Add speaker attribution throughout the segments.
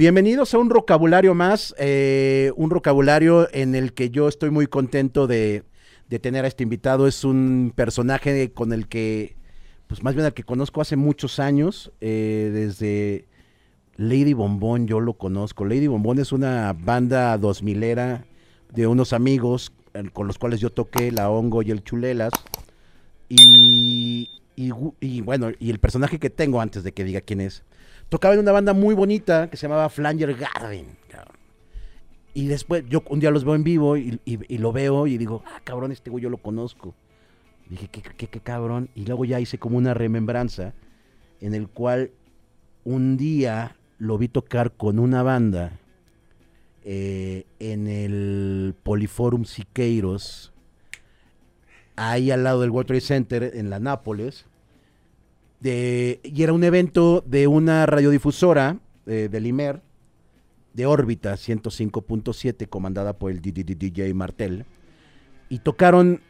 Speaker 1: Bienvenidos a un vocabulario más, eh, un vocabulario en el que yo estoy muy contento de, tener a este invitado. Es un personaje con el que, pues más bien al que conozco hace muchos años, eh, desde Lady Bombón yo lo conozco. Lady Bombón es una banda dos milera de unos amigos eh, con los cuales yo toqué la Hongo y el Chulelas. Y, y bueno, y el personaje que tengo antes de que diga quién es, tocaba en una banda muy bonita que se llamaba Flanger Garden. Y después, yo un día los veo en vivo y lo veo y digo, ah, cabrón, este güey yo lo conozco. Dije, qué, qué, qué cabrón. Y luego ya hice como una remembranza en el cual un día lo vi tocar con una banda eh, en el Poliforum Siqueiros, ahí al lado del World Trade Center, en la Nápoles. Y era un evento de una radiodifusora eh, del IMER, de órbita 105.7, comandada por el DJ Martel. Y tocaron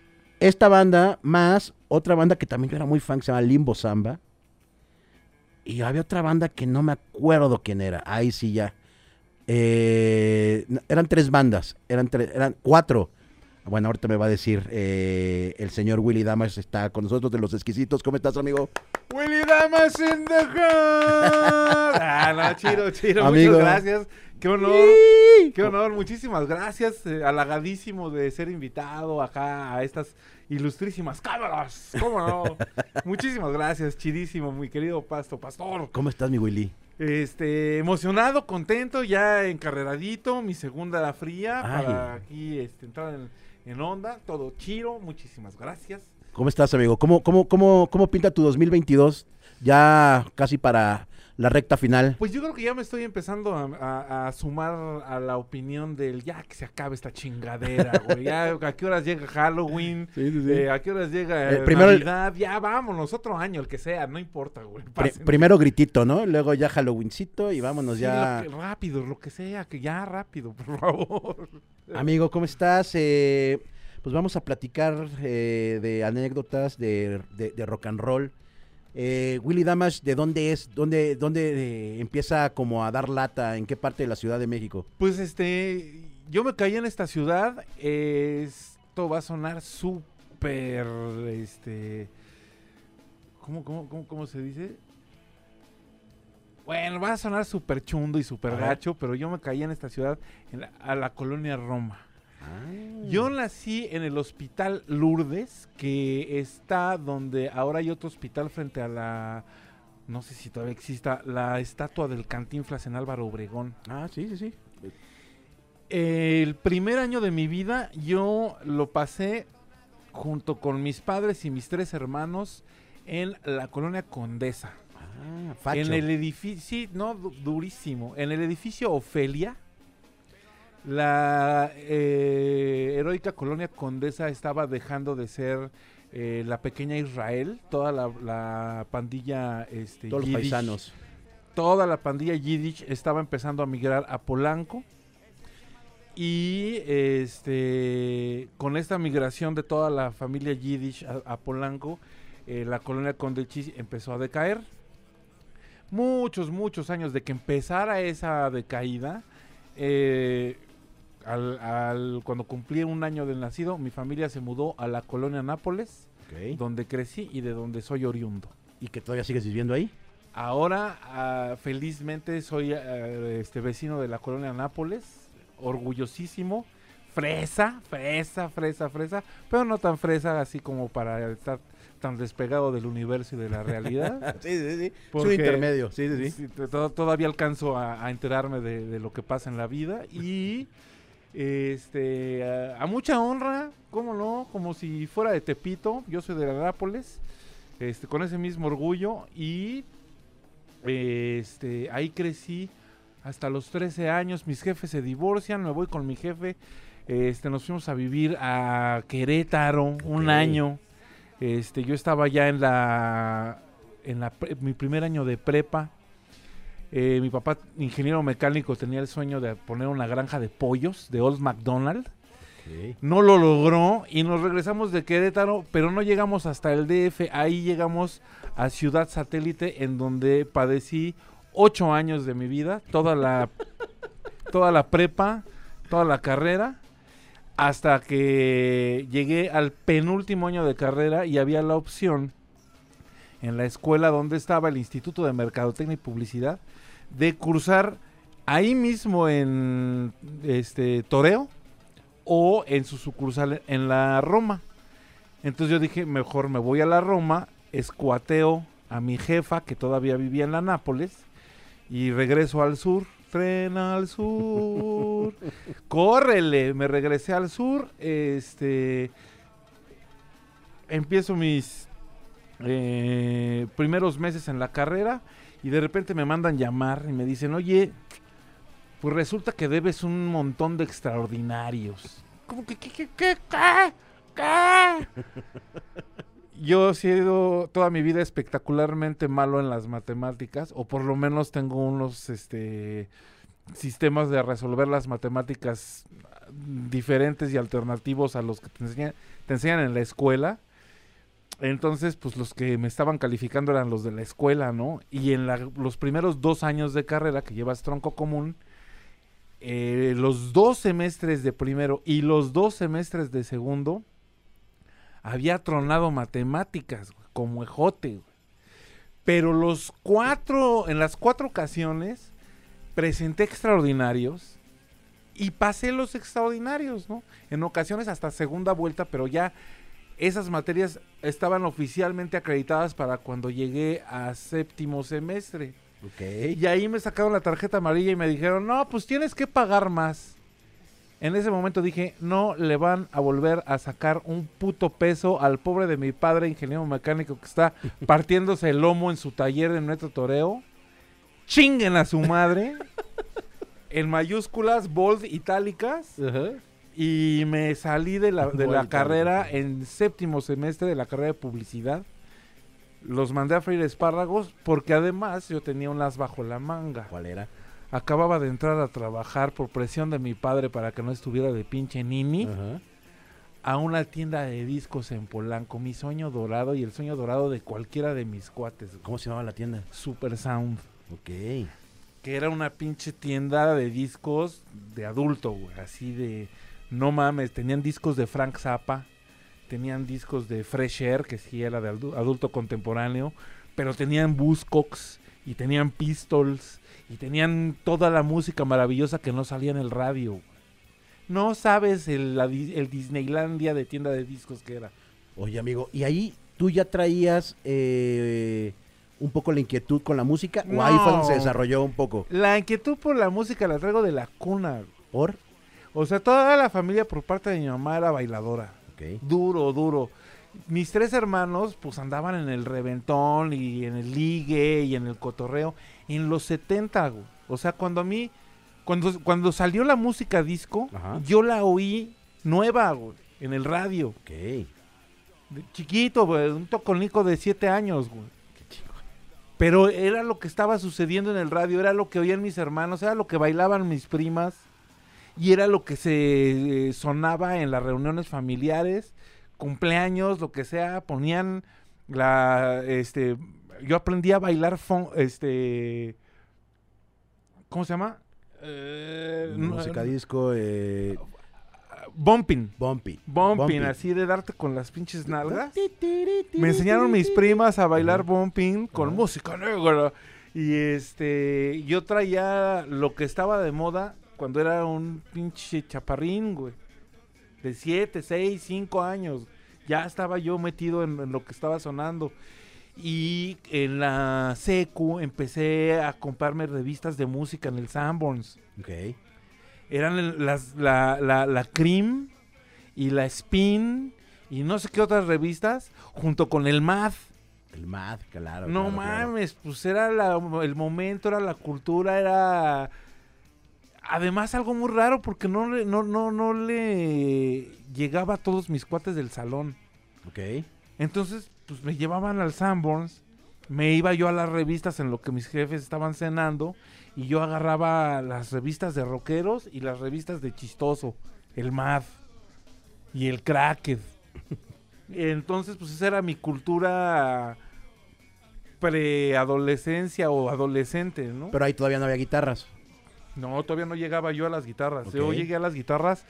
Speaker 1: esta banda más otra banda que también yo era muy fan, que se llama Limbo Samba. Y había otra banda que no me acuerdo quién era. Ahí sí ya. Eh, eran tres bandas, eran, tres, eran cuatro. Bueno, ahorita me va a decir eh, el señor Willy Damas está con nosotros de Los Exquisitos. ¿Cómo estás, amigo?
Speaker 2: Willy Damas in the house. Ah, no, chido, chido.
Speaker 1: Amigo.
Speaker 2: Muchas gracias. Qué honor. Qué honor. Muchísimas gracias. eh, halagadísimo de ser invitado acá a estas ilustrísimas cámaras. ¿Cómo no? Muchísimas gracias. Chidísimo, mi querido Pasto, Pastor.
Speaker 1: ¿Cómo estás, mi Willy?
Speaker 2: Este, emocionado, contento, ya encarreradito. Mi segunda fría
Speaker 1: Ay.
Speaker 2: para aquí este, entrar en, en onda. Todo chido. Muchísimas gracias.
Speaker 1: ¿Cómo estás, amigo? ¿Cómo, cómo, cómo, cómo pinta tu 2022? Ya casi para la recta final.
Speaker 2: Pues yo creo que ya me estoy empezando a, a- a sumar a la opinión del ya que se acabe esta chingadera, güey. Ya a qué horas llega Halloween,
Speaker 1: Sí, sí, sí.
Speaker 2: Eh, a qué horas llega
Speaker 1: Eh, primero
Speaker 2: Navidad, ya vámonos, otro año, el que sea, no importa, güey.
Speaker 1: Primero gritito, ¿no? Luego ya Halloweencito y vámonos ya.
Speaker 2: lo que- rápido, lo que sea, que ya rápido, por favor.
Speaker 1: Amigo, ¿cómo estás? Eh, pues vamos a platicar eh, de anécdotas de, de- de rock and roll. Eh, Willy Damas, ¿de dónde es? ¿Dónde, dónde eh, empieza como a dar lata? ¿En qué parte de la Ciudad de México?
Speaker 2: Pues este, yo me caí en esta ciudad. eh, esto va a sonar súper, este, ¿cómo, cómo, cómo, cómo se dice? Bueno, va a sonar súper chundo y súper gacho, pero yo me caí en esta ciudad, en la- a la colonia Roma. Yo nací en el hospital Lourdes, que está donde ahora hay otro hospital frente a la, no sé si todavía exista, la estatua del Cantinflas en Álvaro Obregón.
Speaker 1: Ah, sí, sí, sí.
Speaker 2: El primer año de mi vida yo lo pasé junto con mis padres y mis tres hermanos en la colonia Condesa.
Speaker 1: Ah, facho.
Speaker 2: En el edificio, sí, no, du- durísimo. En el edificio Ofelia, la eh, heroica colonia Condesa estaba dejando de ser eh, la pequeña Israel, toda la, la pandilla este,
Speaker 1: Todos los
Speaker 2: yiddish,
Speaker 1: paisanos.
Speaker 2: toda la pandilla Yiddish estaba empezando a migrar a Polanco. Y este con esta migración de toda la familia Yiddish a, a Polanco, eh, la colonia Condechis empezó a decaer. Muchos, muchos años de que empezara esa decaída. eh, al- al- cuando cumplí un año de nacido, mi familia se mudó a la colonia Nápoles, donde crecí y de donde soy oriundo.
Speaker 1: ¿Y que todavía sigues viviendo ahí?
Speaker 2: Ahora, ah, felizmente, soy ah, este vecino de la colonia Nápoles, orgullosísimo, fresa, fresa, fresa, fresa, pero no tan fresa así como para estar tan despegado del universo y de la realidad.
Speaker 1: sí, sí, sí. Es un intermedio. Sí, sí, sí.
Speaker 2: Sí, to- to- todavía alcanzo a, a enterarme de, de lo que pasa en la vida y este a, a mucha honra, cómo no, como si fuera de Tepito, yo soy de la Nápoles, este con ese mismo orgullo y este ahí crecí hasta los 13 años, mis jefes se divorcian, me voy con mi jefe, este nos fuimos a vivir a Querétaro un año. Este, yo estaba ya en la en la pre- mi primer año de prepa. Eh, mi papá, ingeniero mecánico, tenía el sueño de poner una granja de pollos de Old McDonald. No lo logró y nos regresamos de Querétaro, pero no llegamos hasta el DF. Ahí llegamos a Ciudad Satélite, en donde padecí ocho años de mi vida, toda la, toda la prepa, toda la carrera, hasta que llegué al penúltimo año de carrera y había la opción en la escuela donde estaba el Instituto de Mercadotecnia y Publicidad de cursar ahí mismo en este Toreo o en su sucursal en la Roma. Entonces yo dije, mejor me voy a la Roma, escuateo a mi jefa que todavía vivía en la Nápoles y regreso al sur. Tren al sur. Córrele, me regresé al sur. Este empiezo mis eh, primeros meses en la carrera y de repente me mandan llamar y me dicen, oye, pues resulta que debes un montón de extraordinarios. ¿Cómo que qué, qué, qué, qué? ¿Qué? Yo he sido toda mi vida espectacularmente malo en las matemáticas, o por lo menos tengo unos este, sistemas de resolver las matemáticas diferentes y alternativos a los que te enseñan, te enseñan en la escuela. Entonces, pues los que me estaban calificando eran los de la escuela, ¿no? Y en los primeros dos años de carrera que llevas tronco común, eh, los dos semestres de primero y los dos semestres de segundo, había tronado matemáticas, güey, como ejote, güey. Pero los cuatro, en las cuatro ocasiones, presenté extraordinarios y pasé los extraordinarios, ¿no? En ocasiones hasta segunda vuelta, pero ya esas materias estaban oficialmente acreditadas para cuando llegué a séptimo semestre. Y ahí me sacaron la tarjeta amarilla y me dijeron, no, pues tienes que pagar más. En ese momento dije, no le van a volver a sacar un puto peso al pobre de mi padre, ingeniero mecánico, que está partiéndose el lomo en su taller de Metro Toreo. Chinguen a su madre. en mayúsculas, bold, itálicas.
Speaker 1: Ajá.
Speaker 2: Y me salí de la, de la carrera en séptimo semestre de la carrera de publicidad. Los mandé a freír espárragos porque además yo tenía un as bajo la manga.
Speaker 1: ¿Cuál era?
Speaker 2: Acababa de entrar a trabajar por presión de mi padre para que no estuviera de pinche nini
Speaker 1: Ajá.
Speaker 2: a una tienda de discos en Polanco. Mi sueño dorado y el sueño dorado de cualquiera de mis cuates.
Speaker 1: ¿Cómo se llamaba la tienda?
Speaker 2: Super Sound.
Speaker 1: Ok.
Speaker 2: Que era una pinche tienda de discos de adulto, güey. Así de. No mames, tenían discos de Frank Zappa. Tenían discos de Fresh Air, que sí era de adu- adulto contemporáneo. Pero tenían Buzzcocks y tenían Pistols. Y tenían toda la música maravillosa que no salía en el radio. No sabes el, la di- el Disneylandia de tienda de discos que era.
Speaker 1: Oye, amigo, ¿y ahí tú ya traías eh, un poco la inquietud con la música? ¿O ahí fue donde se
Speaker 2: No.
Speaker 1: desarrolló un poco?
Speaker 2: La inquietud por la música la traigo de la cuna.
Speaker 1: ¿Por?
Speaker 2: O sea, toda la familia por parte de mi mamá era bailadora.
Speaker 1: Ok.
Speaker 2: Duro, duro. Mis tres hermanos, pues andaban en el reventón y en el ligue y en el cotorreo en los 70, güey. O sea, cuando a mí, cuando, cuando salió la música disco,
Speaker 1: Ajá.
Speaker 2: yo la oí nueva, güey, en el radio.
Speaker 1: Ok.
Speaker 2: De chiquito, güey, un toconico de siete años, güey.
Speaker 1: Qué chingón.
Speaker 2: Pero era lo que estaba sucediendo en el radio, era lo que oían mis hermanos, era lo que bailaban mis primas y era lo que se eh, sonaba en las reuniones familiares, cumpleaños, lo que sea, ponían la este yo aprendí a bailar fon- este ¿cómo se llama? Eh,
Speaker 1: Música disco, eh,
Speaker 2: bumping.
Speaker 1: bumpy.
Speaker 2: Bumping, así de darte con las pinches nalgas. Me enseñaron mis primas a bailar bumping con música negra. Y este, yo traía lo que estaba de moda cuando era un pinche chaparrín, güey. De 7, 6, 5 años. Ya estaba yo metido en, en lo que estaba sonando. Y en la secu empecé a comprarme revistas de música en el Sanborns.
Speaker 1: Ok.
Speaker 2: Eran las, la, la, la Cream y la Spin y no sé qué otras revistas junto con el Math.
Speaker 1: El MAD, claro.
Speaker 2: no
Speaker 1: claro, claro.
Speaker 2: mames, pues era la- el momento, era la cultura, era... Además algo muy raro porque no le, no, no, no le llegaba a todos mis cuates del salón.
Speaker 1: Ok.
Speaker 2: Entonces, pues me llevaban al Sanborns, me iba yo a las revistas en lo que mis jefes estaban cenando y yo agarraba las revistas de rockeros y las revistas de chistoso, el Mad y el Cracked. Entonces, pues esa era mi cultura preadolescencia o adolescente, ¿no?
Speaker 1: Pero ahí todavía no había guitarras.
Speaker 2: No, todavía no llegaba yo a las guitarras. Yo llegué a las guitarras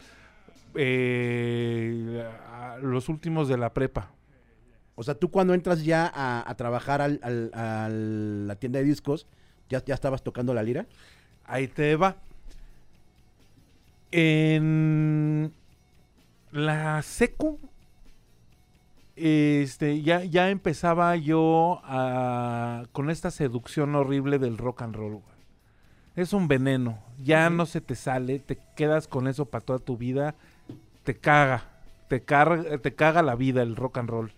Speaker 2: eh, a los últimos de la prepa.
Speaker 1: O sea, tú cuando entras ya a, a trabajar al- al- a la tienda de discos, ¿ya, ¿ya estabas tocando la lira?
Speaker 2: Ahí te va. En la secu, este, ya, ya empezaba yo a- con esta seducción horrible del rock and roll. güey. Es un veneno. Ya no se te sale, te quedas con eso para toda tu vida. Te caga. Te, carga, te caga la vida el rock and roll.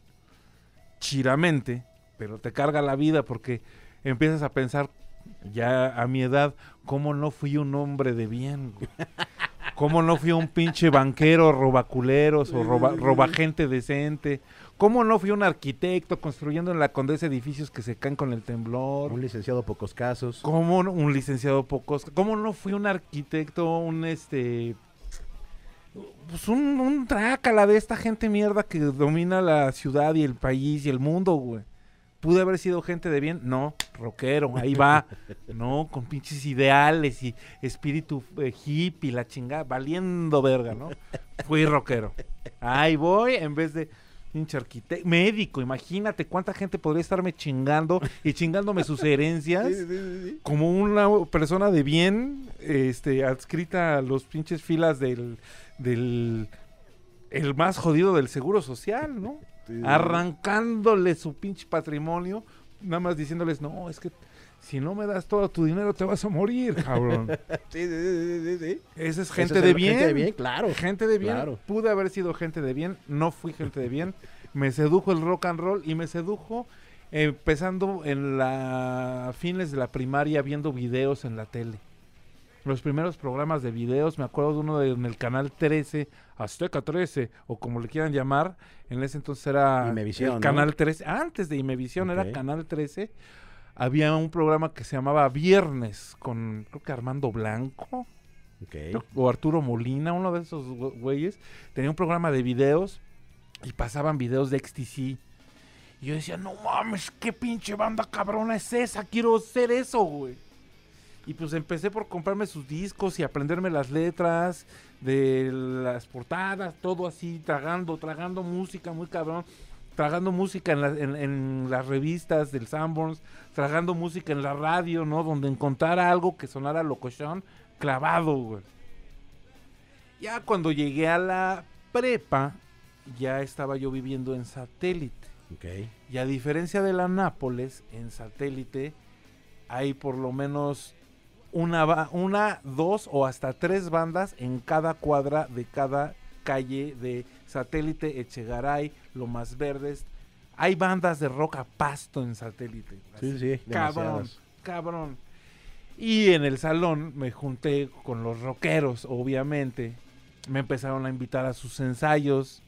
Speaker 2: Chiramente, pero te carga la vida porque empiezas a pensar, ya a mi edad, ¿cómo no fui un hombre de bien? güey? ¿Cómo no fui un pinche banquero robaculeros o roba, roba gente decente? ¿Cómo no fui un arquitecto construyendo en la Condesa edificios que se caen con el temblor?
Speaker 1: Un licenciado pocos casos.
Speaker 2: ¿Cómo no- un licenciado pocos? ¿Cómo no fui un arquitecto, un este... Pues un, un trácala de esta gente mierda que domina la ciudad y el país y el mundo, güey. ¿Pude haber sido gente de bien? No, rockero, ahí va. No, con pinches ideales y espíritu eh, hippie, la chingada, valiendo verga, ¿no? Fui rockero. Ahí voy, en vez de pinche arquitecto, médico, imagínate cuánta gente podría estarme chingando y chingándome sus herencias como una persona de bien, este, adscrita a los pinches filas del, del, el más jodido del seguro social, ¿no? Arrancándole su pinche patrimonio, nada más diciéndoles, no, es que si no me das todo tu dinero te vas a morir, cabrón.
Speaker 1: Sí, sí, sí, sí, sí.
Speaker 2: Esa es gente
Speaker 1: es
Speaker 2: de
Speaker 1: el-
Speaker 2: bien.
Speaker 1: Gente de bien, claro.
Speaker 2: Gente de bien.
Speaker 1: Claro.
Speaker 2: Pude haber sido gente de bien, no fui gente de bien. Me sedujo el rock and roll y me sedujo eh, empezando en la fines de la primaria viendo videos en la tele. Los primeros programas de videos, me acuerdo de uno de- en el canal 13, Azteca 13, o como le quieran llamar, en ese entonces era
Speaker 1: Imevisión,
Speaker 2: el
Speaker 1: ¿no?
Speaker 2: canal 13, antes de Imevisión era canal 13. Había un programa que se llamaba Viernes con creo que Armando Blanco
Speaker 1: Ok.
Speaker 2: o Arturo Molina, uno de esos gü- güeyes, tenía un programa de videos y pasaban videos de XTC. Y yo decía, no mames, qué pinche banda cabrona es esa, quiero ser eso, güey. Y pues empecé por comprarme sus discos y aprenderme las letras de las portadas, todo así, tragando, tragando música muy cabrón, tragando música en, la- en- en las revistas del Sanborns, tragando música en la radio, ¿no? Donde encontrara algo que sonara locochón, clavado, güey. Ya cuando llegué a la prepa, ya estaba yo viviendo en satélite.
Speaker 1: Ok.
Speaker 2: Y a diferencia de la Nápoles, en satélite hay por lo menos una, una, dos o hasta tres bandas en cada cuadra de cada calle de satélite, Echegaray, Lomas Verdes. Hay bandas de rock a pasto en satélite.
Speaker 1: Sí, sí.
Speaker 2: Cabrón,
Speaker 1: demasiadas.
Speaker 2: cabrón. Y en el salón me junté con los rockeros, obviamente. Me empezaron a invitar a sus ensayos.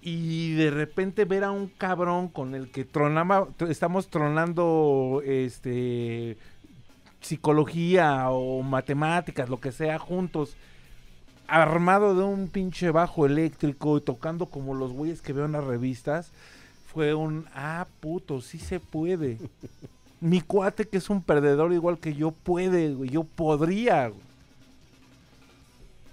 Speaker 2: Y de repente ver a un cabrón con el que tronaba, tr- estamos tronando este psicología o matemáticas, lo que sea, juntos, armado de un pinche bajo eléctrico y tocando como los güeyes que veo en las revistas, fue un, ah, puto, sí se puede. Mi cuate que es un perdedor igual que yo puede, güey, yo podría. güey.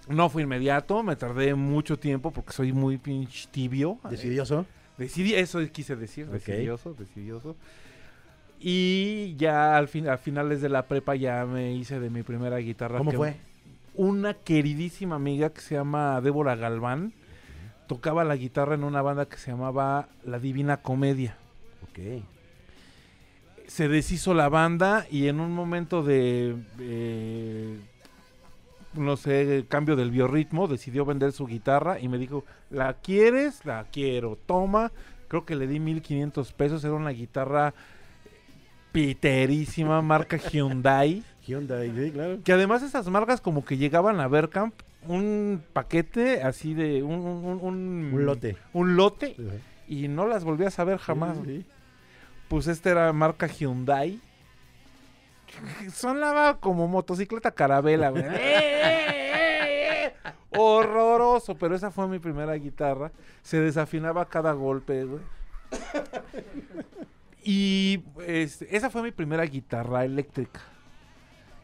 Speaker 2: No fue inmediato, me tardé mucho tiempo porque soy muy pinche tibio.
Speaker 1: ¿Decidioso?
Speaker 2: Decidí, eso quise decir, decidioso, decidioso. Y ya al fin, a finales de la prepa ya me hice de mi primera guitarra.
Speaker 1: ¿Cómo
Speaker 2: que
Speaker 1: fue?
Speaker 2: Una queridísima amiga que se llama Débora Galván tocaba la guitarra en una banda que se llamaba La Divina Comedia.
Speaker 1: Ok.
Speaker 2: Se deshizo la banda y en un momento de, eh, no sé, cambio del biorritmo, decidió vender su guitarra y me dijo, ¿la quieres? La quiero, toma. Creo que le di 1500 pesos, era una guitarra piterísima, marca Hyundai.
Speaker 1: Hyundai, sí, claro.
Speaker 2: Que además esas marcas como que llegaban a Vercamp un paquete así de un, un, un- un-
Speaker 1: Un lote.
Speaker 2: un lote y no las volví a saber jamás.
Speaker 1: Sí, sí, sí.
Speaker 2: Pues esta era marca Hyundai. Sonaba como motocicleta carabela, güey. ¡Eh, eh, eh, eh! Horroroso, pero esa fue mi primera guitarra. Se desafinaba cada golpe, güey. Y este, esa fue mi primera guitarra eléctrica.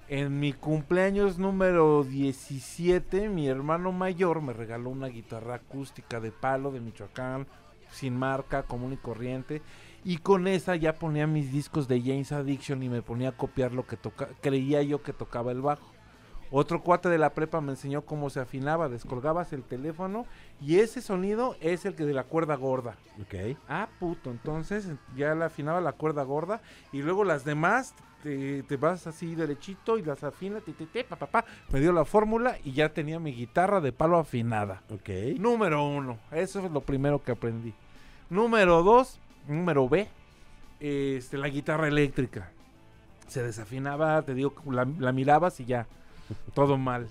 Speaker 2: En mi cumpleaños número 17, mi hermano mayor me regaló una guitarra acústica de palo de Michoacán, sin marca, común y corriente. Y con esa ya ponía mis discos de James Addiction y me ponía a copiar lo que creía yo que tocaba el bajo. Otro cuate de la prepa me enseñó cómo se afinaba, descolgabas el teléfono y ese sonido es el que de la cuerda gorda.
Speaker 1: Ok.
Speaker 2: Ah, puto, entonces ya le afinaba la cuerda gorda y luego las demás te, te vas así derechito y las afinas, ti, ti, ti, pa, pa, pa. me dio la fórmula y ya tenía mi guitarra de palo afinada.
Speaker 1: Ok.
Speaker 2: Número uno, eso es lo primero que aprendí. Número dos, número B, este, la guitarra eléctrica. Se desafinaba, te digo, la, la mirabas y ya, todo mal.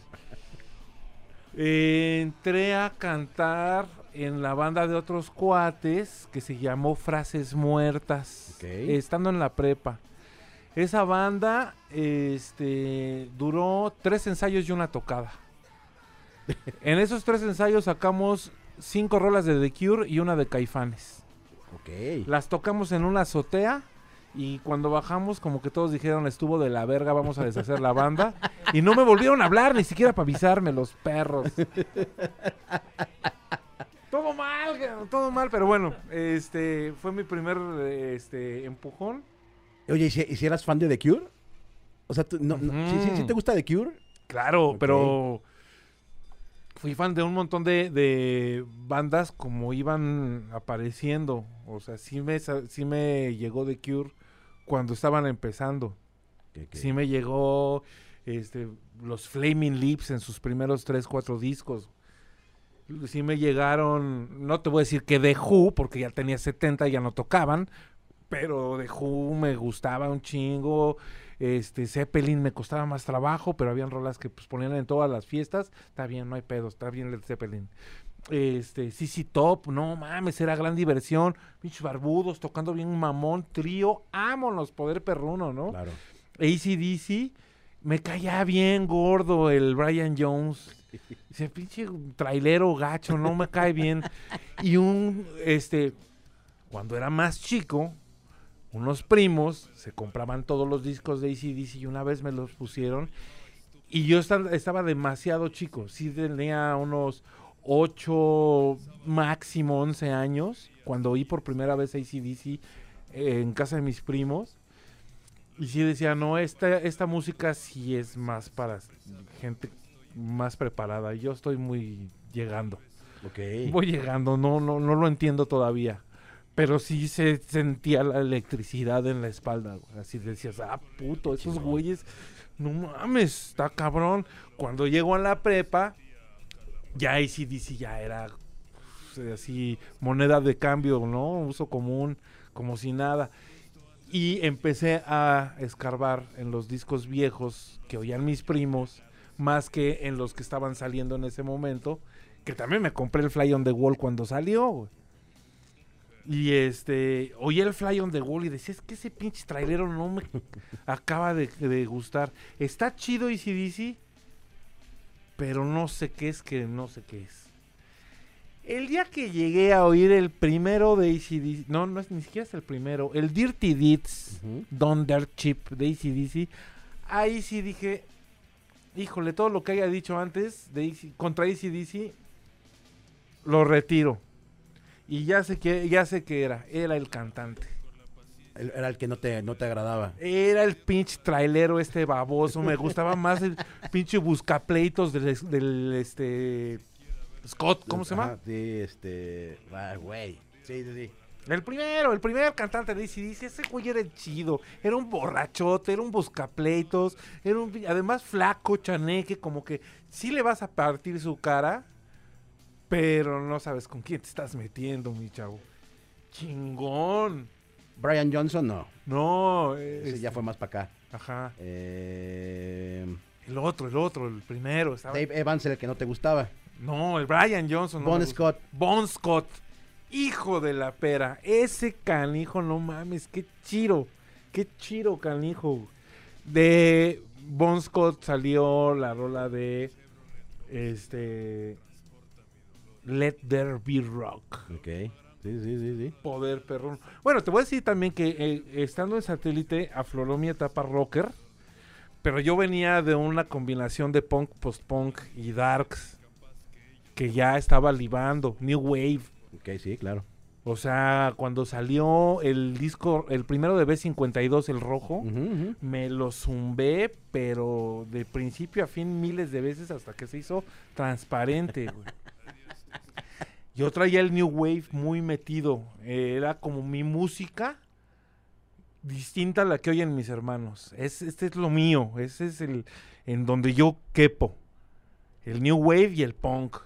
Speaker 2: Eh, entré a cantar en la banda de otros cuates que se llamó Frases Muertas, estando en la prepa. Esa banda este, duró tres ensayos y una tocada. En esos tres ensayos sacamos cinco rolas de The Cure y una de Caifanes.
Speaker 1: Ok.
Speaker 2: Las tocamos en una azotea y cuando bajamos como que todos dijeron estuvo de la verga, vamos a deshacer la banda. Y no me volvieron a hablar ni siquiera para avisarme los perros. todo mal, todo mal, pero bueno, este fue mi primer este empujón.
Speaker 1: Oye, ¿y si, y si eras fan de The Cure? O sea, no, no- ¿sí, sí- sí te gusta The Cure?
Speaker 2: Claro, pero fui fan de un montón de, de bandas como iban apareciendo. O sea, sí me, sí me llegó The Cure cuando estaban empezando. Sí me llegó este, los Flaming Lips en sus primeros 3, 4 discos. Sí me llegaron, no te voy a decir que The Who, porque ya tenía 70 y ya no tocaban, pero The Who me gustaba un chingo. Este Zeppelin me costaba más trabajo, pero habían rolas que pues, ponían en todas las fiestas. Está bien, no hay pedo, está bien el Zeppelin. Este, CC Top, no mames, era gran diversión. Pinches barbudos tocando bien un mamón, trío, ámonos, poder perruno, ¿no?
Speaker 1: Claro.
Speaker 2: ACDC, me caía bien gordo el Brian Jones. Ese pinche trailero gacho, no me cae bien. Y un, este, cuando era más chico, unos primos se compraban todos los discos de ACDC y una vez me los pusieron. Y yo esta- estaba demasiado chico. Sí tenía unos 8, máximo 11 años. Cuando oí por primera vez ACDC eh, en casa de mis primos. Y sí decía, no, esta, esta música sí es más para gente más preparada. Yo estoy muy llegando.
Speaker 1: Ok.
Speaker 2: Voy llegando, no, no, no lo entiendo todavía. Pero sí se sentía la electricidad en la espalda. güey. Así decías, ah, puto, esos güeyes, no mames, está cabrón. Cuando llego a la prepa, ya ACDC ya era pues, así, moneda de cambio, ¿no? Uso común, como si nada. Y empecé a escarbar en los discos viejos que oían mis primos, más que en los que estaban saliendo en ese momento, que también me compré el Fly on the Wall cuando salió. Y este, oí el Fly on the Wall y decía, es que ese pinche trailero no me acaba de, gustar. Está chido DC, pero no sé qué es que no sé qué es. El día que llegué a oír el primero de ACDC, no, no es ni siquiera es el primero, el Dirty Deeds. Don Dirt Chip de ACDC, ahí sí dije, híjole, todo lo que haya dicho antes de AC contra ACDC, lo retiro. Y ya sé que, ya sé que era, era el cantante.
Speaker 1: Era el que no te, no te agradaba.
Speaker 2: Era el pinche trailero este baboso. Me gustaba más el pinche buscapleitos del, del este Scott, ¿cómo se llama?
Speaker 1: Sí, este. Ah, güey. Sí, sí, sí.
Speaker 2: El primero, el primer cantante de ACDC, ese güey era el chido. Era un borrachote, era un buscapleitos, era un además flaco, chaneque, como que sí le vas a partir su cara, pero no sabes con quién te estás metiendo, mi chavo. Chingón.
Speaker 1: Brian Johnson, no.
Speaker 2: No,
Speaker 1: Ese
Speaker 2: es-
Speaker 1: ya fue más para acá.
Speaker 2: Ajá.
Speaker 1: Eh,
Speaker 2: El otro, el otro, el primero. estaba-
Speaker 1: Dave Evans, el que no te gustaba.
Speaker 2: No, el Brian Johnson. no
Speaker 1: Bon. Scott.
Speaker 2: Bon Scott. Hijo de la pera. Ese canijo, no mames, qué chiro. Qué chiro, canijo. De Bon Scott salió la rola de este Let There Be Rock.
Speaker 1: Ok. Sí, sí, sí, sí.
Speaker 2: Poder perrón. Bueno, te voy a decir también que eh, estando en satélite afloró mi etapa rocker. Pero yo venía de una combinación de punk, post-punk y darks. Que ya estaba libando. New Wave.
Speaker 1: Ok, sí, claro.
Speaker 2: O sea, cuando salió el disco, el primero de B52, el rojo, me lo zumbé, pero de principio a fin miles de veces hasta que se hizo transparente, güey. Yo traía el New Wave muy metido. eh, Era como mi música distinta a la que oyen mis hermanos. Es, este es lo mío. Ese es el en donde yo quepo. El New Wave y el punk.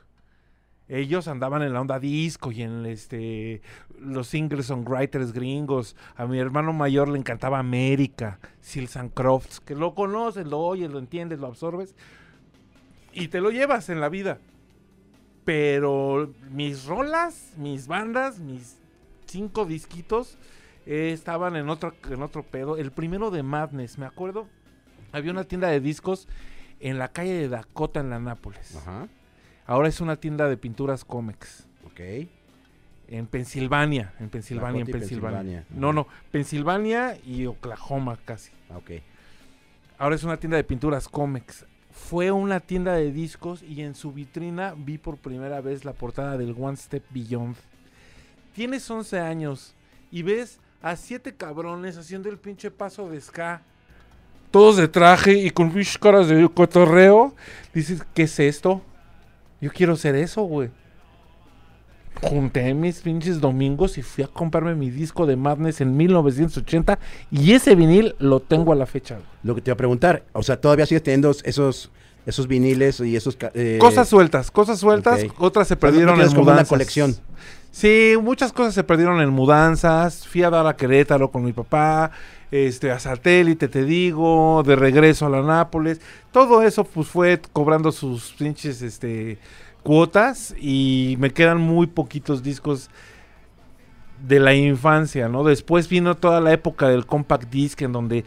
Speaker 2: Ellos andaban en la onda disco y en este los single songwriters gringos. A mi hermano mayor le encantaba América, Seals and Crofts, que lo conoces, lo oyes, lo entiendes, lo absorbes y te lo llevas en la vida. Pero mis rolas, mis bandas, mis cinco disquitos eh, estaban en otro, en otro pedo. El primero de Madness, me acuerdo, había una tienda de discos en la calle de Dakota en la Nápoles.
Speaker 1: Ajá.
Speaker 2: Ahora es una tienda de pinturas cómics.
Speaker 1: Ok.
Speaker 2: En Pensilvania, en Pensilvania, en Pensilvania.
Speaker 1: Pensilvania.
Speaker 2: No, no, Pensilvania y Oklahoma casi.
Speaker 1: Ok.
Speaker 2: Ahora es una tienda de pinturas cómics. Fue una tienda de discos y en su vitrina vi por primera vez la portada del One Step Beyond. Tienes 11 años y ves a siete cabrones haciendo el pinche paso de ska. Todos de traje y con pinches caras de cotorreo. Dices, ¿qué es esto? Yo quiero ser eso, güey. Junté mis pinches domingos y fui a comprarme mi disco de Madness en 1980 y ese vinil lo tengo a la fecha.
Speaker 1: Lo que te iba a preguntar, o sea, todavía sigues teniendo esos, esos viniles y esos... eh,
Speaker 2: Cosas sueltas, cosas sueltas, otras se perdieron en
Speaker 1: como una
Speaker 2: mudanzas.
Speaker 1: colección.
Speaker 2: Sí, muchas cosas se perdieron en mudanzas. Fui a dar a Querétaro con mi papá, este, a satélite, te digo, de regreso a la Nápoles. Todo eso pues fue cobrando sus pinches este cuotas y me quedan muy poquitos discos de la infancia, ¿no? Después vino toda la época del compact disc en donde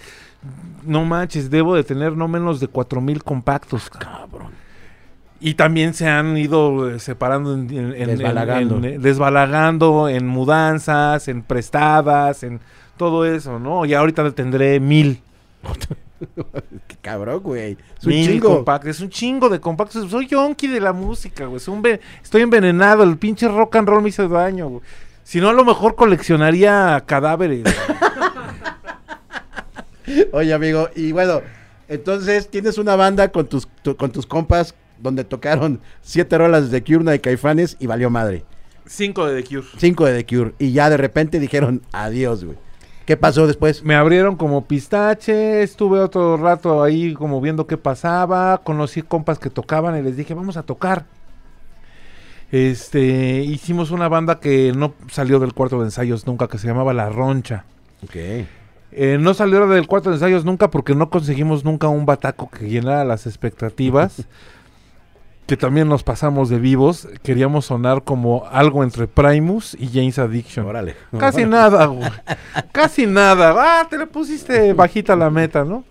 Speaker 2: no manches, debo de tener no menos de 4000 compactos, cabrón. Y también se han ido eh, separando en, en- en-
Speaker 1: Desbalagando.
Speaker 2: en- en- desbalagando en mudanzas, en prestadas, en todo eso, ¿no? Y ahorita tendré mil.
Speaker 1: Qué cabrón, güey. Es un
Speaker 2: mil
Speaker 1: chingo.
Speaker 2: compactos. Es un chingo de compactos. Soy yonki de la música, güey. Soy un ve- Estoy envenenado. El pinche rock and roll me hizo daño, güey. Si no, a lo mejor coleccionaría cadáveres.
Speaker 1: Oye, amigo, y bueno, entonces tienes una banda con tus, tu- con tus compas donde tocaron siete rolas de Cure, una de Caifanes y valió madre.
Speaker 2: Cinco de The Cure.
Speaker 1: Cinco de The Cure. Y ya de repente dijeron adiós, güey. ¿Qué pasó después?
Speaker 2: Me abrieron como pistache, estuve otro rato ahí como viendo qué pasaba, conocí compas que tocaban y les dije, vamos a tocar. Este, hicimos una banda que no salió del cuarto de ensayos nunca, que se llamaba La Roncha.
Speaker 1: Ok.
Speaker 2: Eh, no salió del cuarto de ensayos nunca porque no conseguimos nunca un bataco que llenara las expectativas. que también nos pasamos de vivos. Queríamos sonar como algo entre Primus y James Addiction.
Speaker 1: Órale.
Speaker 2: Casi
Speaker 1: Órale.
Speaker 2: nada, güey. Casi nada. Ah, te le pusiste bajita la meta, ¿no?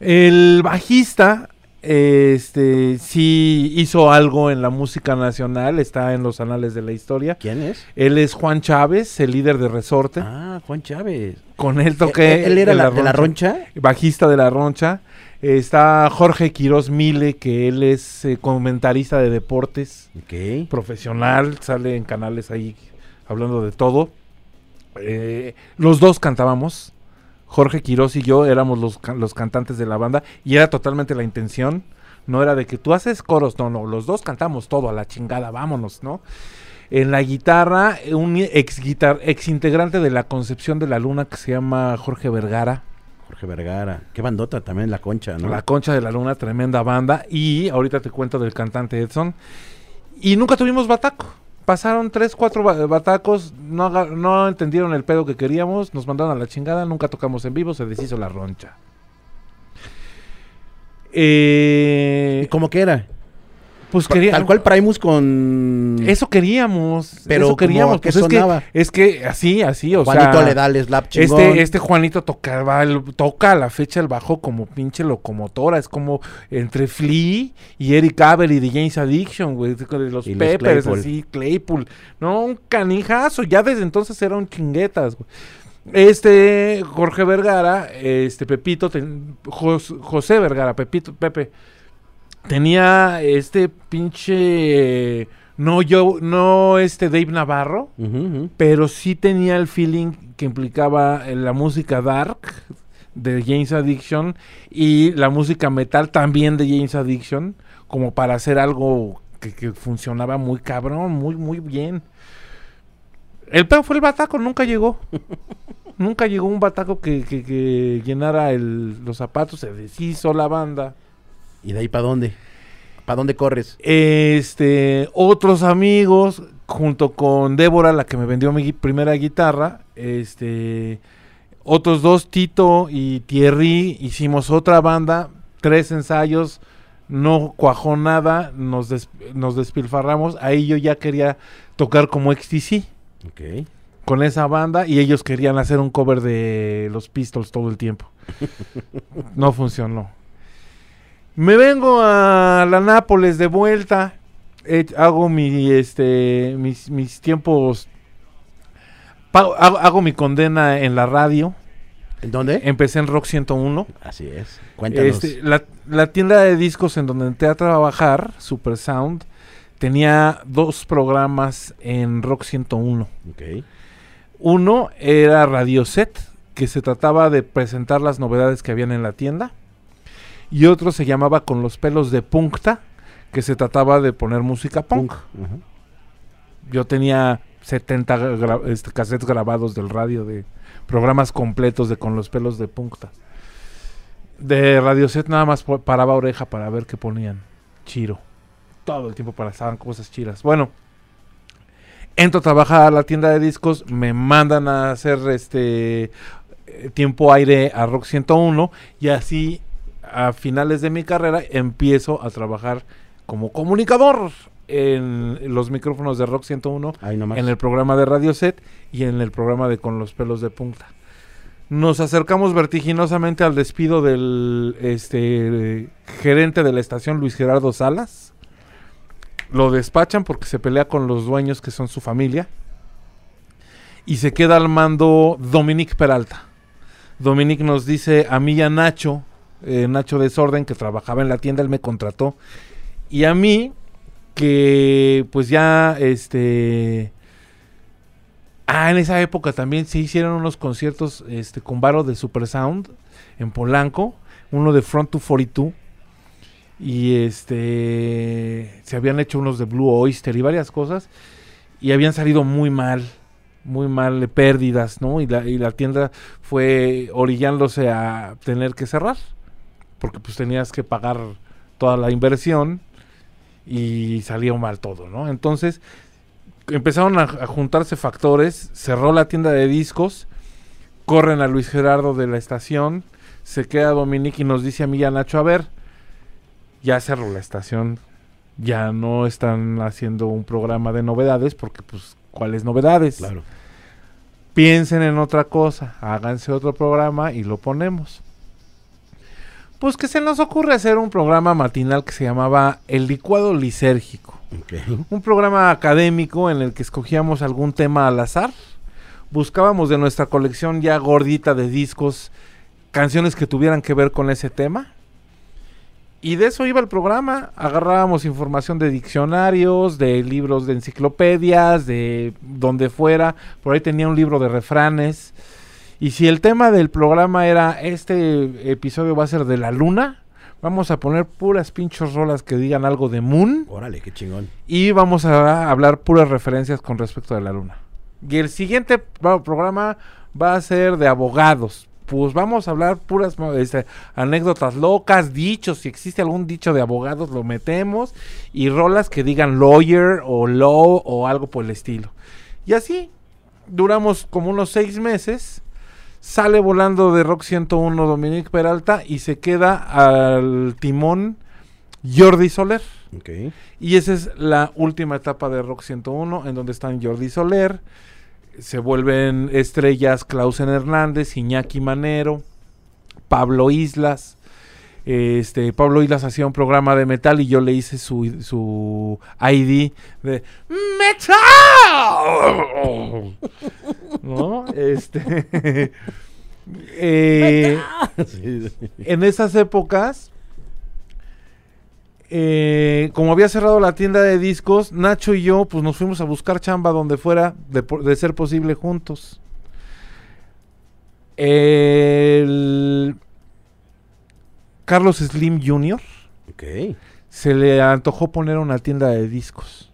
Speaker 2: El bajista, este, sí hizo algo en la música nacional, está en los anales de la historia.
Speaker 1: ¿Quién es?
Speaker 2: Él es Juan Chávez, el líder de Resorte.
Speaker 1: Ah, Juan Chávez.
Speaker 2: Con él toqué.
Speaker 1: ¿Él, él era
Speaker 2: en
Speaker 1: la, de la roncha?
Speaker 2: Bajista de la Roncha. Está Jorge Quiroz Mile, que él es eh, comentarista de deportes
Speaker 1: Ok.
Speaker 2: profesional, sale en canales ahí hablando de todo. Eh, los dos cantábamos. Jorge Quiroz y yo éramos los, los cantantes de la banda y era totalmente la intención. No era de que tú haces coros, no, no, los dos cantamos todo a la chingada, vámonos, ¿no? En la guitarra, un ex, guitar, ex integrante de la Concepción de la Luna que se llama Jorge Vergara.
Speaker 1: Jorge Vergara. Qué bandota también, La Concha, ¿no?
Speaker 2: La Concha de la Luna, tremenda banda. Y ahorita te cuento del cantante Edson. Y nunca tuvimos bataco. Pasaron tres, cuatro ba- batacos, no, no entendieron el pedo que queríamos, nos mandaron a la chingada, nunca tocamos en vivo, se deshizo la roncha.
Speaker 1: ¿Y cómo que era?
Speaker 2: Pues quería.
Speaker 1: Tal cual Primus con
Speaker 2: Eso queríamos.
Speaker 1: Pero
Speaker 2: eso queríamos.
Speaker 1: ¿cómo? ¿Qué
Speaker 2: pues es, que,
Speaker 1: sonaba?
Speaker 2: es que así, así, o
Speaker 1: Juanito
Speaker 2: sea.
Speaker 1: le da el slap chingón.
Speaker 2: Este, este Juanito tocaba toca a la fecha el bajo como pinche locomotora. Es como entre Flea y Eric Avery de James Addiction, güey. de Los
Speaker 1: Y los
Speaker 2: Peppers,
Speaker 1: Claypool.
Speaker 2: así, Claypool. No, un canijazo. Ya desde entonces era un chinguetas, güey. Este Jorge Vergara, este Pepito, ten- Jos- José Vergara, Pepito, Pepe, tenía este pinche. No, yo, no este Dave Navarro, pero sí tenía el feeling que implicaba eh, la música dark de James Addiction y la música metal también de James Addiction, como para hacer algo que, que funcionaba muy cabrón, muy, muy bien. El peor fue el bataco, nunca llegó. nunca llegó un bataco que, que- que llenara el- los zapatos, se deshizo la banda.
Speaker 1: ¿Y de ahí para dónde? ¿Para dónde corres?
Speaker 2: Este, otros amigos, junto con Débora, la que me vendió mi primera guitarra, este, otros dos, Tito y Thierry, hicimos otra banda, tres ensayos, no cuajó nada, nos, des- nos despilfarramos, ahí yo ya quería tocar como XTC
Speaker 1: Ok.
Speaker 2: con esa banda y ellos querían hacer un cover de los Pistols todo el tiempo. no funcionó. Me vengo a la Nápoles de vuelta. eh, hago mi este mis, mis tiempos hago, hago mi condena en la radio.
Speaker 1: ¿En dónde?
Speaker 2: Empecé en Rock 101.
Speaker 1: Así es. Cuéntanos.
Speaker 2: Este, la, la tienda de discos en donde entré a trabajar, Super Sound, tenía dos programas en Rock 101.
Speaker 1: Ok.
Speaker 2: Uno era Radio Set, que se trataba de presentar las novedades que habían en la tienda. Y otro se llamaba Con los pelos de Punkta, que se trataba de poner música punk. Yo tenía 70 gra- este, cassettes grabados del radio de programas completos de Con los pelos de Punkta. De Radio Set nada más paraba oreja para ver qué ponían. Chiro. Todo el tiempo pasaban cosas chiras. Bueno, entro a trabajar a la tienda de discos, me mandan a hacer este eh, tiempo aire a Rock 101 y así a finales de mi carrera empiezo a trabajar como comunicador en los micrófonos de Rock 101
Speaker 1: Ahí nomás.
Speaker 2: en el programa de Radio Set y en el programa de Con los pelos de punta. Nos acercamos vertiginosamente al despido del este gerente de la estación Luis Gerardo Salas. Lo despachan porque se pelea con los dueños que son su familia. Y se queda al mando Dominique Peralta. Dominique nos dice a mí y a Nacho, eh, Nacho Desorden, que trabajaba en la tienda, él me contrató. Y a mí, que pues ya este ah en esa época también se hicieron unos conciertos este con Varo de Super Sound en Polanco uno de Front 242 y este se habían hecho unos de Blue Oyster y varias cosas y habían salido muy mal muy mal de pérdidas no y la, y la tienda fue orillándose a tener que cerrar porque pues tenías que pagar toda la inversión y salió mal todo, ¿no? Entonces empezaron a, a juntarse factores, cerró la tienda de discos, corren a Luis Gerardo de la estación, se queda Dominique y nos dice a mí y a Nacho, a ver, ya cerró la estación, ya no están haciendo un programa de novedades, porque pues, ¿cuáles novedades?
Speaker 1: Claro.
Speaker 2: piensen en otra cosa, háganse otro programa y lo ponemos. Pues que se nos ocurre hacer un programa matinal que se llamaba El licuado lisérgico. Un programa académico en el que escogíamos algún tema al azar. Buscábamos de nuestra colección ya gordita de discos canciones que tuvieran que ver con ese tema. Y de eso iba el programa. Agarrábamos información de diccionarios, de libros de enciclopedias, de donde fuera. Por ahí tenía un libro de refranes. Y si el tema del programa era este episodio va a ser de la luna, vamos a poner puras pinchos rolas que digan algo de Moon.
Speaker 1: Órale, qué chingón.
Speaker 2: Y vamos a hablar puras referencias con respecto de la luna. Y el siguiente pro- programa va a ser de abogados. Pues vamos a hablar puras este, anécdotas locas, dichos. Si existe algún dicho de abogados, lo metemos. Y rolas que digan lawyer o law o algo por el estilo. Y así duramos como unos seis meses. Sale volando de Rock 101 Dominique Peralta y se queda al timón Jordi Soler. Y esa es la última etapa de Rock 101, en donde están Jordi Soler, se vuelven estrellas Clausen Hernández, Iñaki Manero, Pablo Islas. Este, Pablo Islas hacía un programa de metal y yo le hice su, su ID de ¡Metal! ¿No? Este. eh, en esas épocas, eh, como había cerrado la tienda de discos, Nacho y yo pues nos fuimos a buscar chamba donde fuera de, de ser posible juntos. El Carlos Slim Jr.
Speaker 1: Ok.
Speaker 2: se le antojó poner una tienda de discos.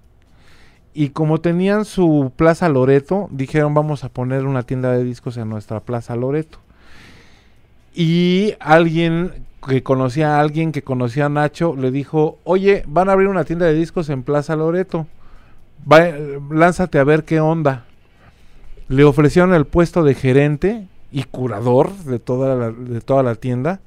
Speaker 2: Y como tenían su Plaza Loreto, dijeron vamos a poner una tienda de discos en nuestra Plaza Loreto. Y alguien que conocía a alguien que conocía a Nacho le dijo, oye, van a abrir una tienda de discos en Plaza Loreto. Va- lánzate a ver qué onda. Le ofrecieron el puesto de gerente y curador de toda la, de toda la tienda.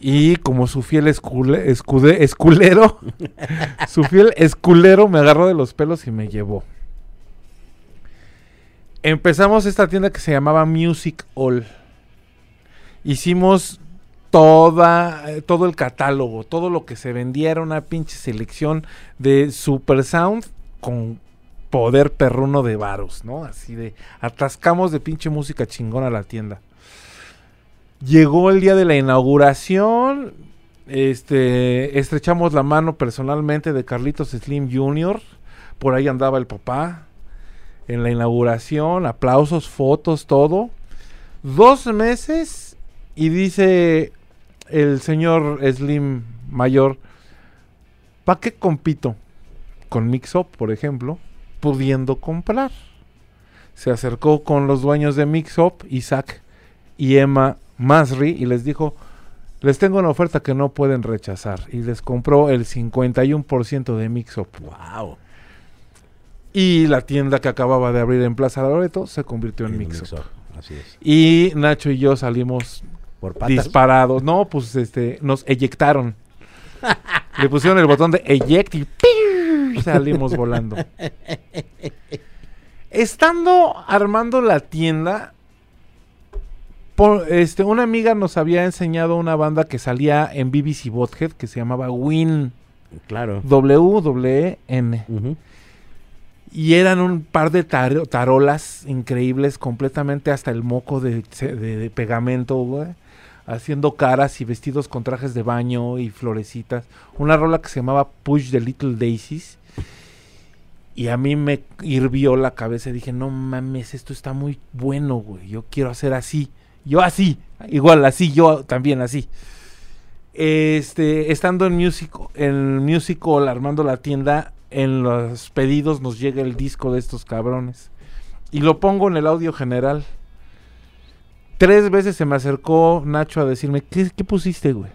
Speaker 2: Y como su fiel escule- escude- esculero, su fiel esculero me agarró de los pelos y me llevó. Empezamos esta tienda que se llamaba Music All. Hicimos toda, eh, todo el catálogo, todo lo que se vendía era una pinche selección de Super Sound con poder perruno de varos, ¿no? Así de atascamos de pinche música chingona la tienda. Llegó el día de la inauguración. Este, estrechamos la mano personalmente de Carlitos Slim Jr. Por ahí andaba el papá. En la inauguración, aplausos, fotos, todo. Dos meses y dice el señor Slim mayor, ¿para qué compito? Con Mixup, por ejemplo, pudiendo comprar. Se acercó con los dueños de Mixup, Isaac y Emma Masri, y les dijo, les tengo una oferta que no pueden rechazar. Y les compró el 51% de Mixup.
Speaker 1: Wow.
Speaker 2: Y la tienda que acababa de abrir en Plaza Loreto se convirtió en
Speaker 1: En
Speaker 2: Mixup.
Speaker 1: Mixup, Así es.
Speaker 2: Y Nacho y yo salimos
Speaker 1: Por patas.
Speaker 2: disparados. No, pues este, nos eyectaron. Le pusieron el botón de eject y salimos volando. Estando armando la tienda, por- este, una amiga nos había enseñado una banda que salía en BBC Bothead que se llamaba Win,
Speaker 1: Claro.
Speaker 2: W-W-N.
Speaker 1: Ujú.
Speaker 2: Y eran un par de taro- tarolas increíbles, completamente hasta el moco de, de- de pegamento, güey. Haciendo caras y vestidos con trajes de baño y florecitas. Una rola que se llamaba Push the Little Daisies. Y a mí me hirvió la cabeza. Dije, no mames, esto está muy bueno, güey. Yo quiero hacer así. Yo así. Igual así, yo también así. Este, estando en Music, en Musical, armando la tienda, en los pedidos nos llega el disco de estos cabrones. Y lo pongo en el audio general. Tres veces se me acercó Nacho a decirme, ¿qué, pusiste, güey?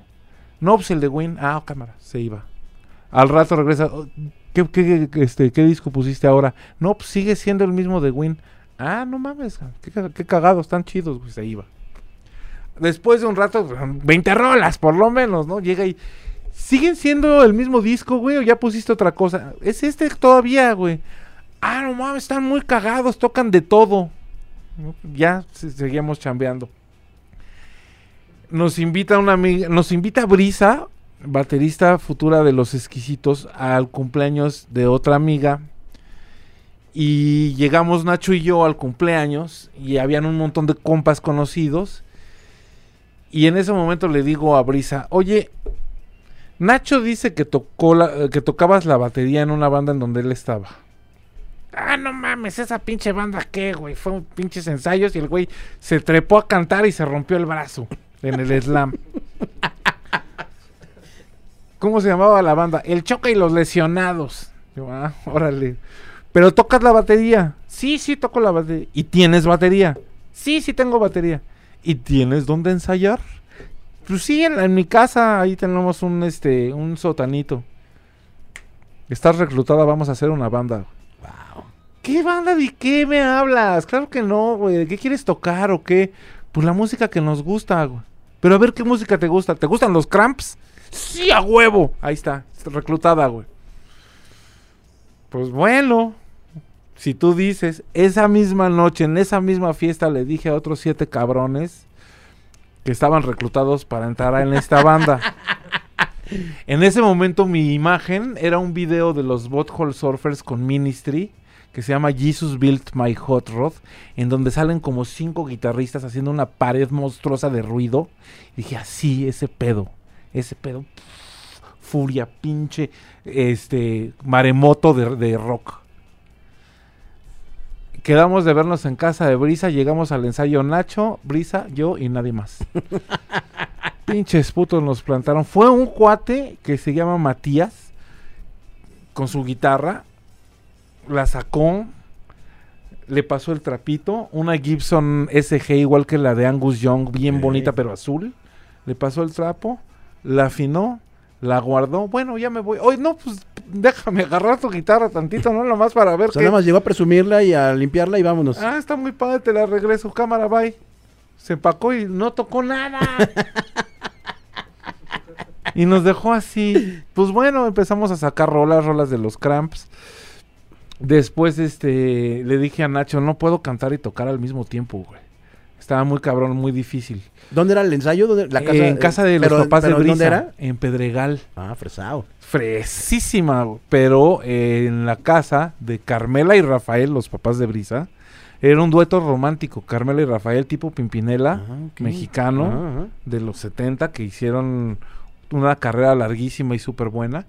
Speaker 2: No, pues el de Win. Ah, cámara, se iba. Al rato regresa, "Oh, ¿qué, qué, este, ¿qué disco pusiste ahora? No, pues sigue siendo el mismo de Win. Ah, no mames, qué cagados, están chidos, güey, se iba. Después de un rato, 20 rolas por lo menos, ¿no? Llega y... ¿Siguen siendo el mismo disco, güey? ¿O ya pusiste otra cosa? Es este todavía, güey. Ah, no mames, están muy cagados, tocan de todo. Ya se- seguíamos chambeando. Nos invita una amiga, nos invita Brisa, baterista futura de Los Exquisitos, al cumpleaños de otra amiga. Y llegamos Nacho y yo al cumpleaños y habían un montón de compas conocidos. Y en ese momento le digo a Brisa, oye, Nacho dice que tocó la, que tocabas la batería en una banda en donde él estaba. Ah, no mames, esa pinche banda qué, güey. Fue un pinches ensayos y el güey se trepó a cantar y se rompió el brazo en el slam. ¿Cómo se llamaba la banda? El Choca y los Lesionados. Ah, órale. Pero tocas la batería. Sí, sí, toco la batería. ¿Y tienes batería? Sí, sí tengo batería. ¿Y tienes dónde ensayar? Pues sí, en, en mi casa ahí tenemos un este un sotanito. Estás reclutada, vamos a hacer una banda.
Speaker 1: Wow.
Speaker 2: ¿Qué banda de qué me hablas? Claro que no, güey. ¿De qué quieres tocar o qué? Pues la música que nos gusta, güey. Pero a ver qué música te gusta. ¿Te gustan los cramps? Sí, a huevo. Ahí está, reclutada, güey. Pues bueno, si tú dices, esa misma noche, en esa misma fiesta, le dije a otros siete cabrones que estaban reclutados para entrar en esta banda. En ese momento mi imagen era un video de los Butthole Surfers con Ministry que se llama Jesus Built My Hot Rod, en donde salen como cinco guitarristas haciendo una pared monstruosa de ruido. Y dije, así, ese pedo, ese pedo, pff, furia, pinche, este, maremoto de, de rock. Quedamos de vernos en casa de Brisa, llegamos al ensayo Nacho, Brisa, yo y nadie más. Pinches putos nos plantaron. Fue un cuate que se llama Matías, con su guitarra, la sacó, le pasó el trapito, una Gibson SG igual que la de Angus Young, bien bonita pero azul, le pasó el trapo, la afinó, la guardó, bueno, ya me voy, oye, no, pues déjame agarrar tu guitarra tantito, ¿no? Nomás para ver
Speaker 1: O sea,
Speaker 2: qué...
Speaker 1: nada más llegó a presumirla y a limpiarla y vámonos.
Speaker 2: Ah, está muy padre, te la regreso, cámara, bye. Se empacó y no tocó nada. y nos dejó así. Pues bueno, empezamos a sacar rolas, rolas de los cramps. Después, este, le dije a Nacho, no puedo cantar y tocar al mismo tiempo, güey. Estaba muy cabrón, muy difícil.
Speaker 1: ¿Dónde era el ensayo? ¿Dónde- la casa,
Speaker 2: en casa de los
Speaker 1: pero-
Speaker 2: papás de Brisa.
Speaker 1: ¿Dónde era?
Speaker 2: En Pedregal.
Speaker 1: Ah, fresado.
Speaker 2: Fresísima, pero eh, en la casa de Carmela y Rafael, los papás de Brisa, era un dueto romántico. Carmela y Rafael, tipo Pimpinela,
Speaker 1: Ah,
Speaker 2: mexicano,
Speaker 1: Ajá, ajá.
Speaker 2: de los 70, que hicieron una carrera larguísima y súper buena.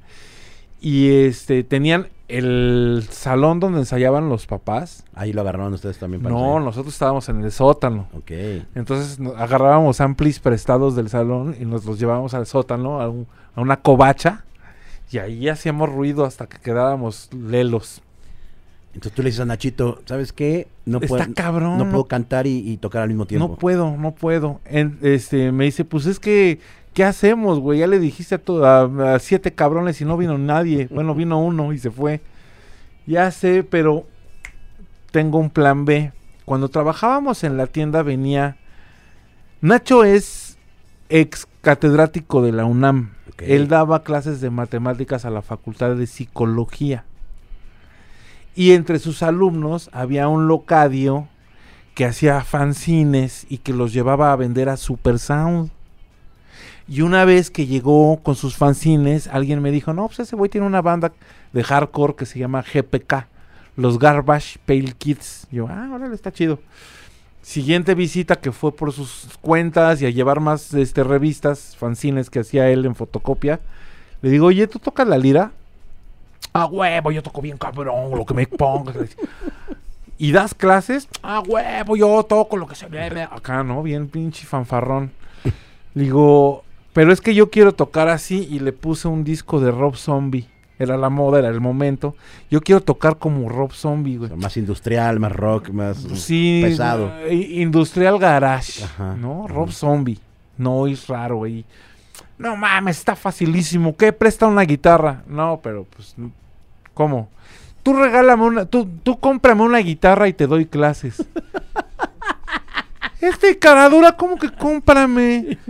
Speaker 2: Y este tenían el salón donde ensayaban los papás.
Speaker 1: Ahí lo agarraron ustedes también para
Speaker 2: No,
Speaker 1: ensayar.
Speaker 2: nosotros estábamos en el sótano.
Speaker 1: Ok.
Speaker 2: Entonces agarrábamos amplis prestados del salón y nos los llevábamos al sótano, a, un- a una covacha. Y ahí hacíamos ruido hasta que quedábamos lelos.
Speaker 1: Entonces tú le dices a Nachito, ¿sabes qué? No,
Speaker 2: Está
Speaker 1: puedo,
Speaker 2: cabrón.
Speaker 1: no puedo cantar y, y tocar al mismo tiempo.
Speaker 2: No puedo, no puedo. En- este, me dice, pues es que, ¿qué hacemos, güey? Ya le dijiste a, to- a- a siete cabrones y no vino nadie. Bueno, vino uno y se fue. Ya sé, pero tengo un plan B. Cuando trabajábamos en la tienda venía... Nacho es ex catedrático de la UNAM. Él daba clases de matemáticas a la Facultad de Psicología. Y entre sus alumnos había un locadio que hacía fanzines y que los llevaba a vender a Super Sound. Y una vez que llegó con sus fanzines, alguien me dijo, no, pues ese güey tiene una banda de hardcore que se llama GPK, los Garbage Pale Kids. Y yo, ah, órale, está chido. Siguiente visita que fue por sus cuentas y a llevar más este, revistas, fanzines que hacía él en fotocopia. Le digo, oye, ¿tú tocas la lira? Ah, huevo, yo toco bien cabrón, lo que me pongas. ¿Y das clases? Ah, huevo, yo toco lo que se ve. Acá, ¿no? Bien pinche fanfarrón. Le digo, pero es que yo quiero tocar así y le puse un disco de Rob Zombie. Era la moda, era el momento. Yo quiero tocar como Rob Zombie,
Speaker 1: O
Speaker 2: güey.
Speaker 1: sea, más industrial, más rock, más
Speaker 2: Sí,
Speaker 1: pesado.
Speaker 2: Industrial Garage,
Speaker 1: Ajá,
Speaker 2: ¿no? Rob Zombie. No es raro, güey. No mames, está facilísimo. ¿Qué? Presta una guitarra. No, pero pues, ¿cómo? Tú regálame una, tú, tú cómprame una guitarra y te doy clases. este caradura, ¿cómo que cómprame?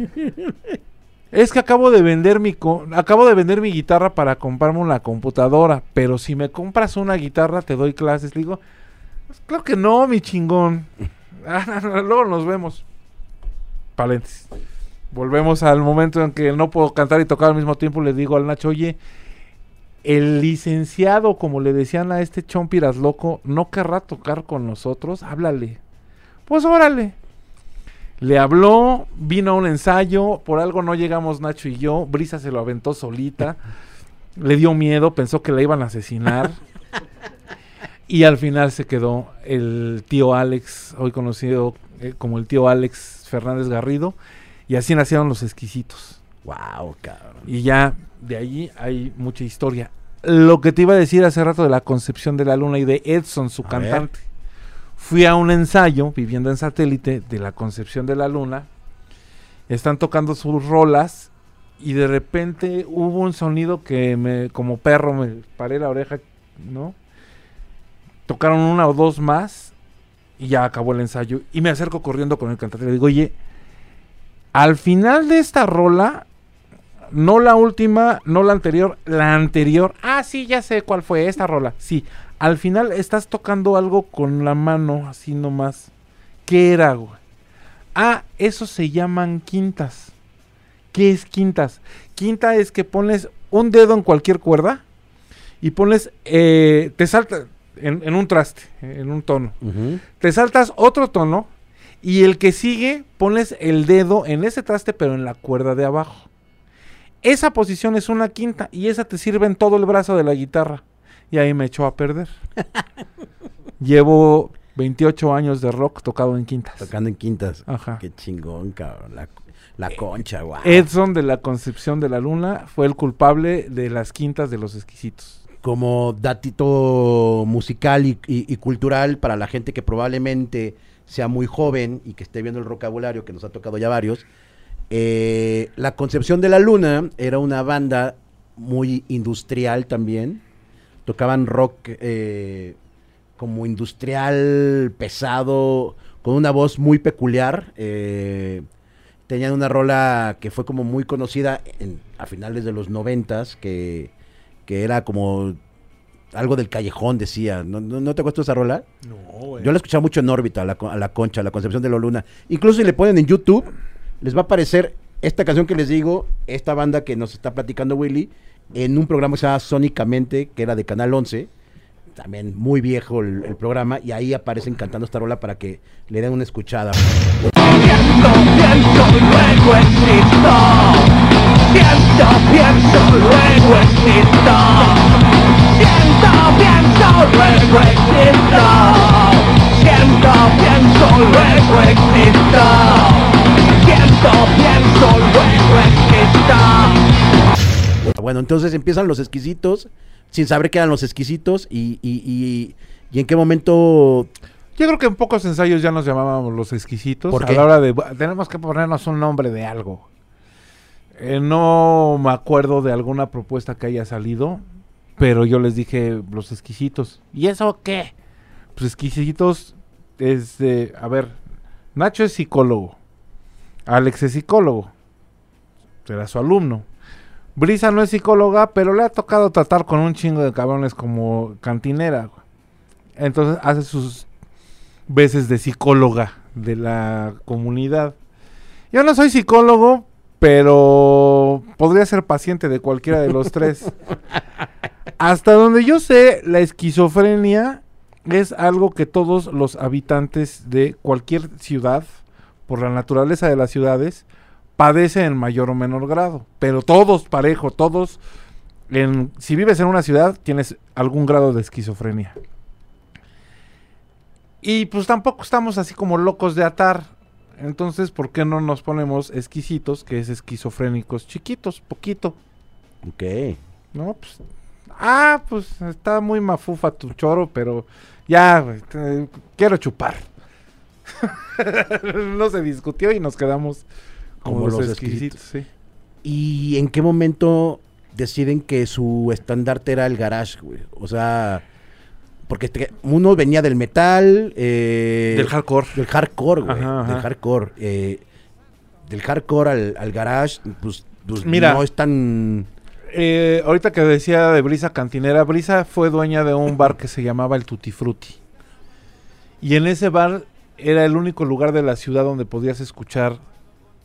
Speaker 2: Es que acabo de vender mi acabo de vender mi guitarra para comprarme una computadora, pero si me compras una guitarra te doy clases. Le digo, "Pues claro que no, mi chingón. Ah, Luego nos vemos. Paréntesis. Volvemos al momento en que no puedo cantar y tocar al mismo tiempo. Le digo al Nacho, oye, el licenciado, como le decían a este chompiras loco, no querrá tocar con nosotros. Háblale. Pues órale. Le habló, vino a un ensayo, por algo no llegamos Nacho y yo, Brisa se lo aventó solita, le dio miedo, pensó que la iban a asesinar. y al final se quedó el tío Alex, hoy conocido eh, como el tío Alex Fernández Garrido, y así nacieron los exquisitos.
Speaker 1: Wow, cabrón.
Speaker 2: Y ya de ahí hay mucha historia. Lo que te iba a decir hace rato de la concepción de la luna y de Edson, su
Speaker 1: A
Speaker 2: cantante. Fui a un ensayo, viviendo en satélite, de la concepción de la luna. Están tocando sus rolas y de repente hubo un sonido que me, como perro, me paré la oreja, ¿no? Tocaron una o dos más y ya acabó el ensayo. Y me acerco corriendo con el cantante y le digo, oye, al final de esta rola No la última, no la anterior, la anterior. Ah, sí, ya sé cuál fue esta rola. Sí, al final estás tocando algo con la mano, así nomás. ¿Qué era, güey? Ah, eso se llaman quintas. ¿Qué es quintas? Quinta es que pones un dedo en cualquier cuerda y pones, eh, te salta en, en un traste, en un tono. Te saltas otro tono y el que sigue pones el dedo en ese traste pero en la cuerda de abajo. Esa posición es una quinta y esa te sirve en todo el brazo de la guitarra. Y ahí me echó a perder. Llevo 28 años de rock tocado en quintas.
Speaker 1: Tocando en quintas.
Speaker 2: Ajá.
Speaker 1: Qué chingón, cabrón. La, la concha, guau.
Speaker 2: Edson de la Concepción de la Luna fue el culpable de las quintas de los exquisitos.
Speaker 1: como datito musical y, y- y cultural para la gente que probablemente sea muy joven y que esté viendo el vocabulario, que nos ha tocado ya varios. eh, la Concepción de la Luna era una banda muy industrial también. Tocaban rock eh, como industrial, pesado, con una voz muy peculiar. eh, tenían una rola que fue como muy conocida en- a finales de los noventas, que, que era como algo del callejón, decía. ¿No, no, no te acuerdas esa rola?
Speaker 2: No,
Speaker 1: Yo la escuchaba mucho en órbita, a la, a la concha, a la concepción de la luna. Incluso si le ponen en YouTube, les va a aparecer esta canción que les digo, esta banda que nos está platicando Willy, en un programa que se llama Sónicamente, que era de Canal 11. También muy viejo el, el programa, y ahí aparecen cantando esta rola para que le den una escuchada.
Speaker 3: Pienso, pienso luego existo. Pienso, pienso luego existo. Siento, pienso, luego existo. Siento, pienso, luego existo. Siento, pienso, luego existo.
Speaker 1: Bueno, entonces empiezan los exquisitos, sin saber qué eran los exquisitos, y, y, y- y en qué momento
Speaker 2: Yo creo que en pocos ensayos ya nos llamábamos los exquisitos.
Speaker 1: ¿Por
Speaker 2: a
Speaker 1: qué?
Speaker 2: la hora de. "Bu- Tenemos que ponernos un nombre de algo. Eh, no me acuerdo de alguna propuesta que haya salido, pero yo les dije los exquisitos. ¿Y eso qué? Pues exquisitos es. A ver, Nacho es psicólogo. Alex es psicólogo. Será su alumno. Brisa no es psicóloga, pero le ha tocado tratar con un chingo de cabrones como cantinera. Entonces hace sus veces de psicóloga de la comunidad. Yo no soy psicólogo, pero podría ser paciente de cualquiera de los tres. Hasta donde yo sé, la esquizofrenia es algo que todos los habitantes de cualquier ciudad, por la naturaleza de las ciudades, padecen en mayor o menor grado. Pero todos parejo, todos, en, si vives en una ciudad, tienes algún grado de esquizofrenia. Y pues tampoco estamos así como locos de atar. Entonces, ¿por qué no nos ponemos exquisitos, que es esquizofrénicos chiquitos, poquito?
Speaker 1: Ok.
Speaker 2: ¿No? Pues, ah, pues está muy mafufa tu choro, pero ya, te- quiero chupar. no se discutió y nos quedamos como,
Speaker 1: Como
Speaker 2: los,
Speaker 1: los
Speaker 2: exquisitos, sí.
Speaker 1: ¿Y en qué momento deciden que su estandarte era el garage, güey? O sea, porque te- uno venía del metal, eh,
Speaker 2: Del hardcore.
Speaker 1: del hardcore, güey,
Speaker 2: Ajá, ajá.
Speaker 1: del hardcore, eh, del hardcore al, al garage, pues, pues
Speaker 2: Mira.
Speaker 1: no es tan...
Speaker 2: Eh, ahorita que decía de Brisa Cantinera, Brisa fue dueña de un bar que se llamaba el Tutti Frutti. Y en ese bar era el único lugar de la ciudad donde podías escuchar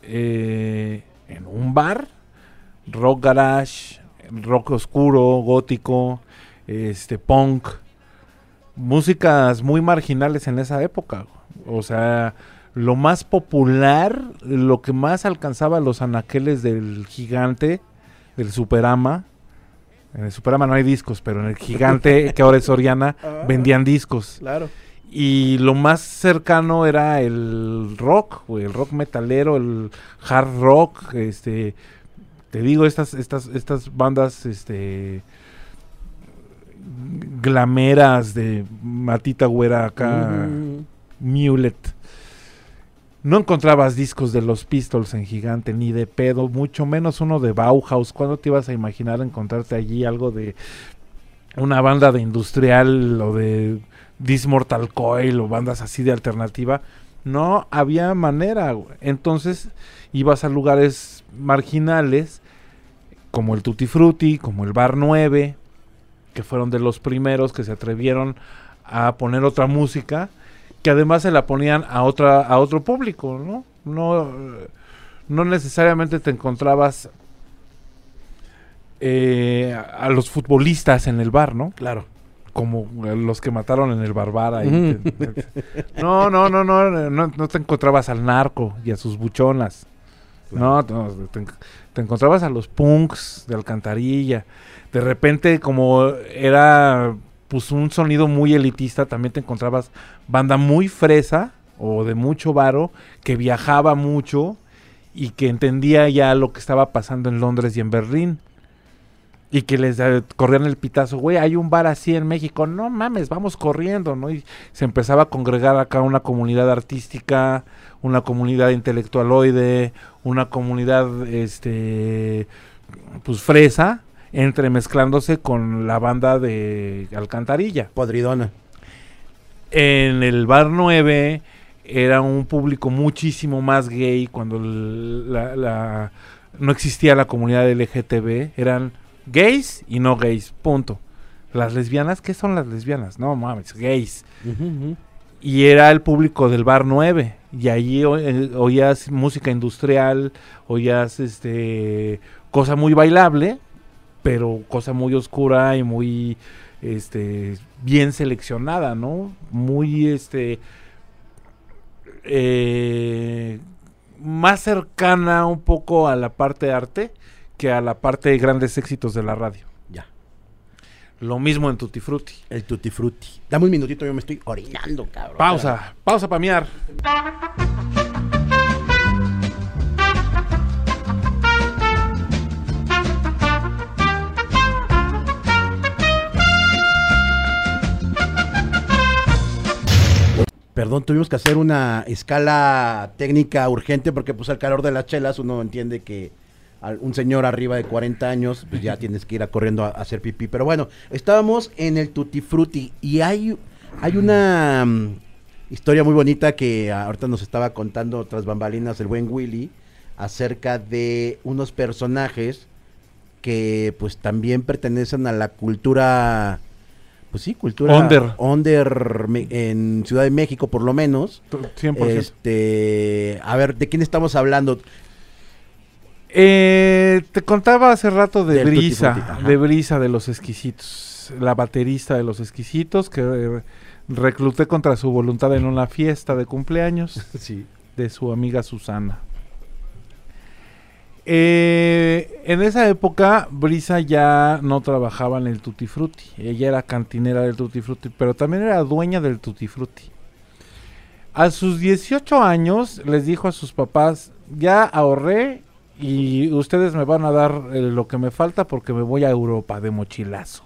Speaker 2: eh, en un bar rock garage, rock oscuro, gótico, este punk, músicas muy marginales en esa época. O sea, lo más popular, lo que más alcanzaba los anaqueles del gigante, del Superama. En el Superama no hay discos, pero en el gigante, que ahora es Soriana, vendían discos.
Speaker 1: Claro.
Speaker 2: Y lo más cercano era el rock, güey, el rock metalero, el hard rock, este, te digo, estas, estas, estas bandas, este, glameras de Matita Güera acá, Mulet. No encontrabas discos de los Pistols en Gigante, ni de pedo, mucho menos uno de Bauhaus. ¿Cuándo te ibas a imaginar encontrarte allí algo de una banda de industrial o de Dismortal Coil o bandas así de alternativa? No había manera. Entonces ibas a lugares marginales como el Tutti Frutti, como el Bar 9, que fueron de los primeros que se atrevieron a poner otra música, que además se la ponían a otra a otro público, ¿no? No, no necesariamente te encontrabas eh, a los futbolistas en el bar, ¿no?
Speaker 1: Claro.
Speaker 2: Como los que mataron en el Barbara. y te- no, no, no, no, no, no te encontrabas al narco y a sus buchonas. No, no, te, te encontrabas a los punks de alcantarilla. De repente, como era pues un sonido muy elitista, también te encontrabas banda muy fresa o de mucho varo que viajaba mucho y que entendía ya lo que estaba pasando en Londres y en Berlín. Y que les eh, corrían el pitazo, güey, hay un bar así en México, no mames, vamos corriendo, ¿no? Y se empezaba a congregar acá una comunidad artística, una comunidad intelectualoide, una comunidad, este, pues fresa, entremezclándose con la banda de Alcantarilla.
Speaker 1: Podridona.
Speaker 2: En el bar 9 era un público muchísimo más gay cuando la- no existía la comunidad LGTB. Eran gays y no gays, punto. Las lesbianas, ¿qué son las lesbianas? No mames, gays. Y era el público del bar 9. Y o- eh, oías música industrial, oías este cosa muy bailable, pero cosa muy oscura y muy este bien seleccionada, ¿no? Muy este eh, más cercana un poco a la parte de arte que a la parte de grandes éxitos de la radio.
Speaker 1: Ya.
Speaker 2: Lo mismo en Tutti Frutti.
Speaker 1: El tutti frutti. Dame un minutito, yo me estoy orinando, cabrón.
Speaker 2: Pausa, pausa para miar.
Speaker 1: Perdón, tuvimos que hacer una escala técnica urgente porque pues al calor de las chelas uno entiende que un señor arriba de 40 años pues ya tienes que ir a corriendo a, a hacer pipí. Pero bueno, estábamos en el Tutti Frutti y hay, hay una mm, historia muy bonita que ahorita nos estaba contando otras bambalinas el buen Willy acerca de unos personajes que pues también pertenecen a la cultura pues sí, cultura
Speaker 2: Under.
Speaker 1: under en Ciudad de México por lo menos.
Speaker 2: 100%.
Speaker 1: Este, a ver, ¿de quién estamos hablando?
Speaker 2: Eh, te contaba hace rato de
Speaker 1: Del Tutti
Speaker 2: Brisa,
Speaker 1: Frutti,
Speaker 2: de Brisa de los exquisitos, la baterista de los exquisitos que eh, recluté contra su voluntad en una fiesta de cumpleaños
Speaker 1: Sí.
Speaker 2: de su amiga Susana. Eh, en esa época Brisa ya no trabajaba en el Tutti Frutti, ella era cantinera del Tutti Frutti, pero también era dueña del Tutti Frutti. A sus 18 años les dijo a sus papás, ya ahorré y ustedes me van a dar eh, lo que me falta porque me voy a Europa de mochilazo.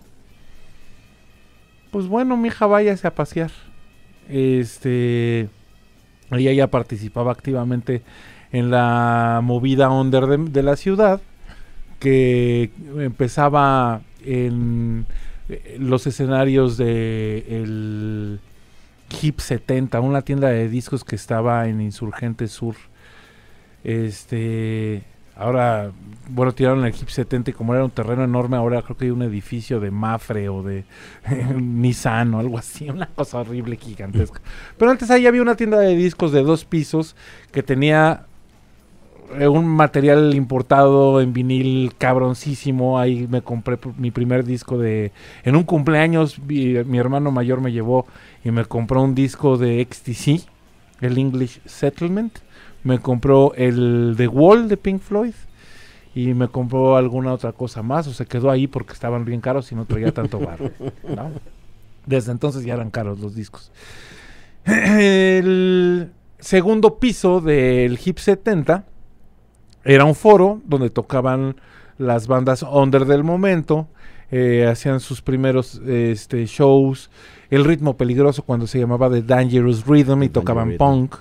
Speaker 2: Pues bueno, mi hija, váyase a pasear. Este, ella ya participaba activamente en la movida under de, la ciudad, que empezaba en eh, los escenarios de el Hip 70, una tienda de discos que estaba en Insurgente Sur. Este, ahora, bueno, tiraron el Hip 70 y como era un terreno enorme, ahora creo que hay un edificio de Mafre o de Nissan o algo así, una cosa horrible, gigantesca. Pero antes ahí había una tienda de discos de dos pisos que tenía eh, un material importado en vinil cabroncísimo. Ahí me compré pr- mi primer disco de... En un cumpleaños mi, mi hermano mayor me llevó y me compró un disco de XTC, el English Settlement. Me compró el The Wall de Pink Floyd. Y me compró alguna otra cosa más. O se quedó ahí porque estaban bien caros y no traía tanto barro. ¿no? Desde entonces ya eran caros los discos. El segundo piso del Hip 70 era un foro donde tocaban las bandas under del momento, eh, hacían sus primeros este, shows, el ritmo peligroso cuando se llamaba The Dangerous Rhythm y
Speaker 1: The
Speaker 2: tocaban
Speaker 1: Dangerous
Speaker 2: punk,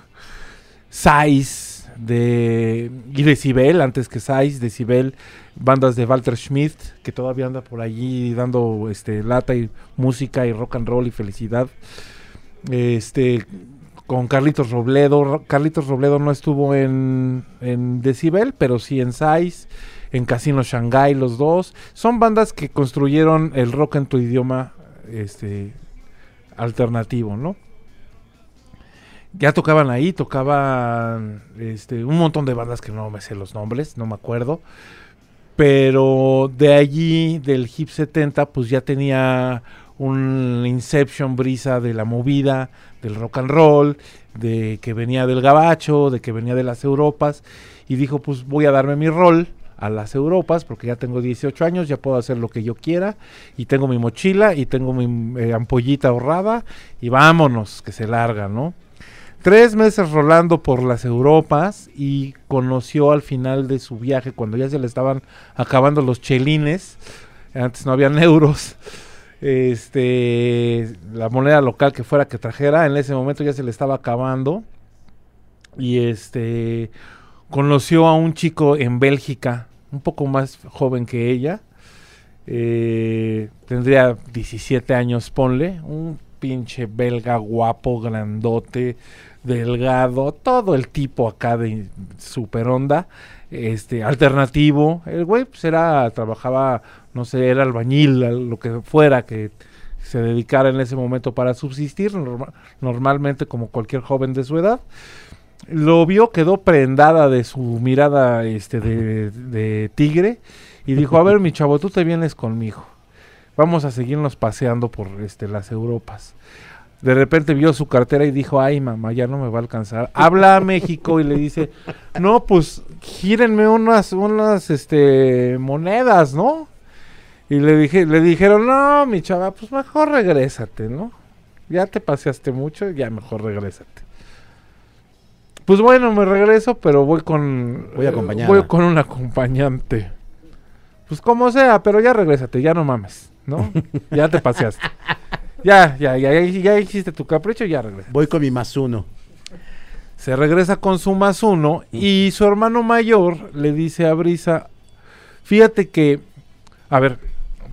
Speaker 2: Size de y Decibel antes que Size, Decibel, bandas de Walter Schmidt que todavía anda por allí dando este lata y música y rock and roll y felicidad. Este con Carlitos Robledo. Ro- Carlitos Robledo no estuvo en, en Decibel, pero sí en Size. en Casino Shanghai los dos. Son bandas que construyeron el rock en tu idioma este alternativo, ¿no? Ya tocaban ahí, tocaban este, un montón de bandas que no me sé los nombres, no me acuerdo. Pero de allí, del Hip 70, pues ya tenía un Inception brisa de la movida, del rock and roll, de que venía del gabacho, de que venía de las Europas. Y dijo, pues voy a darme mi rol a las Europas, porque ya tengo 18 años, ya puedo hacer lo que yo quiera, y tengo mi mochila, y tengo mi eh, ampollita ahorrada, y vámonos, que se larga, ¿no? Tres meses rolando por las Europas y conoció al final de su viaje, cuando ya se le estaban acabando los chelines, antes no habían euros, este, la moneda local que fuera que trajera, en ese momento ya se le estaba acabando, y este, conoció a un chico en Bélgica, un poco más joven que ella, eh, tendría 17 años, ponle, un pinche belga guapo, grandote, delgado, todo el tipo acá de super onda, este, alternativo. El güey pues era, trabajaba, no sé, era albañil, lo que fuera que se dedicara en ese momento para subsistir, norma- normalmente como cualquier joven de su edad. Lo vio, quedó prendada de su mirada este, de, de tigre y dijo, a ver mi chavo, tú te vienes conmigo. Vamos a seguirnos paseando por este, las Europas. De repente vio su cartera y dijo, ay mamá, ya no me va a alcanzar. Habla a México y le dice, no, pues gírenme unas, unas este, monedas, ¿no? Y le dije, le dijeron, no, mi chava, pues mejor regrésate, ¿no? Ya te paseaste mucho, ya mejor regrésate. Pues bueno, me regreso, pero voy con...
Speaker 1: Voy acompañada.
Speaker 2: voy con un acompañante. Pues como sea, pero ya regrésate, ya no mames, ¿no? ya te paseaste. Ya, ya, ya, ya, ya hiciste tu capricho, ya regresa.
Speaker 1: Voy con mi más uno.
Speaker 2: Se regresa con su más uno y su hermano mayor le dice a Brisa, fíjate que, a ver,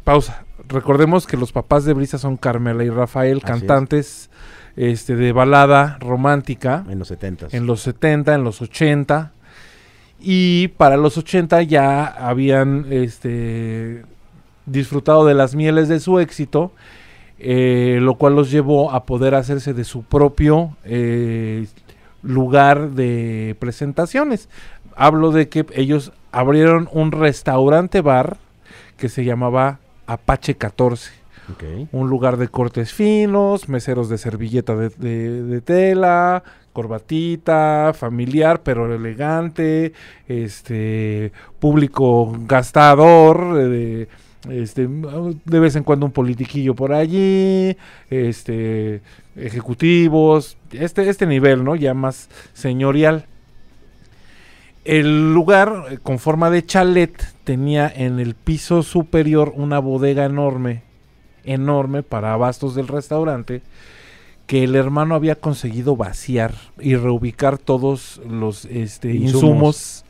Speaker 2: pausa. Recordemos que los papás de Brisa son Carmela y Rafael,
Speaker 1: Así
Speaker 2: cantantes este, de balada romántica
Speaker 1: En los 70
Speaker 2: en los 70, en los 80. Y para los 80 ya habían este, disfrutado de las mieles de su éxito, eh, lo cual los llevó a poder hacerse de su propio eh, lugar de presentaciones. Hablo de que ellos abrieron un restaurante bar que se llamaba Apache 14
Speaker 1: Ok.
Speaker 2: un lugar de cortes finos, meseros de servilleta de, de- de tela, corbatita, familiar pero elegante, este público gastador, eh, de, este, de vez en cuando un politiquillo por allí, este ejecutivos, este, este nivel, ¿no? Ya más señorial. El lugar, eh, con forma de chalet, tenía en el piso superior una bodega enorme, enorme para abastos del restaurante, que el hermano había conseguido vaciar y reubicar todos los este,
Speaker 1: Insumos.
Speaker 2: insumos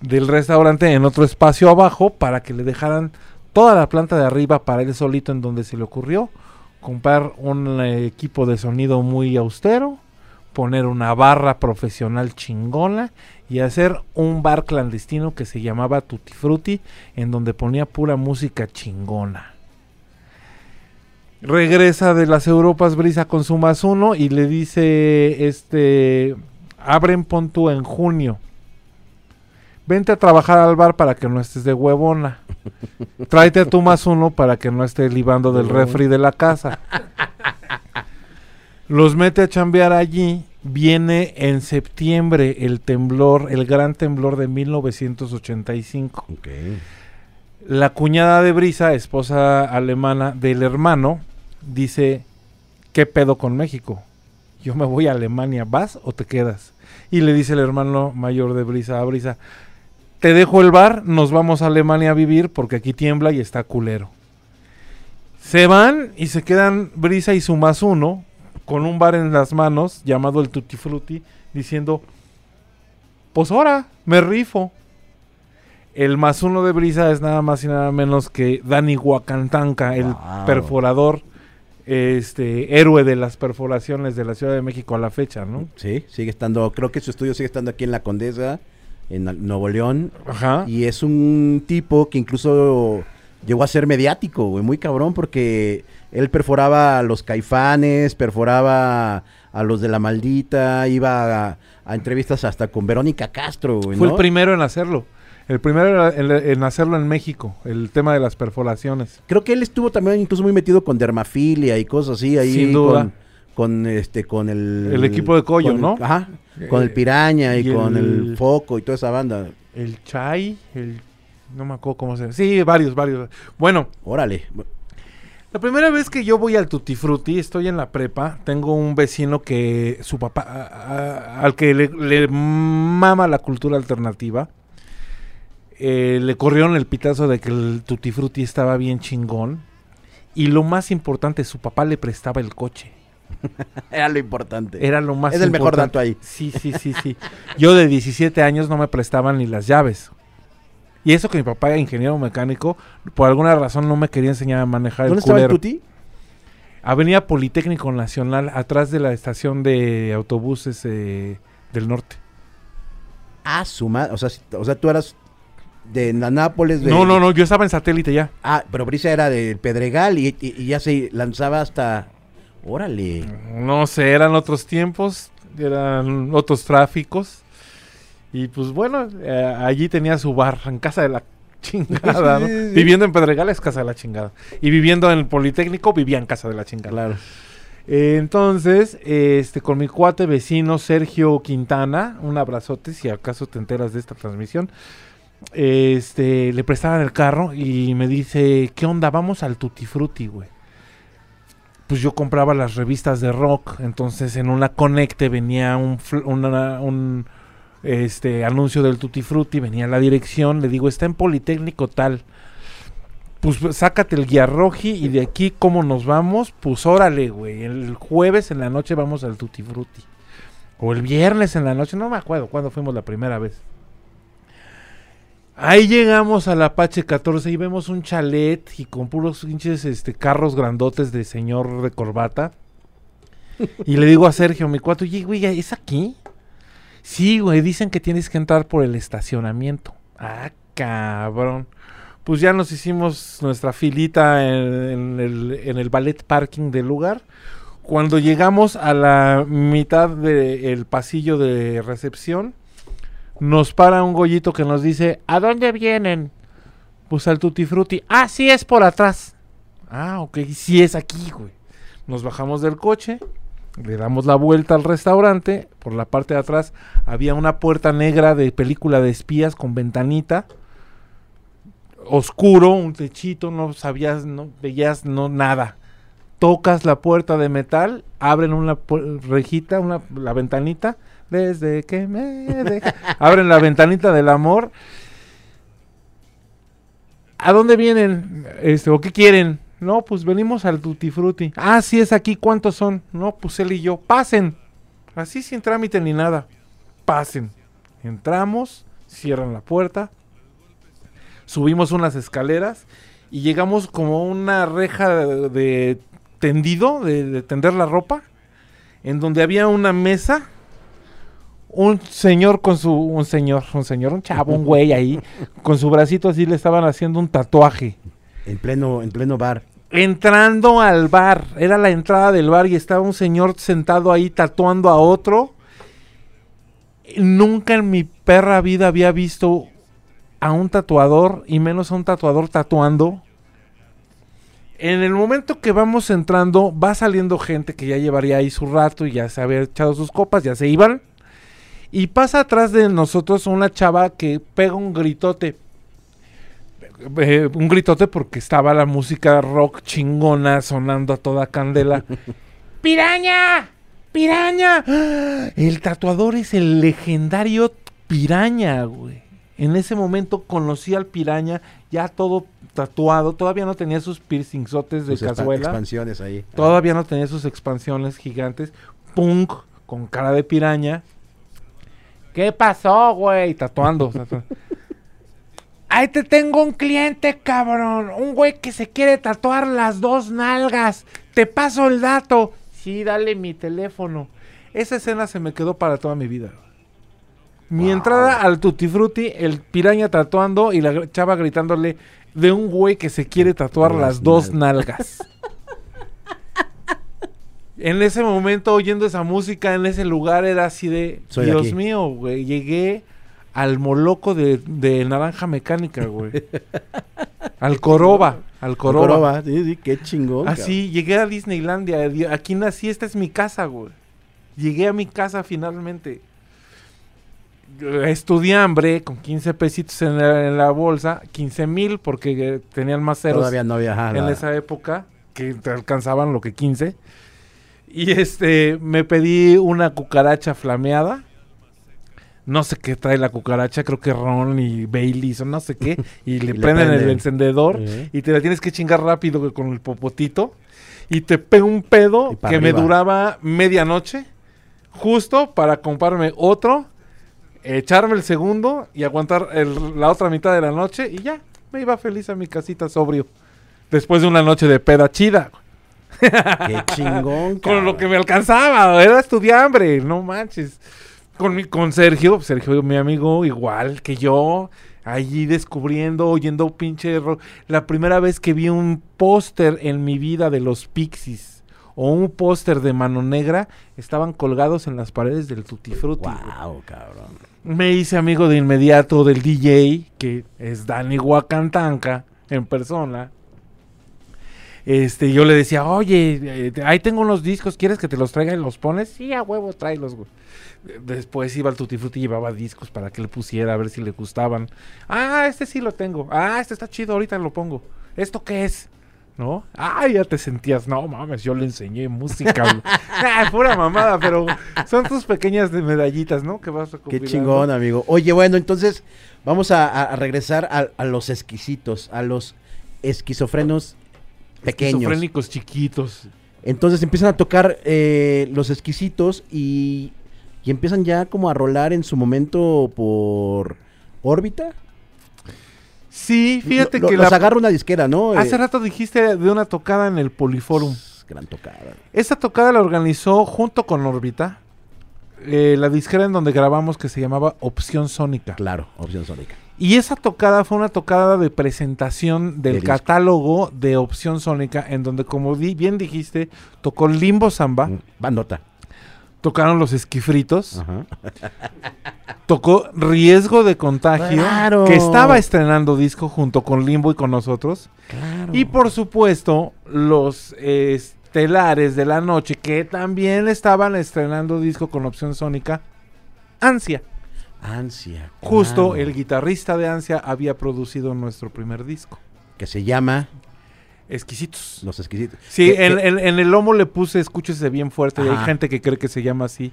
Speaker 2: del restaurante en otro espacio abajo para que le dejaran toda la planta de arriba para él solito en donde se le ocurrió comprar un eh, equipo de sonido muy austero, poner una barra profesional chingona y hacer un bar clandestino que se llamaba Tutti Frutti en donde ponía pura música chingona. Regresa de las Europas Brisa con su más uno y le dice, este, abren pon tú en junio. Vente a trabajar al bar para que no estés de huevona. Tráete a tu más uno para que no estés libando del refri de la casa. Los mete a chambear allí. Viene en septiembre el temblor, el gran temblor de 1985.
Speaker 1: Ok.
Speaker 2: La cuñada de Brisa, esposa alemana del hermano, dice, ¿qué pedo con México? Yo me voy a Alemania, ¿vas o te quedas? Y le dice el hermano mayor de Brisa a Brisa, te dejo el bar, nos vamos a Alemania a vivir porque aquí tiembla y está culero. Se van y se quedan Brisa y su más uno con un bar en las manos llamado el Tutti Frutti diciendo, pues ahora, me rifo. El más uno de Brisa es nada más y nada menos que Dani Huacantanca, el
Speaker 1: Wow.
Speaker 2: perforador, este héroe de las perforaciones de la Ciudad de México a la fecha, ¿no?
Speaker 1: Sí, sigue estando, creo que su estudio sigue estando aquí en La Condesa en Nuevo León.
Speaker 2: Ajá.
Speaker 1: Y es un tipo que incluso llegó a ser mediático, güey, muy cabrón, porque él perforaba a los caifanes, perforaba a los de la maldita, iba a, a entrevistas hasta con Verónica Castro, güey,
Speaker 2: Fue el primero en hacerlo. El primero en, en hacerlo en México, el tema de las perforaciones.
Speaker 1: Creo que él estuvo también incluso muy metido con dermafilia y cosas así ahí
Speaker 2: Sin duda.
Speaker 1: con con este con el
Speaker 2: El equipo de Coyo,
Speaker 1: el-
Speaker 2: ¿no?
Speaker 1: Ajá. Con el
Speaker 2: Eh,
Speaker 1: piraña y,
Speaker 2: y
Speaker 1: con el...
Speaker 2: el-
Speaker 1: foco y toda esa banda.
Speaker 2: El Chai, el... No me acuerdo cómo se llama. Sí, varios, varios. Bueno,
Speaker 1: Órale.
Speaker 2: la primera vez que yo voy al Tutti Frutti, estoy en la prepa, tengo un vecino que su papá, a- a- al que le, le mama la cultura alternativa, eh, le corrieron el pitazo de que el Tutti Frutti estaba bien chingón. Y lo más importante, su papá le prestaba el coche.
Speaker 1: Era lo importante.
Speaker 2: Era lo más
Speaker 1: Es el mejor dato ahí.
Speaker 2: Sí, sí, sí, sí. Yo de 17 años no me prestaban ni las llaves. Y eso que mi papá era ingeniero mecánico, por alguna razón no me quería enseñar a manejar
Speaker 1: ¿Dónde
Speaker 2: el
Speaker 1: estaba el
Speaker 2: culero.
Speaker 1: Tuti?
Speaker 2: Avenida Politécnico Nacional, atrás de la estación de autobuses eh, del norte.
Speaker 1: Ah, su madre. O sea, si- o sea, tú eras de Na- Nápoles. De...
Speaker 2: No, no, no, yo estaba en satélite ya.
Speaker 1: Ah, pero Brisa era del Pedregal y, y- y ya se lanzaba hasta. Órale.
Speaker 2: No sé, eran otros tiempos, eran otros tráficos. Y pues bueno, eh, allí tenía su bar, en casa de la chingada, ¿no? Viviendo en Pedregal es casa de la chingada. Y viviendo en el Politécnico vivía en casa de la chingada.
Speaker 1: Claro.
Speaker 2: Eh, entonces, este, con mi cuate vecino Sergio Quintana, un abrazote si acaso te enteras de esta transmisión. Este, le prestaban el carro y me dice, ¿qué onda? Vamos al Tutti Frutti, güey. Pues yo compraba las revistas de rock, entonces en una conecte venía un, este, anuncio del Tutti Frutti, venía la dirección, le digo, está en Politécnico tal. Pues sácate el guía roji y de aquí, ¿cómo nos vamos? Pues órale, güey. El jueves en la noche vamos al Tutti Frutti. O el viernes en la noche, no me acuerdo cuándo fuimos la primera vez. Ahí llegamos al Apache 14 y vemos un chalet y con puros pinches este, carros grandotes de señor de corbata. y le digo a Sergio, mi cuate, oye, güey, ¿es aquí? Sí, güey, dicen que tienes que entrar por el estacionamiento. Ah, cabrón. Pues ya nos hicimos nuestra filita en, el, en el ballet parking del lugar. Cuando llegamos a la mitad del pasillo de recepción, nos para un gollito que nos dice, ¿a dónde vienen? Pues al Tutti Frutti. Ah, sí, es por atrás. Ah, ok, sí es aquí, güey. Nos bajamos del coche, le damos la vuelta al restaurante. Por la parte de atrás había una puerta negra de película de espías con ventanita. Oscuro, un techito, no sabías, no veías no nada. Tocas la puerta de metal, abren una rejita, una, la ventanita, desde que me deja- abren la ventanita del amor. ¿A dónde vienen? Este, ¿o qué quieren? No, pues venimos al Tutti Frutti. Ah, sí es aquí, ¿cuántos son? No, pues él y yo. Pasen. Así sin trámite ni nada. Pasen. Entramos, cierran la puerta, subimos unas escaleras y llegamos como a una reja de, tendido, de tender la ropa, en donde había una mesa, un señor con su, un señor, un señor, un chavo, un güey ahí, con su bracito así le estaban haciendo un tatuaje.
Speaker 1: En pleno, en pleno bar.
Speaker 2: Entrando al bar, era la entrada del bar y estaba un señor sentado ahí tatuando a otro. Nunca en mi perra vida había visto a un tatuador y menos a un tatuador tatuando. En el momento que vamos entrando, va saliendo gente que ya llevaría ahí su rato y ya se había echado sus copas, ya se iban. Y pasa atrás de nosotros una chava que pega un gritote. Eh, un gritote porque estaba la música rock chingona sonando a toda candela. ¡Piraña! ¡Piraña! ¡Ah! El tatuador es el legendario Piraña, güey. En ese momento conocí al Piraña, ya todo tatuado. Todavía no tenía sus piercingsotes de
Speaker 1: Sus
Speaker 2: cazuela.
Speaker 1: expansiones ahí.
Speaker 2: Todavía no tenía sus expansiones gigantes. Punk, con cara de piraña. ¿Qué pasó, güey? Tatuando. tatu- Ahí te tengo un cliente, cabrón. Un güey que se quiere tatuar las dos nalgas. Te paso el dato. Sí, dale mi teléfono. Esa escena se me quedó para toda mi vida. Mi
Speaker 1: Wow.
Speaker 2: entrada al Tutti Frutti, el piraña tatuando y la chava gritándole de un güey que se quiere tatuar
Speaker 1: Las
Speaker 2: las dos nalgas. En ese momento, oyendo esa música en ese lugar, era así de,
Speaker 1: Soy
Speaker 2: Dios
Speaker 1: aquí".
Speaker 2: mío, güey, llegué al moloco de, de naranja mecánica, güey. al Coroba, al Coroba.
Speaker 1: Coroba, sí, sí, qué chingón.
Speaker 2: Así, llegué a Disneylandia. di- Aquí nací, esta es mi casa, güey. Llegué a mi casa finalmente. Estudiambre con 15 pesitos en la, en la bolsa, 15 mil porque eh, tenían más ceros
Speaker 1: Todavía no ajá,
Speaker 2: en esa época que te alcanzaban lo que 15. Y este, me pedí una cucaracha flameada. No sé qué trae la cucaracha, creo que ron y Baileys o no sé qué. Y le
Speaker 1: le
Speaker 2: prenden el encendedor y te la tienes que chingar rápido con el popotito. Y te pega un pedo que me duraba medianoche. Justo para comprarme otro, echarme el segundo y aguantar el- la otra mitad de la noche. Y ya, me iba feliz a mi casita sobrio. Después de una noche de peda chida.
Speaker 1: Qué chingón.
Speaker 2: Con lo que me alcanzaba. Era estudiambre, no manches. Con, mi, con Sergio, Sergio, mi amigo, igual que yo. Allí descubriendo, oyendo pinche rock. La primera vez que vi un póster en mi vida de los Pixies o un póster de Mano Negra estaban colgados en las paredes del Tutti Frutti.
Speaker 1: Wow, cabrón.
Speaker 2: Me hice amigo de inmediato del DJ, que es Dani Huacantanca, en persona. Este, yo le decía, oye, eh, ahí tengo unos discos, ¿quieres que te los traiga y los pones? Sí, a huevo, tráelos, güey. Después iba al Tutti Frutti y llevaba discos para que le pusiera a ver si le gustaban. Ah, este sí lo tengo. Ah, este está chido, ahorita lo pongo. ¿Esto qué es? ¿No? Ah, ya te sentías, no mames, yo le enseñé música. güey". ah, pura mamada, pero son tus pequeñas medallitas, ¿no? Que vas
Speaker 1: Qué
Speaker 2: recopilando.
Speaker 1: chingón, amigo. Oye, bueno, entonces vamos a, a- a regresar a, a los exquisitos, a los esquizofrenos pequeños.
Speaker 2: Esquizofrénicos chiquitos.
Speaker 1: Entonces empiezan a tocar eh, los exquisitos y, y empiezan ya como a rolar en su momento por órbita.
Speaker 2: Sí, fíjate
Speaker 1: Lo-
Speaker 2: que
Speaker 1: los
Speaker 2: la-
Speaker 1: agarra una disquera, ¿no?
Speaker 2: hace
Speaker 1: Eh,
Speaker 2: rato dijiste de una tocada en el Poliforum.
Speaker 1: Gran tocada.
Speaker 2: Esa tocada la organizó junto con Orbita. eh, la disquera en donde grabamos que se llamaba Opción Sónica.
Speaker 1: Claro, opción sónica.
Speaker 2: Y esa tocada fue una tocada de presentación del catálogo de Opción Sónica, en donde, como di- bien dijiste, tocó Limbo Samba,
Speaker 1: Mm, Bandota.
Speaker 2: tocaron los esquifritos,
Speaker 1: Ajá.
Speaker 2: tocó Riesgo de Contagio,
Speaker 1: Claro.
Speaker 2: que estaba estrenando disco junto con Limbo y con nosotros.
Speaker 1: Claro.
Speaker 2: Y por supuesto, los eh, estelares de la noche, que también estaban estrenando disco con opción sónica, Ansia.
Speaker 1: Ansia.
Speaker 2: Justo el guitarrista de Ansia había producido nuestro primer disco.
Speaker 1: Que se llama
Speaker 2: Exquisitos.
Speaker 1: Los Exquisitos.
Speaker 2: Sí, en,
Speaker 1: que-
Speaker 2: en- en el lomo le puse escúchese bien fuerte y hay gente que cree que se llama así.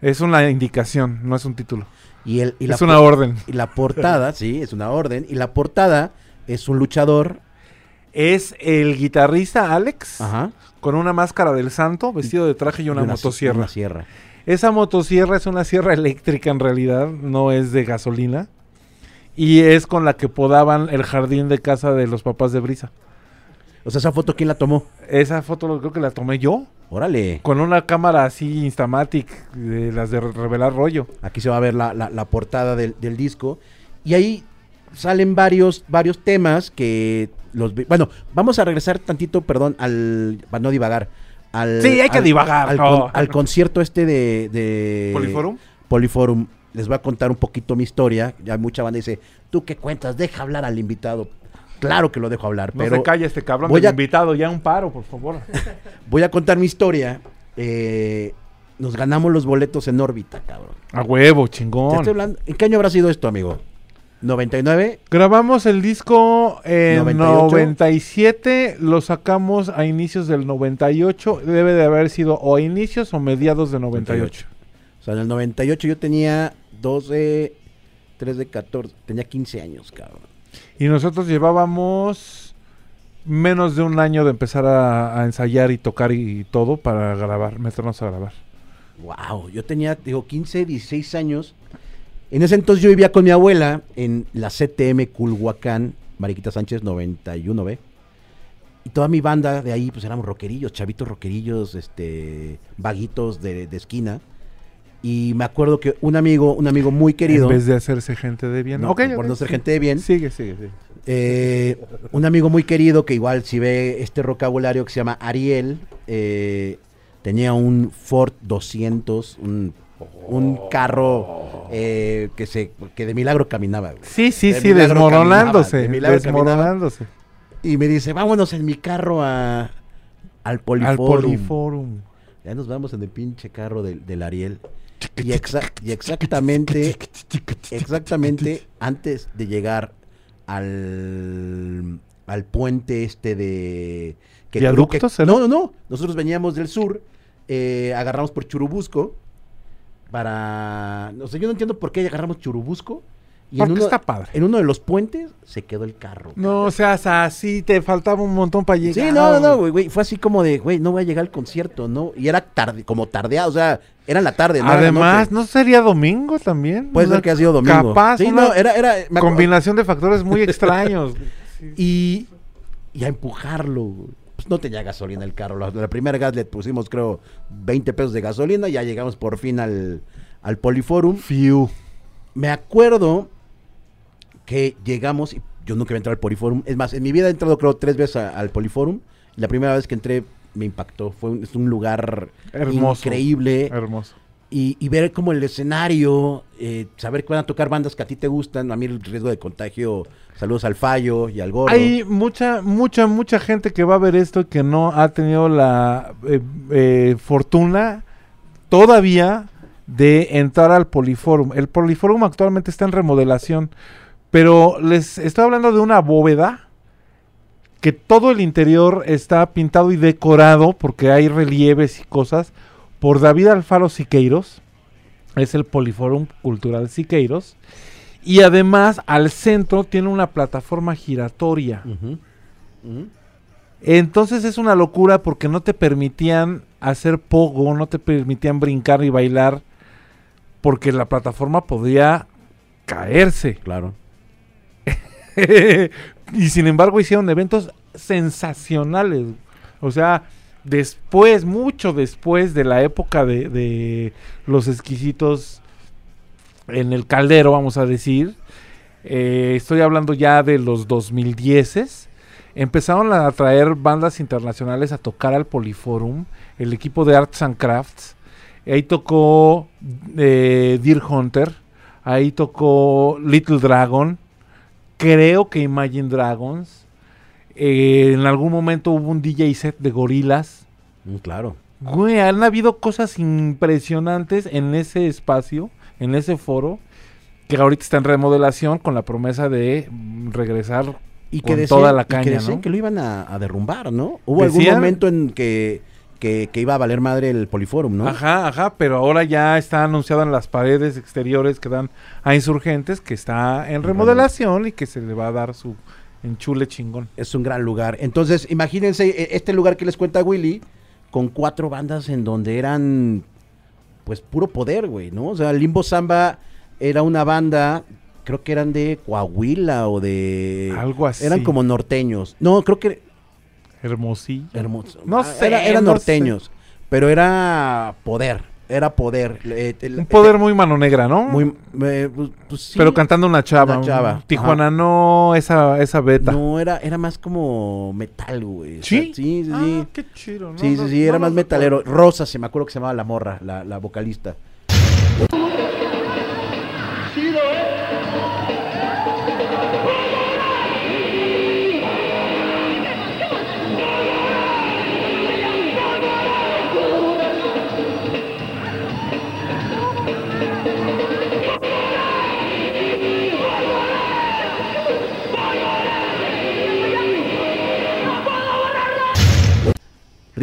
Speaker 2: Es una indicación, no es un título.
Speaker 1: y, el, y la
Speaker 2: es una orden.
Speaker 1: Y la portada, sí, es una orden. Y la portada es un luchador.
Speaker 2: Es el guitarrista Alex
Speaker 1: Ajá.
Speaker 2: con una máscara del santo, vestido de traje y una, motosierra.
Speaker 1: Una sierra.
Speaker 2: Esa motosierra es una sierra eléctrica en realidad, no es de gasolina. Y es con la que podaban el jardín de casa de los papás de Brisa.
Speaker 1: O sea, esa foto, ¿quién la tomó?
Speaker 2: Esa foto lo- creo que la tomé yo,
Speaker 1: Órale.
Speaker 2: con una cámara así Instamatic, de las de re- revelar rollo.
Speaker 1: Aquí se va a ver la, la- la portada del, del disco. Y ahí salen varios, varios temas que los... Bueno, vamos a regresar tantito, perdón, al... Para no divagar. Al,
Speaker 2: Sí, hay que
Speaker 1: al-
Speaker 2: divagar,
Speaker 1: Al,
Speaker 2: no.
Speaker 1: con- al concierto este de... de
Speaker 2: ¿Poliforum?
Speaker 1: Poliforum. Les voy a contar un poquito mi historia. Ya mucha banda dice, ¿tú qué cuentas? Deja hablar al invitado. Claro que lo dejo hablar,
Speaker 2: No
Speaker 1: pero
Speaker 2: se calla este cabrón
Speaker 1: voy
Speaker 2: del
Speaker 1: a-
Speaker 2: invitado, ya un paro, por favor.
Speaker 1: voy a contar mi historia. Eh, nos ganamos los boletos en órbita, cabrón.
Speaker 2: A huevo,
Speaker 1: Te estoy
Speaker 2: chingón.
Speaker 1: hablando- ¿En qué año habrá sido esto, amigo? ¿99?
Speaker 2: Grabamos el disco en
Speaker 1: 98.
Speaker 2: 97, lo sacamos a inicios del 98, debe de haber sido o a inicios o mediados de 98.
Speaker 1: O sea, en el 98 yo tenía 12, 3 de 14, tenía 15 años, cabrón.
Speaker 2: Y nosotros llevábamos menos de un año de empezar a, a ensayar y tocar y todo para grabar, meternos a grabar.
Speaker 1: Wow, yo tenía, digo, 15, 16 años. En ese entonces yo vivía con mi abuela en la CTM Culhuacán, Mariquita Sánchez 91B. Y toda mi banda de ahí, pues éramos rockerillos, chavitos rockerillos, este, vaguitos de, de esquina. Y me acuerdo que un amigo, un amigo muy querido,
Speaker 2: En vez de hacerse gente de bien.
Speaker 1: no, por no ser
Speaker 2: sí.
Speaker 1: gente de bien,
Speaker 2: Sigue, sigue, sigue.
Speaker 1: eh, un amigo muy querido que igual si ve este vocabulario que se llama Ariel, eh, tenía un Ford 200, un, un carro eh, que se que de milagro caminaba. güey.
Speaker 2: Sí, sí,
Speaker 1: De
Speaker 2: sí, desmoronándose.
Speaker 1: de caminaba.
Speaker 2: desmoronándose.
Speaker 1: Y me dice, vámonos en mi carro a, al Poliforum.
Speaker 2: Al Poliforum.
Speaker 1: Ya nos vamos en el pinche carro del, del Ariel. Y, exa- y exactamente, exactamente antes de llegar al, al puente este de... que no, no, no. Nosotros veníamos del sur, eh, agarramos por Churubusco para... No sé, yo no entiendo por qué agarramos Churubusco. Y en uno,
Speaker 2: está padre.
Speaker 1: en uno de los puentes se quedó el carro.
Speaker 2: No, o sea, así te faltaba un montón para llegar.
Speaker 1: Sí, no, no, güey, güey, fue así como de, güey, no voy a llegar al concierto, ¿no? Y era tarde, como tardeado, o sea, era en la tarde, no
Speaker 2: Además. ¿no sería domingo también?
Speaker 1: Puede
Speaker 2: O
Speaker 1: ser
Speaker 2: sea,
Speaker 1: que ha sido domingo.
Speaker 2: Capaz,
Speaker 1: Sí,
Speaker 2: una
Speaker 1: no, era, era,
Speaker 2: combinación de factores muy extraños.
Speaker 1: Y, y a empujarlo, güey. Pues no tenía gasolina el carro. La, la primera gas le pusimos, creo, 20 pesos de gasolina. Ya llegamos por fin al, al Poliforum.
Speaker 2: Fiu.
Speaker 1: Me acuerdo que llegamos, y yo nunca había entrado al Poliforum. Es más, en mi vida he entrado, creo, tres veces a- al Poliforum. La primera vez que entré me impactó. Fue un, es un lugar
Speaker 2: Hermoso.
Speaker 1: increíble.
Speaker 2: Hermoso.
Speaker 1: Y, y ver como el escenario, eh, saber que van a tocar bandas que a ti te gustan. A mí el riesgo de contagio, saludos al Fallo y al Gordo.
Speaker 2: Hay mucha, mucha, mucha gente que va a ver esto y que no ha tenido la eh, eh, fortuna todavía de entrar al Poliforum. El Poliforum actualmente está en remodelación, pero les estoy hablando de una bóveda que todo el interior está pintado y decorado porque hay relieves y cosas por David Alfaro Siqueiros. Es el Poliforum Cultural Siqueiros. Y además al centro tiene una plataforma giratoria. Entonces es una locura porque no te permitían hacer pogo, no te permitían brincar y bailar porque la plataforma podía caerse.
Speaker 1: Claro.
Speaker 2: y sin embargo hicieron eventos sensacionales. O sea, después, mucho después de la época de, de los exquisitos en el caldero, vamos a decir, eh, estoy hablando ya de los 2010 empezaron a traer bandas internacionales a tocar al Poliforum, el equipo de Arts and Crafts. Ahí tocó eh, Deer Hunter, ahí tocó Little Dragon, creo que Imagine Dragons. Eh, en algún momento hubo un DJ set de gorilas.
Speaker 1: Mm, claro.
Speaker 2: Güey, han habido cosas impresionantes en ese espacio, en ese foro, que ahorita está en remodelación con la promesa de regresar
Speaker 1: Y
Speaker 2: Con
Speaker 1: que decían,
Speaker 2: toda la
Speaker 1: y que,
Speaker 2: caña,
Speaker 1: decían
Speaker 2: ¿no?
Speaker 1: que lo iban a, a derrumbar, ¿no? Hubo algún momento en que, que, que iba a valer madre el Poliforum, ¿no?
Speaker 2: Ajá, ajá, pero ahora ya está anunciado en las paredes exteriores que dan a insurgentes que está en remodelación y que se le va a dar su enchule chingón.
Speaker 1: Es un gran lugar. Entonces, imagínense eh, este lugar que les cuenta Willy, con cuatro bandas en donde eran, pues, puro poder, güey, ¿no? O sea, Limbo Samba era una banda, creo que eran de Coahuila o de...
Speaker 2: Algo así.
Speaker 1: Eran como norteños. No, creo que...
Speaker 2: Hermosillo.
Speaker 1: Hermoso.
Speaker 2: No
Speaker 1: Ah,
Speaker 2: sé,
Speaker 1: era- eran
Speaker 2: no
Speaker 1: norteños, pero era poder, era poder. Eh, el-
Speaker 2: Un poder muy mano negra, ¿no?
Speaker 1: muy... eh, pues, pues sí.
Speaker 2: Pero cantando una chava.
Speaker 1: Una chava,
Speaker 2: Tijuana no, esa, esa beta.
Speaker 1: No, era, era más como metal, güey. O sea,
Speaker 2: ¿Sí?
Speaker 1: sí, sí,
Speaker 2: Ah,
Speaker 1: sí.
Speaker 2: qué chido. no,
Speaker 1: Sí,
Speaker 2: no,
Speaker 1: sí, sí,
Speaker 2: no
Speaker 1: era más metalero. Rosa, se me acuerdo que se llamaba la morra, la, la vocalista.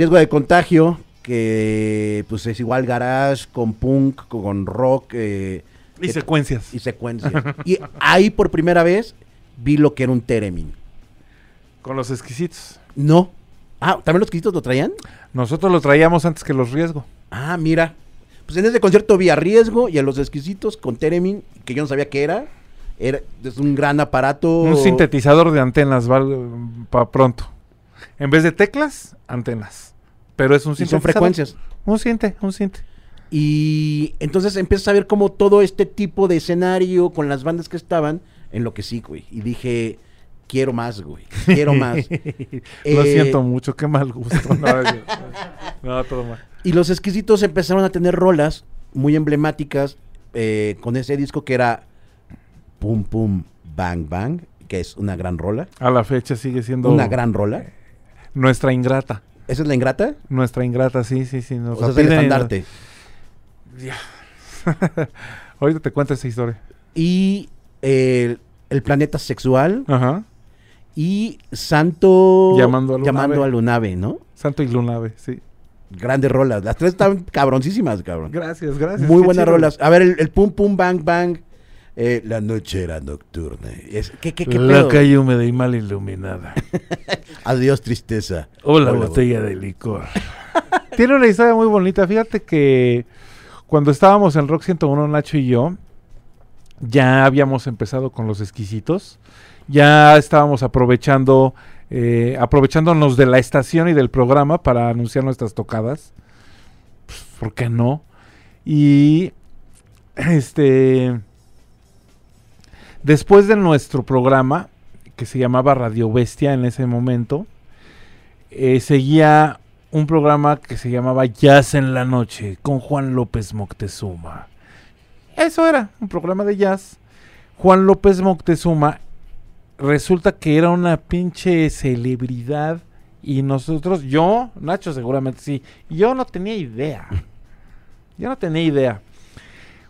Speaker 1: Riesgo de contagio, que pues es igual garage, con punk, con rock eh,
Speaker 2: Y secuencias.
Speaker 1: y secuencia. y ahí por primera vez vi lo que era un Teremin.
Speaker 2: Con los exquisitos.
Speaker 1: No. Ah, ¿también los quisitos lo traían?
Speaker 2: Nosotros lo traíamos antes que los riesgo.
Speaker 1: Ah, mira. Pues en ese concierto vi a Riesgo y a los exquisitos con Teremin, que yo no sabía qué era. Era es un gran aparato.
Speaker 2: Un sintetizador de antenas, para pronto. En vez de teclas, antenas. Pero es un
Speaker 1: Y son frecuencias.
Speaker 2: Un sinte, un sinte.
Speaker 1: Y entonces empiezas a ver como todo este tipo de escenario con las bandas que estaban, en lo que sí, güey. Y dije, quiero más, güey. Quiero más.
Speaker 2: Lo
Speaker 1: Eh,
Speaker 2: siento mucho, qué mal gusto. No, yo- no, todo mal.
Speaker 1: Y los exquisitos empezaron a tener rolas muy emblemáticas eh, con ese disco que era Pum Pum Bang Bang, que es una gran rola.
Speaker 2: A la fecha sigue siendo
Speaker 1: Una gran rola.
Speaker 2: nuestra ingrata.
Speaker 1: ¿Esa es la ingrata?
Speaker 2: Nuestra ingrata, sí, sí, sí. Nos
Speaker 1: O sea, es el estandarte.
Speaker 2: nos- Ahorita te cuento esa historia.
Speaker 1: Y eh, El Planeta Sexual
Speaker 2: Ajá.
Speaker 1: y Santo
Speaker 2: Llamando a Lunave.
Speaker 1: llamando a Lunave, ¿no?
Speaker 2: Santo y Lunave, sí.
Speaker 1: Grandes rolas. Las tres están cabroncísimas, cabrón.
Speaker 2: Gracias, gracias.
Speaker 1: Muy buenas
Speaker 2: chido.
Speaker 1: rolas. A ver, el, el Pum Pum Bang Bang. Eh, la noche era nocturna. Es, ¿Qué, qué, qué
Speaker 2: La calle húmeda y mal iluminada.
Speaker 1: Adiós, tristeza.
Speaker 2: O la
Speaker 1: Hola,
Speaker 2: botella de licor. Tiene una historia muy bonita. Fíjate que cuando estábamos en Rock 101, Nacho y yo, ya habíamos empezado con los exquisitos. Ya estábamos aprovechando, eh, aprovechándonos de la estación y del programa para anunciar nuestras tocadas. Pues, ¿Por qué no? Y este. Después de nuestro programa, que se llamaba Radio Bestia en ese momento, eh, seguía un programa que se llamaba Jazz en la Noche con Juan López Moctezuma. Eso era, un programa de jazz. Juan López Moctezuma resulta que era una pinche celebridad y nosotros, yo, Nacho seguramente sí, yo no tenía idea. Yo no tenía idea.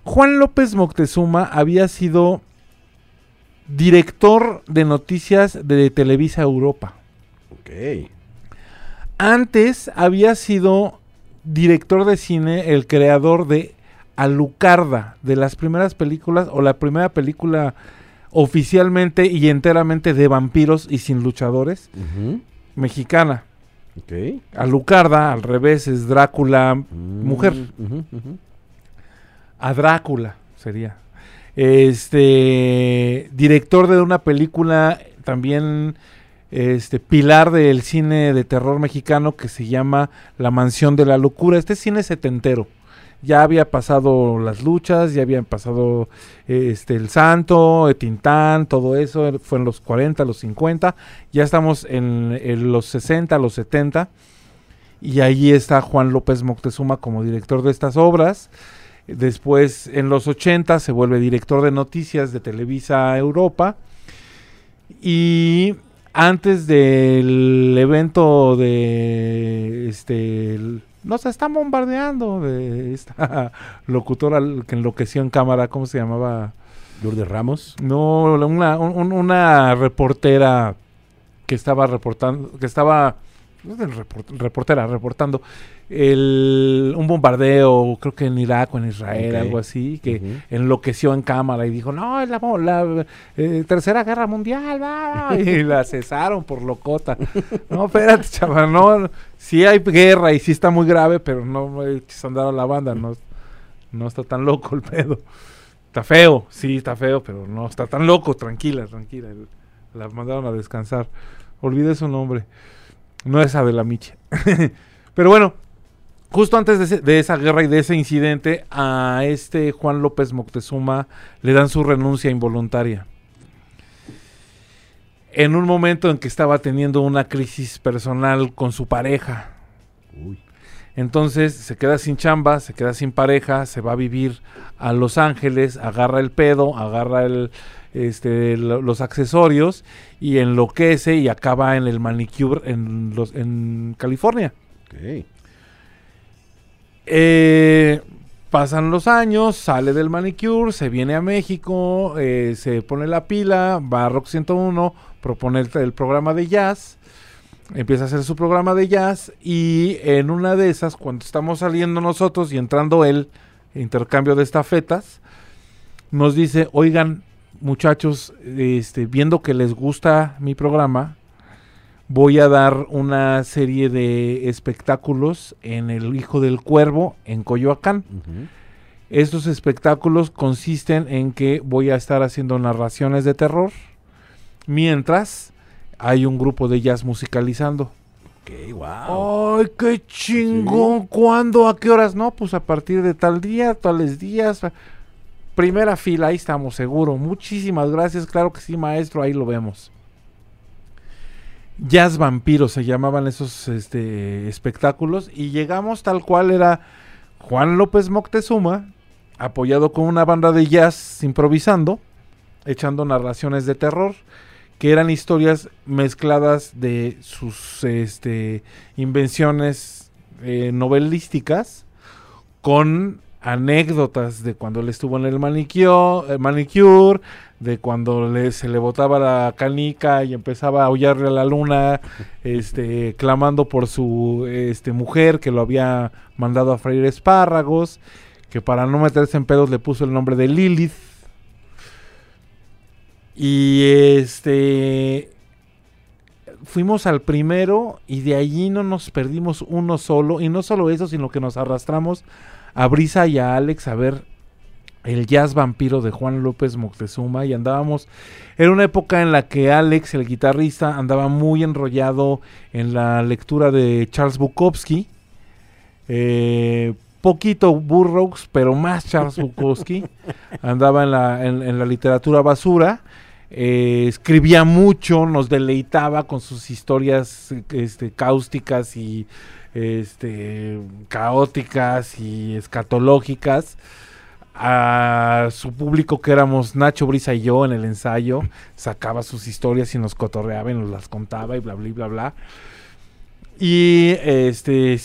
Speaker 2: Juan López Moctezuma había sido director de noticias de Televisa Europa.
Speaker 1: Ok.
Speaker 2: Antes había sido director de cine, el creador de Alucarda, de las primeras películas, o la primera película oficialmente y enteramente de vampiros y sin luchadores, mexicana.
Speaker 1: Ok.
Speaker 2: Alucarda, al revés, es Drácula, mujer.
Speaker 1: Mm, ujú.
Speaker 2: a Drácula sería. Este director de una película también este pilar del cine de terror mexicano que se llama La mansión de la locura. Este cine setentero. Ya había pasado las luchas, ya habían pasado este el Santo, eh, Tintán, todo eso, eh, fue en los 40, los 50, ya estamos en, en los 60, los 70 y ahí está Juan López Moctezuma como director de estas obras. Después, en los 80, se vuelve director de noticias de Televisa Europa. Y antes del evento de este el- nos están bombardeando de esta locutora que enloqueció en cámara, ¿cómo se llamaba?
Speaker 1: Lourdes Ramos.
Speaker 2: No, una, un- una reportera que estaba reportando, que estaba reportera reportando el, un bombardeo, creo que en Irak o en Israel,
Speaker 1: Ok.
Speaker 2: algo así, que enloqueció en cámara y dijo, no, es la, eh, tercera guerra mundial, va", y la cesaron por locota. No, espérate, chaval, no, sí hay guerra y sí está muy grave, pero no eches a andar a la banda, no, no está tan loco el pedo. Está feo, sí, está feo, pero no está tan loco, tranquila, tranquila. La mandaron a descansar. Olvidé su nombre. No es Adela Miche. pero bueno, justo antes de, ese- de esa guerra y de ese incidente, a este Juan López Moctezuma le dan su renuncia involuntaria. En un momento en que estaba teniendo una crisis personal con su pareja.
Speaker 1: Uy.
Speaker 2: Entonces se queda sin chamba, se queda sin pareja, se va a vivir a Los Ángeles, agarra el pedo, agarra el, este, lo- los accesorios y enloquece y acaba en el manicure en, los, en California.
Speaker 1: Ok.
Speaker 2: Eh, pasan los años, sale del manicure, se viene a México, eh, se pone la pila, va a Rock 101, propone el, el programa de jazz, empieza a hacer su programa de jazz y en una de esas, cuando estamos saliendo nosotros y entrando él, intercambio de estafetas, nos dice, oigan muchachos, este, viendo que les gusta mi programa, voy a dar una serie de espectáculos en el Hijo del Cuervo en Coyoacán. Estos espectáculos consisten en que voy a estar haciendo narraciones de terror mientras hay un grupo de jazz musicalizando.
Speaker 1: Ok. wow.
Speaker 2: ¡Ay, qué chingón! ¿Cuándo? ¿A qué horas? No, pues a partir de tal día, tales días. Primera fila, ahí estamos, seguro. Muchísimas gracias. Claro que sí, maestro, ahí lo vemos. Jazz Vampiro se llamaban esos este, espectáculos. Y llegamos tal cual era Juan López Moctezuma, apoyado con una banda de jazz improvisando, echando narraciones de terror que eran historias mezcladas de sus este, invenciones eh, novelísticas con anécdotas de cuando él estuvo en el manicure, el manicure de cuando le, se le botaba la canica y empezaba a aullarle a la luna, este, clamando por su este, mujer que lo había mandado a freír espárragos, que para no meterse en pedos le puso el nombre de Lilith. Y este fuimos al primero y de allí no nos perdimos uno solo. Y no solo eso, sino que nos arrastramos a Brisa y a Alex a ver el jazz vampiro de Juan López Moctezuma y andábamos, era una época en la que Alex, el guitarrista, andaba muy enrollado en la lectura de Charles Bukowski, eh, poquito Burroughs, pero más Charles Bukowski, andaba en la, en, en la literatura basura, eh, escribía mucho, nos deleitaba con sus historias este, cáusticas y este, caóticas y escatológicas a su público que éramos Nacho Brisa y yo en el ensayo, sacaba sus historias y nos cotorreaba y nos las contaba y bla bla bla bla. Y este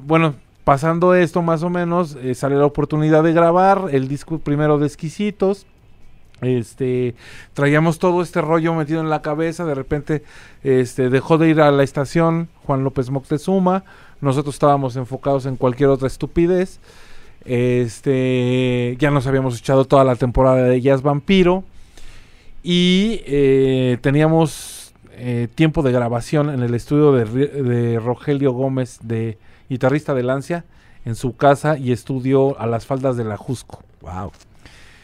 Speaker 2: bueno, pasando esto más o menos, eh, sale la oportunidad de grabar el disco primero de Exquisitos. Este, traíamos todo este rollo metido en la cabeza, de repente este, dejó de ir a la estación Juan López Moctezuma, nosotros estábamos enfocados en cualquier otra estupidez. Este, ya nos habíamos echado toda la temporada de Jazz Vampiro y eh, teníamos eh, tiempo de grabación en el estudio de, Rogelio Gómez, de guitarrista de Lancia, en su casa y estudio a las faldas de la Jusco.
Speaker 1: Wow.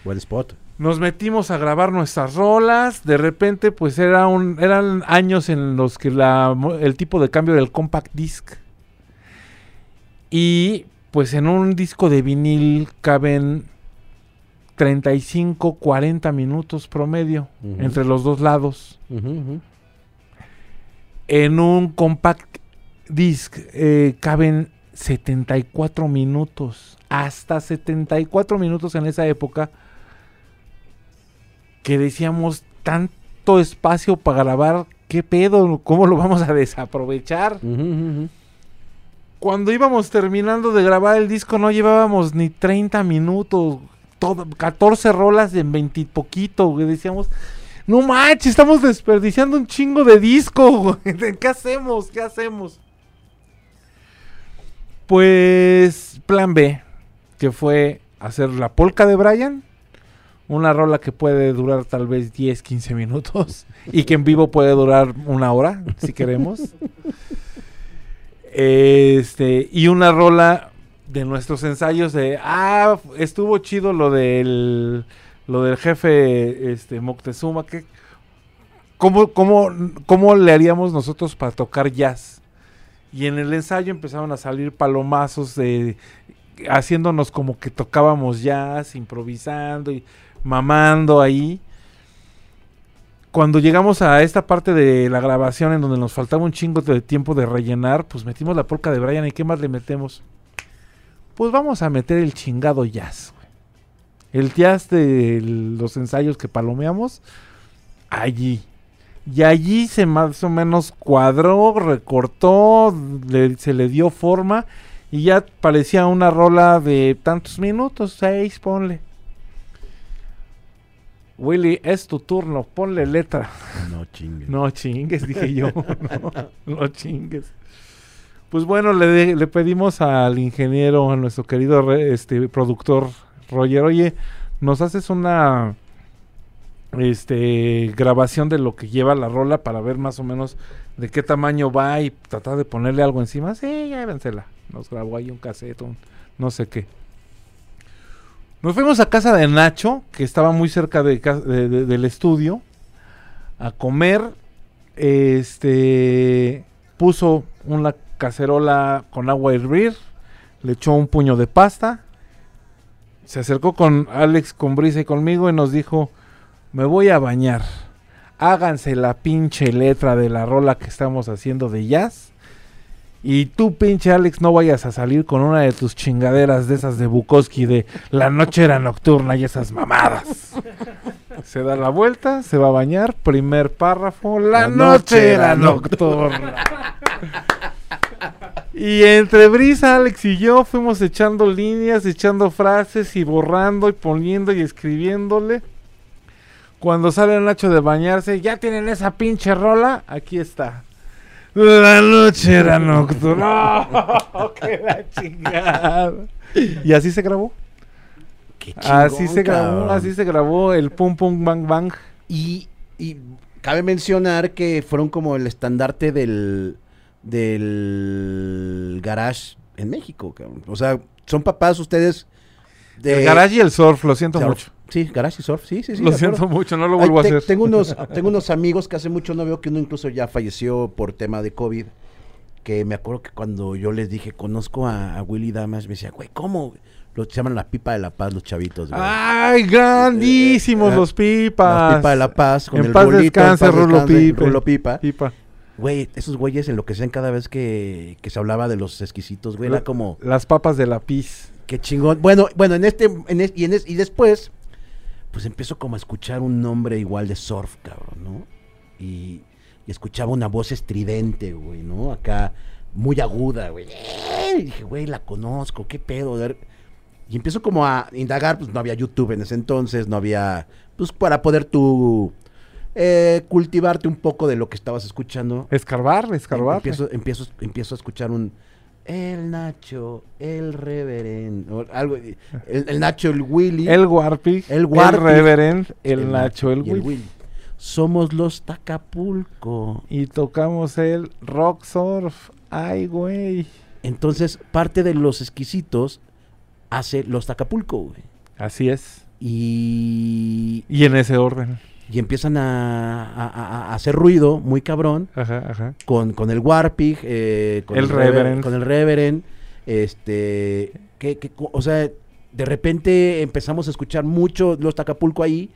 Speaker 1: Buen spot.
Speaker 2: Nos metimos a grabar nuestras rolas. De repente, pues era un, eran años en los que la, el tipo de cambio del compact disc. Y pues en un disco de vinil caben 35, 40 minutos promedio entre los dos lados. En un compact disc eh, caben 74 minutos. Hasta 74 minutos en esa época. Que decíamos tanto espacio para grabar. ¿Qué pedo? ¿Cómo lo vamos a desaprovechar? Cuando íbamos terminando de grabar el disco no llevábamos ni 30 minutos. Todo, 14 rolas en 20 y poquito. Decíamos, no manches, estamos desperdiciando un chingo de disco. ¿Qué hacemos? ¿Qué hacemos? Pues plan B, que fue hacer la polca de Brian. Una rola que puede durar tal vez 10, 15 minutos. Y que en vivo puede durar una hora, si queremos. Este, y una rola de nuestros ensayos de, ah, estuvo chido lo del, lo del jefe este, Moctezuma, que, ¿cómo, cómo, ¿cómo le haríamos nosotros para tocar jazz? Y en el ensayo empezaron a salir palomazos de, haciéndonos como que tocábamos jazz, improvisando y mamando ahí. Cuando llegamos a esta parte de la grabación en donde nos faltaba un chingo de tiempo de rellenar, pues metimos la polca de Brian y ¿qué más le metemos? Pues vamos a meter el chingado jazz. El jazz de los ensayos que palomeamos, allí. Y allí se más o menos cuadró, recortó, le- se le dio forma y ya parecía una rola de tantos minutos, seis, ponle. Willy, es tu turno, ponle letra.
Speaker 1: No chingue.
Speaker 2: No chingues, dije yo. no, no chingues. Pues bueno, le, de- le pedimos al ingeniero, a nuestro querido re- este productor Roger, oye, nos haces una este grabación de lo que lleva la rola para ver más o menos de qué tamaño va y tratar de ponerle algo encima. Sí, ya vénsela. Nos grabó ahí un cassette, un no sé qué. Nos fuimos a casa de Nacho, que estaba muy cerca de ca- de- de- del estudio, a comer. Este puso una cacerola con agua a hervir, le echó un puño de pasta, se acercó con Alex, con Brisa y conmigo y nos dijo, me voy a bañar, háganse la pinche letra de la rola que estamos haciendo de jazz. Y tú, pinche Alex, no vayas a salir con una de tus chingaderas de esas de Bukowski de la noche era nocturna y esas mamadas. Se da la vuelta, se va a bañar, primer párrafo, la, noche era nocturna. Y entre Brisa, Alex y yo fuimos echando líneas, echando frases y borrando y poniendo y escribiéndole. Cuando sale Nacho de bañarse, ya tienen esa pinche rola, aquí está. La noche era nocturna. ¡Oh, ¡Qué la chingada! Y así se grabó.
Speaker 1: Qué
Speaker 2: Así
Speaker 1: chingón,
Speaker 2: se grabó,
Speaker 1: cabrón.
Speaker 2: así se grabó el Pum Pum Bang Bang.
Speaker 1: Y, y cabe mencionar que fueron como el estandarte del, del garage en México, cabrón. O sea, son papás ustedes de...
Speaker 2: el garage y el surf, lo siento
Speaker 1: surf.
Speaker 2: mucho.
Speaker 1: Sí, garage y surf, sí, sí, sí.
Speaker 2: lo
Speaker 1: acuerdo.
Speaker 2: siento mucho, no lo
Speaker 1: Ay,
Speaker 2: vuelvo a hacer.
Speaker 1: Tengo unos, tengo unos amigos que hace mucho no veo, que uno incluso ya falleció por tema de COVID. Que me acuerdo que cuando yo les dije, conozco a, a Willy Damas, me decía, güey, ¿cómo? Los llaman la pipa de la paz, los chavitos, güey.
Speaker 2: Ay, grandísimos
Speaker 1: Eh,
Speaker 2: los pipas.
Speaker 1: La pipa de la paz, con
Speaker 2: En
Speaker 1: el
Speaker 2: paz
Speaker 1: bolito, en
Speaker 2: descanse,
Speaker 1: paz
Speaker 2: Rulo
Speaker 1: descanse, Pipa.
Speaker 2: Pipa.
Speaker 1: Güey, esos güeyes enloquecían cada vez que, que se hablaba de los exquisitos, güey. Era como,
Speaker 2: Las papas de la pis.
Speaker 1: qué chingón. Bueno, bueno, en este, en es- y, en es- y después, pues empiezo como a escuchar un nombre igual de surf, cabrón, ¿no? Y, y escuchaba una voz estridente, güey, ¿no? Acá, muy aguda, güey. Y dije, güey, la conozco, qué pedo. Ver. Y empiezo como a indagar, pues no había YouTube en ese entonces, no había, pues para poder tú eh, cultivarte un poco de lo que estabas escuchando.
Speaker 2: Escarbar, escarbar.
Speaker 1: Empiezo, empiezo, empiezo a escuchar un el Nacho, el Reverend, o algo, el, el Nacho, el Willy,
Speaker 2: El Warpig.
Speaker 1: El Warpig.
Speaker 2: Reverend. El, Nacho, el
Speaker 1: y
Speaker 2: Will.
Speaker 1: Somos los Tacapulco.
Speaker 2: Y tocamos el Rock Surf. Ay, güey.
Speaker 1: Entonces, parte de los exquisitos hace los Tacapulco, güey.
Speaker 2: Así es.
Speaker 1: Y,
Speaker 2: Y en ese orden.
Speaker 1: Y empiezan a, a- a- hacer ruido muy cabrón
Speaker 2: Ajá, ajá.
Speaker 1: con, con el Warpig, eh, con
Speaker 2: El
Speaker 1: Rever-
Speaker 2: Reverend.
Speaker 1: con el Reverend, este, que, que o sea, de repente empezamos a escuchar mucho los Tacapulco ahí,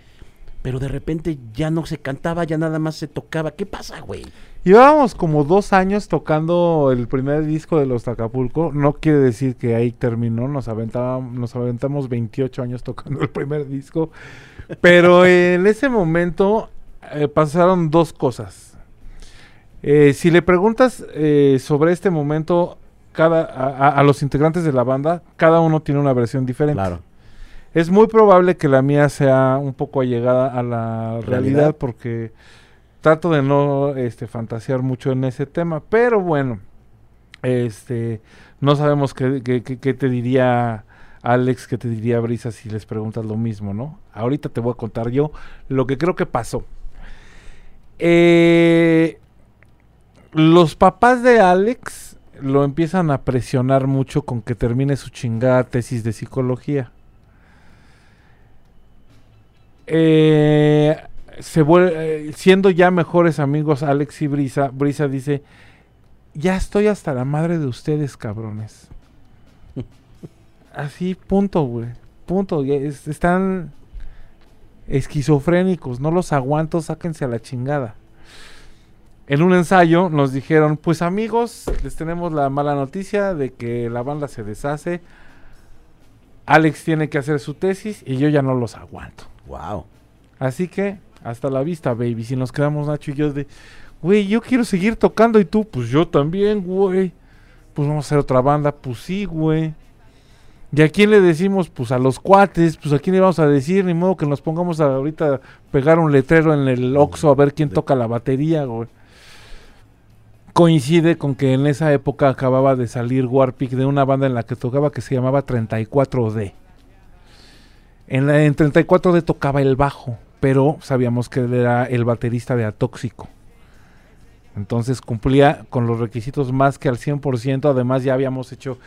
Speaker 1: pero de repente ya no se cantaba, ya nada más se tocaba. ¿Qué pasa, güey?
Speaker 2: Llevábamos como dos años tocando el primer disco de los Tacapulco. No quiere decir que ahí terminó. Nos, aventábamos, nos aventamos 28 años tocando el primer disco. Pero en ese momento eh, pasaron dos cosas. Eh, si le preguntas eh, sobre este momento cada, a, a- a los integrantes de la banda, cada uno tiene una versión diferente.
Speaker 1: Claro.
Speaker 2: Es muy probable que la mía sea un poco allegada a la realidad,
Speaker 1: ¿Realidad?
Speaker 2: porque trato de no este, fantasear mucho en ese tema, pero bueno, este, no sabemos qué, qué- qué- qué te diría Alex, qué te diría Brisa si les preguntas lo mismo, ¿no? Ahorita te voy a contar yo lo que creo que pasó. Eh, los papás de Alex lo empiezan a presionar mucho con que termine su chingada tesis de psicología. Eh, se vuel- eh, siendo ya mejores amigos Alex y Brisa, Brisa dice, ya estoy hasta la madre de ustedes, cabrones. Así, punto, güey. Punto. es- están esquizofrénicos, no los aguanto, sáquense a la chingada. En un ensayo nos dijeron, pues amigos, les tenemos la mala noticia de que la banda se deshace. Alex tiene que hacer su tesis y yo ya no los aguanto.
Speaker 1: Wow.
Speaker 2: Así que, hasta la vista, baby. Si nos quedamos Nacho y yo de, güey, yo quiero seguir tocando y tú, pues yo también, güey. Pues vamos a hacer otra banda, pues sí, güey. ¿Y a quién le decimos? Pues a los cuates, pues a quién le vamos a decir, ni modo que nos pongamos a ahorita pegar un letrero en el Oxxo a ver quién toca la batería, güey. Coincide con que en esa época acababa de salir Warpic de una banda en la que tocaba que se llamaba 34D. En, la, en 34D tocaba el bajo, pero sabíamos que él era el baterista de Atóxico. Entonces cumplía con los requisitos más que al 100%. Además ya habíamos hecho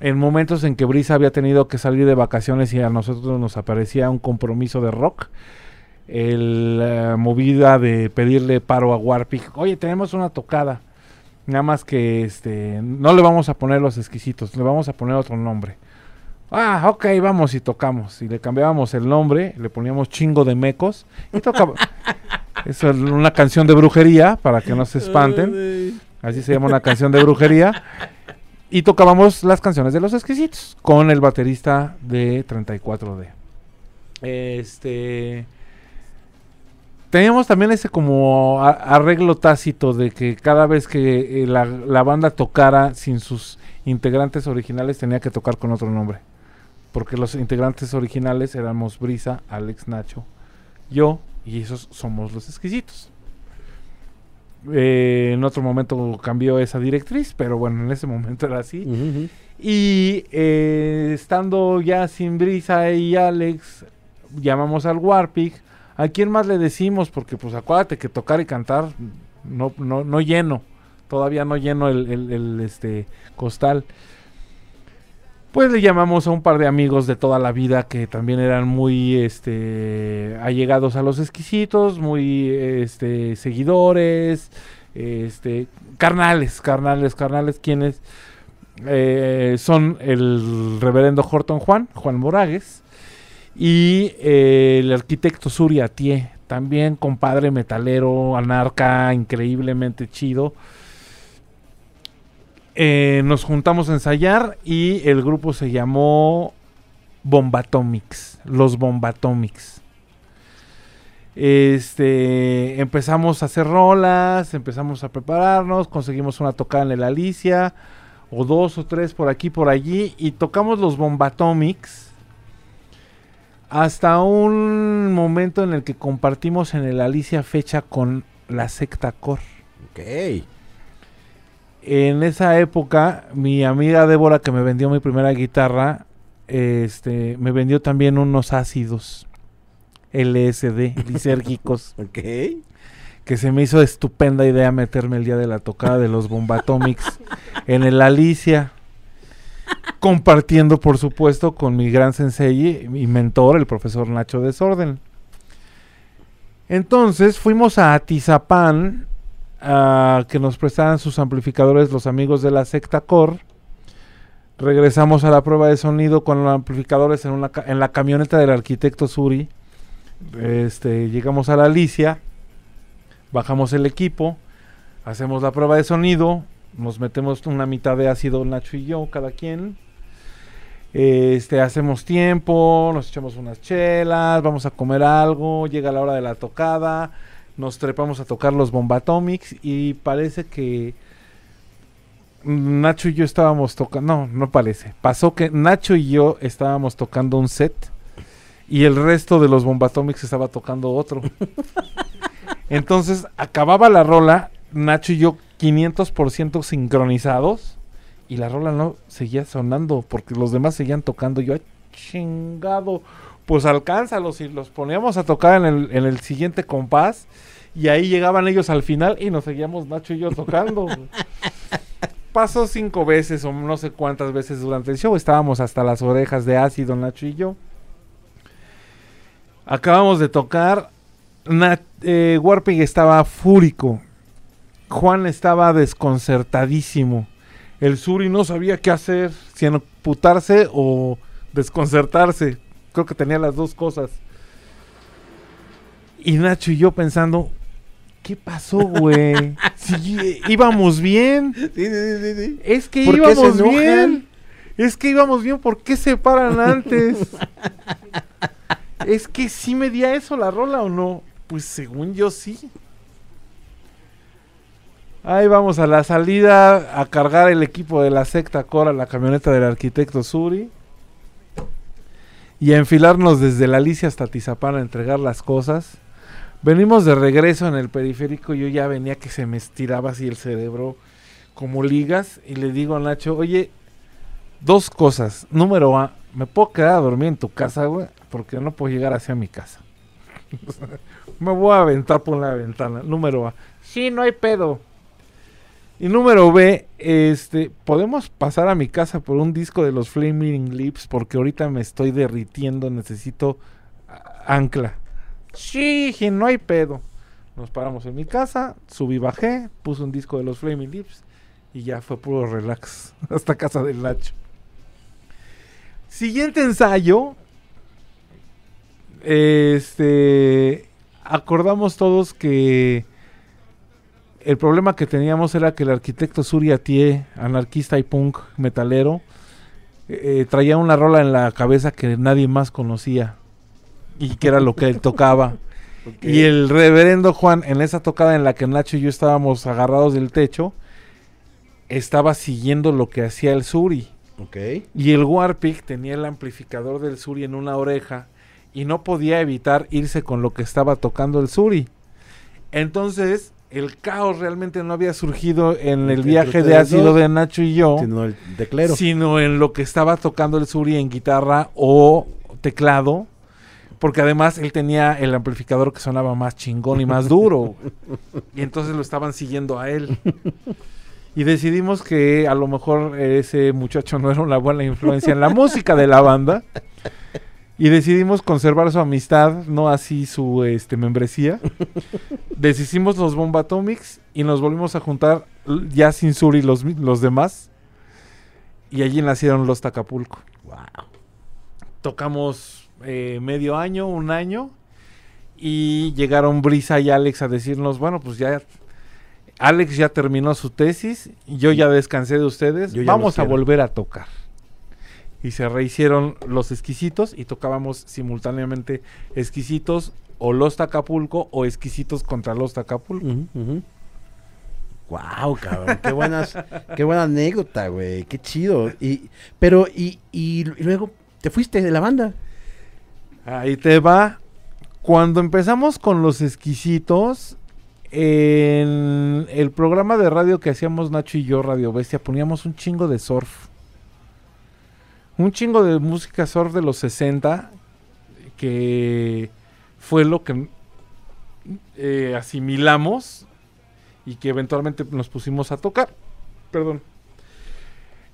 Speaker 2: en momentos en que Brisa había tenido que salir de vacaciones y a nosotros nos aparecía un compromiso de rock. El, eh, movida de pedirle paro a Warpig. Oye, tenemos una tocada. Nada más que este no le vamos a poner los exquisitos, le vamos a poner otro nombre. Ah, ok, vamos y tocamos. Y le cambiábamos el nombre, le poníamos chingo de mecos y tocaba. Es una canción de brujería, para que no se espanten. Así se llama una canción de brujería. Y tocábamos las canciones de los exquisitos con el baterista de 34D. Este. Teníamos también ese como arreglo tácito de que cada vez que eh, la, la banda tocara sin sus integrantes originales tenía que tocar con otro nombre. Porque los integrantes originales éramos Brisa, Alex, Nacho, yo y esos somos los exquisitos. Eh, en otro momento cambió esa directriz, pero bueno, en ese momento era así. Y eh, estando ya sin Brisa y Alex, llamamos al Warpig. ¿A quién más le decimos? Porque pues acuérdate que tocar y cantar no, no, no lleno. Todavía no lleno el, el- el, este, costal. Pues le llamamos a un par de amigos de toda la vida que también eran muy este, allegados a los exquisitos, muy este, seguidores, este, carnales, carnales, carnales, quienes eh, son el reverendo Horton Juan, Juan Moragues, y eh, el arquitecto Suri Atié, también compadre metalero, anarca, increíblemente chido. Eh, nos juntamos a ensayar y el grupo se llamó Bombatomics, los Bombatomics. Este, empezamos a hacer rolas, empezamos a prepararnos, conseguimos una tocada en el Alicia, o dos o tres por aquí por allí, y tocamos los Bombatomics hasta un momento en el que compartimos en el Alicia fecha con la secta Core.
Speaker 1: Ok.
Speaker 2: En esa época, mi amiga Débora, que me vendió mi primera guitarra, este, me vendió también unos ácidos LSD, lisérgicos,
Speaker 1: Ok.
Speaker 2: que se me hizo estupenda idea meterme el día de la tocada de los Bombatomics en el Alicia, compartiendo, por supuesto, con mi gran sensei y mentor, el profesor Nacho Desorden. Entonces fuimos a Atizapán a que nos prestaran sus amplificadores los amigos de la secta Core. Regresamos a la prueba de sonido con los amplificadores en, una en la camioneta del arquitecto Suri. Este, llegamos a la Alicia, bajamos el equipo, hacemos la prueba de sonido, nos metemos una mitad de ácido Nacho y yo, cada quien. Este, hacemos tiempo, nos echamos unas chelas, vamos a comer algo, llega la hora de la tocada, nos trepamos a tocar los Bombatomics y parece que Nacho y yo estábamos tocando, no, no parece, pasó que Nacho y yo estábamos tocando un set y el resto de los Bombatomics estaba tocando otro. Entonces acababa la rola, Nacho y yo 500% sincronizados y la rola no seguía sonando porque los demás seguían tocando. Yo, "Ay, chingado, pues alcánzalos y los poníamos a tocar en el, en el siguiente compás y ahí llegaban ellos al final y nos seguíamos Nacho y yo tocando. Pasó cinco veces o no sé cuántas veces durante el show. Estábamos hasta las orejas de ácido, Nacho y yo. Acabamos de tocar. Eh, Warpig estaba fúrico. Juan estaba desconcertadísimo. El Suri no sabía qué hacer, si amputarse o desconcertarse. Creo que tenía las dos cosas. Y Nacho y yo pensando, ¿qué pasó, güey? Eh, íbamos bien.
Speaker 1: Sí, sí, sí, sí.
Speaker 2: Es que
Speaker 1: ¿Por qué se
Speaker 2: íbamos bien. Es que íbamos bien. ¿Por qué se paran antes? es que sí medía eso la rola o no. Pues según yo sí. Ahí vamos a la salida a cargar el equipo de la secta Cora, la camioneta del arquitecto Suri. Y a enfilarnos desde la Alicia hasta Tizapán a entregar las cosas. Venimos de regreso en el periférico. Yo ya venía que se me estiraba así el cerebro como ligas. Y le digo a Nacho, oye, dos cosas. Número A, me puedo quedar a dormir en tu casa, güey, porque no puedo llegar hacia mi casa. me voy a aventar por la ventana. Número A, sí, no hay pedo. Y número B, este, podemos pasar a mi casa por un disco de los Flaming Lips porque ahorita me estoy derritiendo, necesito ancla. Sí, no hay pedo. Nos paramos en mi casa, subí, bajé, puse un disco de los Flaming Lips Y ya fue puro relax. Hasta casa del Nacho. Siguiente ensayo. Este. Acordamos todos que. El problema que teníamos era que el arquitecto Suri Atié, anarquista y punk metalero, eh, traía una rola en la cabeza que nadie más conocía. Y que era lo que él tocaba. Y el reverendo Juan, en esa tocada en la que Nacho y yo estábamos agarrados del techo, estaba siguiendo lo que hacía el Suri.
Speaker 1: Ok.
Speaker 2: Y el Warpic tenía el amplificador del Suri en una oreja y no podía evitar irse con lo que estaba tocando el Suri. Entonces, el caos realmente no había surgido en el viaje de ácido de Nacho y yo,
Speaker 1: Sino el declero.
Speaker 2: sino en lo que estaba tocando el Suri en guitarra o teclado. Porque además él tenía el amplificador que sonaba más chingón y más duro. y entonces lo estaban siguiendo a él. Y decidimos que a lo mejor ese muchacho no era una buena influencia en la música de la banda. Y decidimos conservar su amistad, no así su este, membresía. Deshicimos los Bomba Atomics y nos volvimos a juntar ya sin Suri los, los demás. Y allí nacieron los Tacapulco.
Speaker 1: Wow.
Speaker 2: Tocamos eh, medio año, un año. Y llegaron Brisa y Alex a decirnos, bueno, pues ya... Alex ya terminó su tesis, yo ya descansé de ustedes, vamos a volver a tocar. Y se rehicieron los exquisitos y tocábamos simultáneamente exquisitos o los Tacapulco o exquisitos contra los Tacapulco.
Speaker 1: Wow, cabrón, qué buenas, qué buena anécdota, güey, qué chido. Y, pero, y, y luego te fuiste de la banda.
Speaker 2: Ahí te va. Cuando empezamos con los exquisitos, en el programa de radio que hacíamos Nacho y yo, Radio Bestia, poníamos un chingo de surf. Un chingo de música surf de los 60, que fue lo que eh, asimilamos y que eventualmente nos pusimos a tocar. Perdón.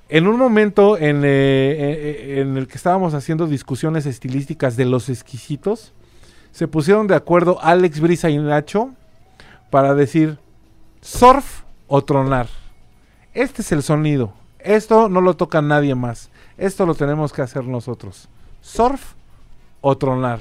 Speaker 2: En un momento en, eh, eh, en el que estábamos haciendo discusiones estilísticas de los exquisitos, se pusieron de acuerdo Alex Brisa y Nacho para decir surf o tronar. Este es el sonido. Esto no lo toca nadie más. Esto lo tenemos que hacer nosotros. Surf o tronar.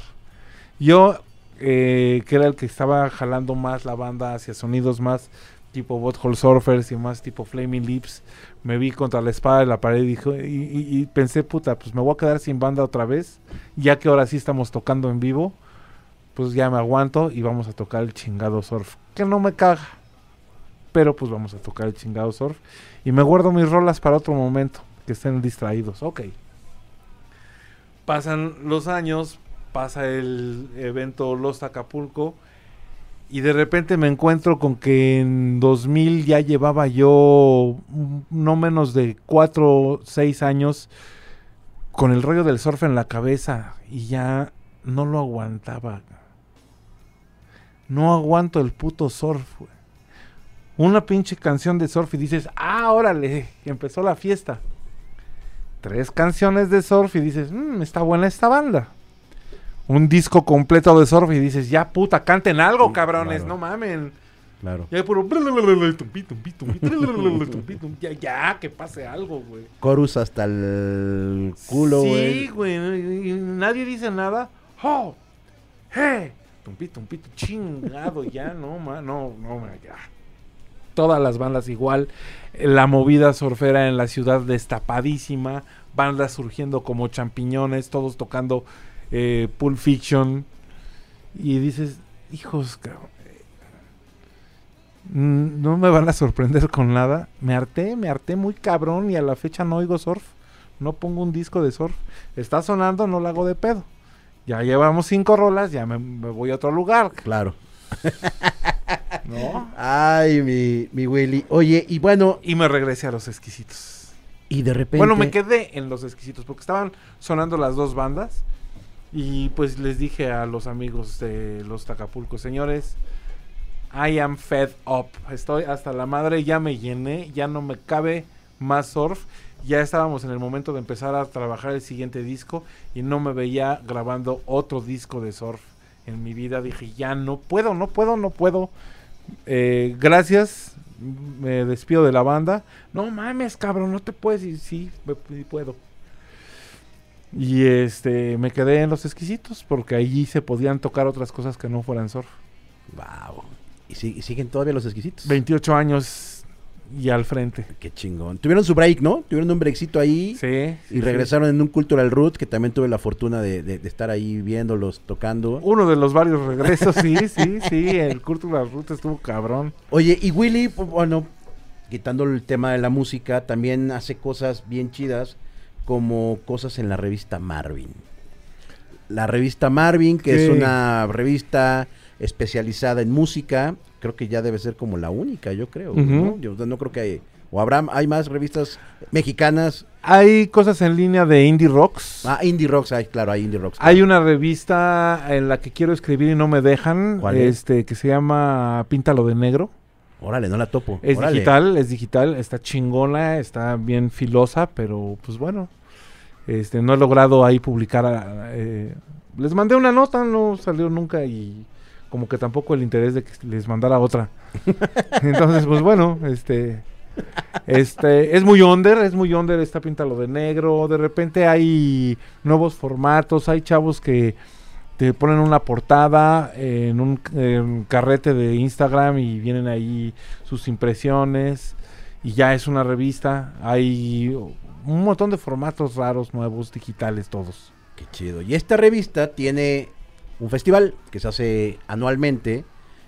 Speaker 2: Yo, eh, que era el que estaba jalando más la banda hacia sonidos más tipo Butthole Surfers y más tipo Flaming Lips, me vi contra la espada de la pared y, y- y- y pensé, puta, pues me voy a quedar sin banda otra vez, ya que ahora sí estamos tocando en vivo, pues ya me aguanto y vamos a tocar el chingado surf, que no me caga, pero pues vamos a tocar el chingado surf y me guardo mis rolas para otro momento, que estén distraídos, ok. Pasan los años, pasa el evento Los Acapulco y de repente me encuentro con que en 2000 ya llevaba yo no menos de 4 o 6 años con el rollo del surf en la cabeza y ya no lo aguantaba. No aguanto el puto surf. Una pinche canción de surf y dices, ah, órale, empezó la fiesta. Tres canciones de surf y dices, "Mm, está buena esta banda. Un disco completo de surf y dices, ya puta, canten algo, cabrones,
Speaker 1: claro.
Speaker 2: no mamen.
Speaker 1: Claro.
Speaker 2: Ya hay puro tumpi, tumpi, tumpi, tumpi, tumpi. ya, ya, que pase algo, güey.
Speaker 1: Chorus hasta el culo, güey.
Speaker 2: Sí, güey, y- y nadie dice nada. ¡Oh! ¡Hey! Tumpi, tumpi, tu- chingado, ya, no, ma, no, no, ma, ya. Todas las bandas igual. La movida surfera en la ciudad destapadísima. Bandas surgiendo como champiñones, todos tocando eh, Pulp Fiction. Y dices, hijos, cabrón, no me van a sorprender con nada. Me harté, me harté muy cabrón y a la fecha no oigo surf. No pongo un disco de surf. Está sonando, no lo hago de pedo. Ya llevamos cinco rolas, ya me, me voy a otro lugar.
Speaker 1: Claro.
Speaker 2: ¿No?
Speaker 1: Ay, mi, mi Willy. Oye, y bueno,
Speaker 2: Y me regresé a los exquisitos.
Speaker 1: y de repente.
Speaker 2: Bueno, me quedé en los exquisitos porque estaban sonando las dos bandas. Y pues les dije a los amigos de los Tacapulco, señores, I am fed up. Estoy hasta la madre, ya me llené, ya no me cabe más surf. Ya estábamos en el momento de empezar a trabajar el siguiente disco y no me veía grabando otro disco de surf en mi vida. Dije, ya no puedo, no puedo, no puedo. Eh, gracias, me despido de la banda. No mames, cabrón, no te puedes ir. Sí, sí puedo. Y este, me quedé en los exquisitos porque allí se podían tocar otras cosas que no fueran surf.
Speaker 1: Wow. Y, si- y siguen todavía los exquisitos.
Speaker 2: 28 años y al frente.
Speaker 1: Qué chingón. Tuvieron su break, ¿no? Tuvieron un breakcito ahí.
Speaker 2: Sí.
Speaker 1: Y
Speaker 2: sí,
Speaker 1: regresaron en un Cultural Root, que también tuve la fortuna de, de- de estar ahí viéndolos, tocando.
Speaker 2: sí. Uno de los varios regresos, sí, sí, sí. El Cultural Route estuvo cabrón.
Speaker 1: Oye, y Willy, pues, bueno, quitando el tema de la música, también hace cosas bien chidas, como cosas en la revista Marvin. La revista Marvin, que es una revista especializada en música, creo que ya debe ser como la única, yo creo. ¿no? Yo no creo que hay, o habrá, hay más revistas mexicanas.
Speaker 2: Hay cosas en línea de indie rocks.
Speaker 1: Ah, Indie Rocks, hay, claro, hay Indie Rocks.
Speaker 2: Hay una revista en la que quiero escribir y no me dejan,
Speaker 1: ¿Cuál es?
Speaker 2: este, que se llama Píntalo de negro.
Speaker 1: Órale, no la topo.
Speaker 2: Es
Speaker 1: Órale.
Speaker 2: digital, es digital, está chingona, está bien filosa, pero pues bueno, este, no he logrado ahí publicar. eh, les mandé una nota, no salió nunca y como que tampoco el interés de que les mandara otra. Entonces, pues bueno, este, este, es muy under, es muy under, está píntalo de negro. De repente hay nuevos formatos, hay chavos que te ponen una portada en un carrete de Instagram y vienen ahí sus impresiones y ya es una revista. Hay un montón de formatos raros, nuevos, digitales, todos.
Speaker 1: Qué chido. Y esta revista tiene un festival que se hace anualmente,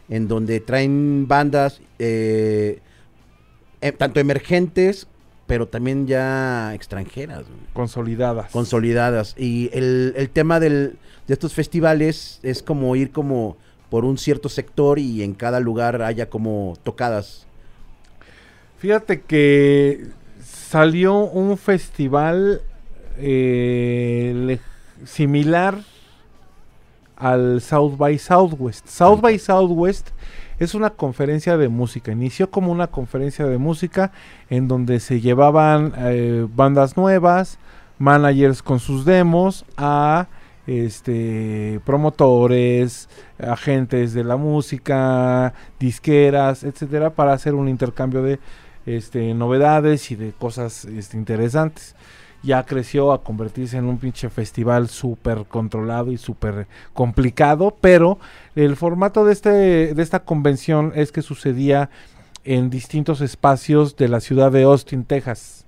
Speaker 1: en donde traen bandas eh, eh, tanto emergentes, pero también ya extranjeras, güey,
Speaker 2: Consolidadas.
Speaker 1: consolidadas. Y el, el tema del, de estos festivales es como ir como por un cierto sector y en cada lugar haya como tocadas.
Speaker 2: Fíjate que salió un festival eh, similar al South by Southwest. South by Southwest es una conferencia de música. Inició como una conferencia de música en donde se llevaban eh, bandas nuevas, managers con sus demos a este promotores, agentes de la música, disqueras, etcétera, para hacer un intercambio de este, novedades y de cosas este, interesantes. Ya creció a convertirse en un pinche festival súper controlado y súper complicado, pero el formato de, este, de esta convención es que sucedía en distintos espacios de la ciudad de Austin, Texas.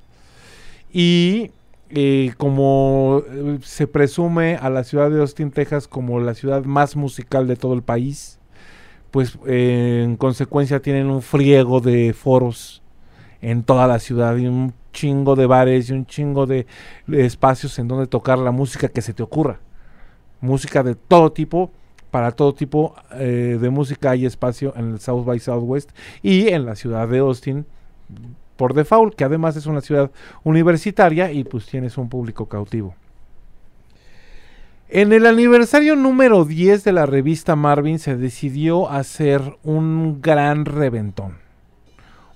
Speaker 2: Y eh, como eh, se presume a la ciudad de Austin, Texas como la ciudad más musical de todo el país, pues eh, en consecuencia tienen un friego de foros en toda la ciudad y un chingo de bares y un chingo de, espacios en donde tocar la música que se te ocurra. Música de todo tipo, para todo tipo eh, de música hay espacio en el South by Southwest y en la ciudad de Austin por default, que además es una ciudad universitaria y pues tienes un público cautivo. En el aniversario número 10 de la revista Marvin se decidió hacer un gran reventón.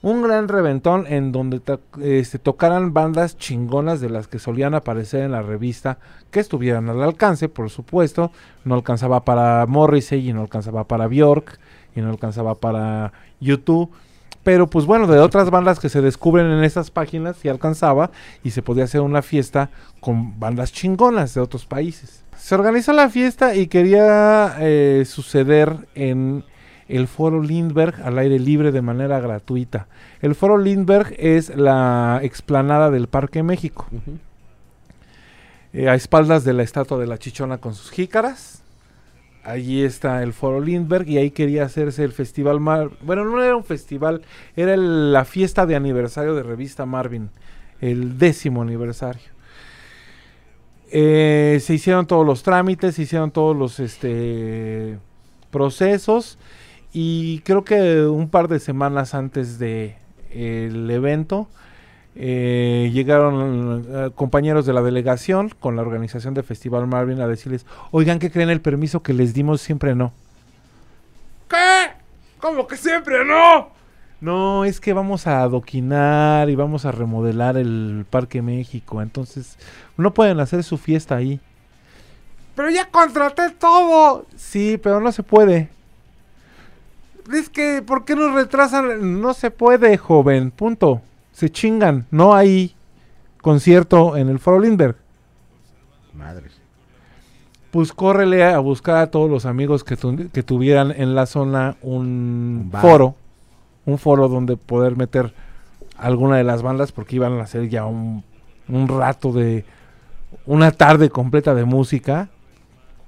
Speaker 2: Un gran reventón en donde este, tocaran bandas chingonas de las que solían aparecer en la revista, que estuvieran al alcance, por supuesto. No alcanzaba para Morrissey y no alcanzaba para Bjork y no alcanzaba para YouTube. Pero pues bueno, de otras bandas que se descubren en esas páginas sí alcanzaba y se podía hacer una fiesta con bandas chingonas de otros países. Se organizó la fiesta y quería eh, suceder en el Foro Lindbergh al aire libre de manera gratuita. El Foro Lindbergh es la explanada del Parque México, eh, a espaldas de la estatua de la Chichona con sus jícaras. Allí está el Foro Lindbergh y ahí quería hacerse el festival Mar bueno no era un festival era el- la fiesta de aniversario de revista Marvin el décimo aniversario Eh, se hicieron todos los trámites se hicieron todos los este procesos y creo que un par de semanas antes de el evento eh, llegaron eh, compañeros de la delegación con la organización de Festival Marvin a decirles, oigan, ¿qué creen? El permiso que les dimos siempre no. ¿Qué? ¿Cómo que siempre no? No, es que vamos a adoquinar y vamos a remodelar el Parque México, entonces no pueden hacer su fiesta ahí. Pero ya contraté todo. Sí, pero no se puede. Es que, ¿por qué nos retrasan? No se puede, joven. Punto. Se chingan. No hay concierto en el Foro Lindbergh.
Speaker 1: Madres.
Speaker 2: Pues córrele a buscar a todos los amigos que, tu- que tuvieran en la zona un, foro. Un foro donde poder meter alguna de las bandas porque iban a hacer ya un, un rato de... Una tarde completa de música.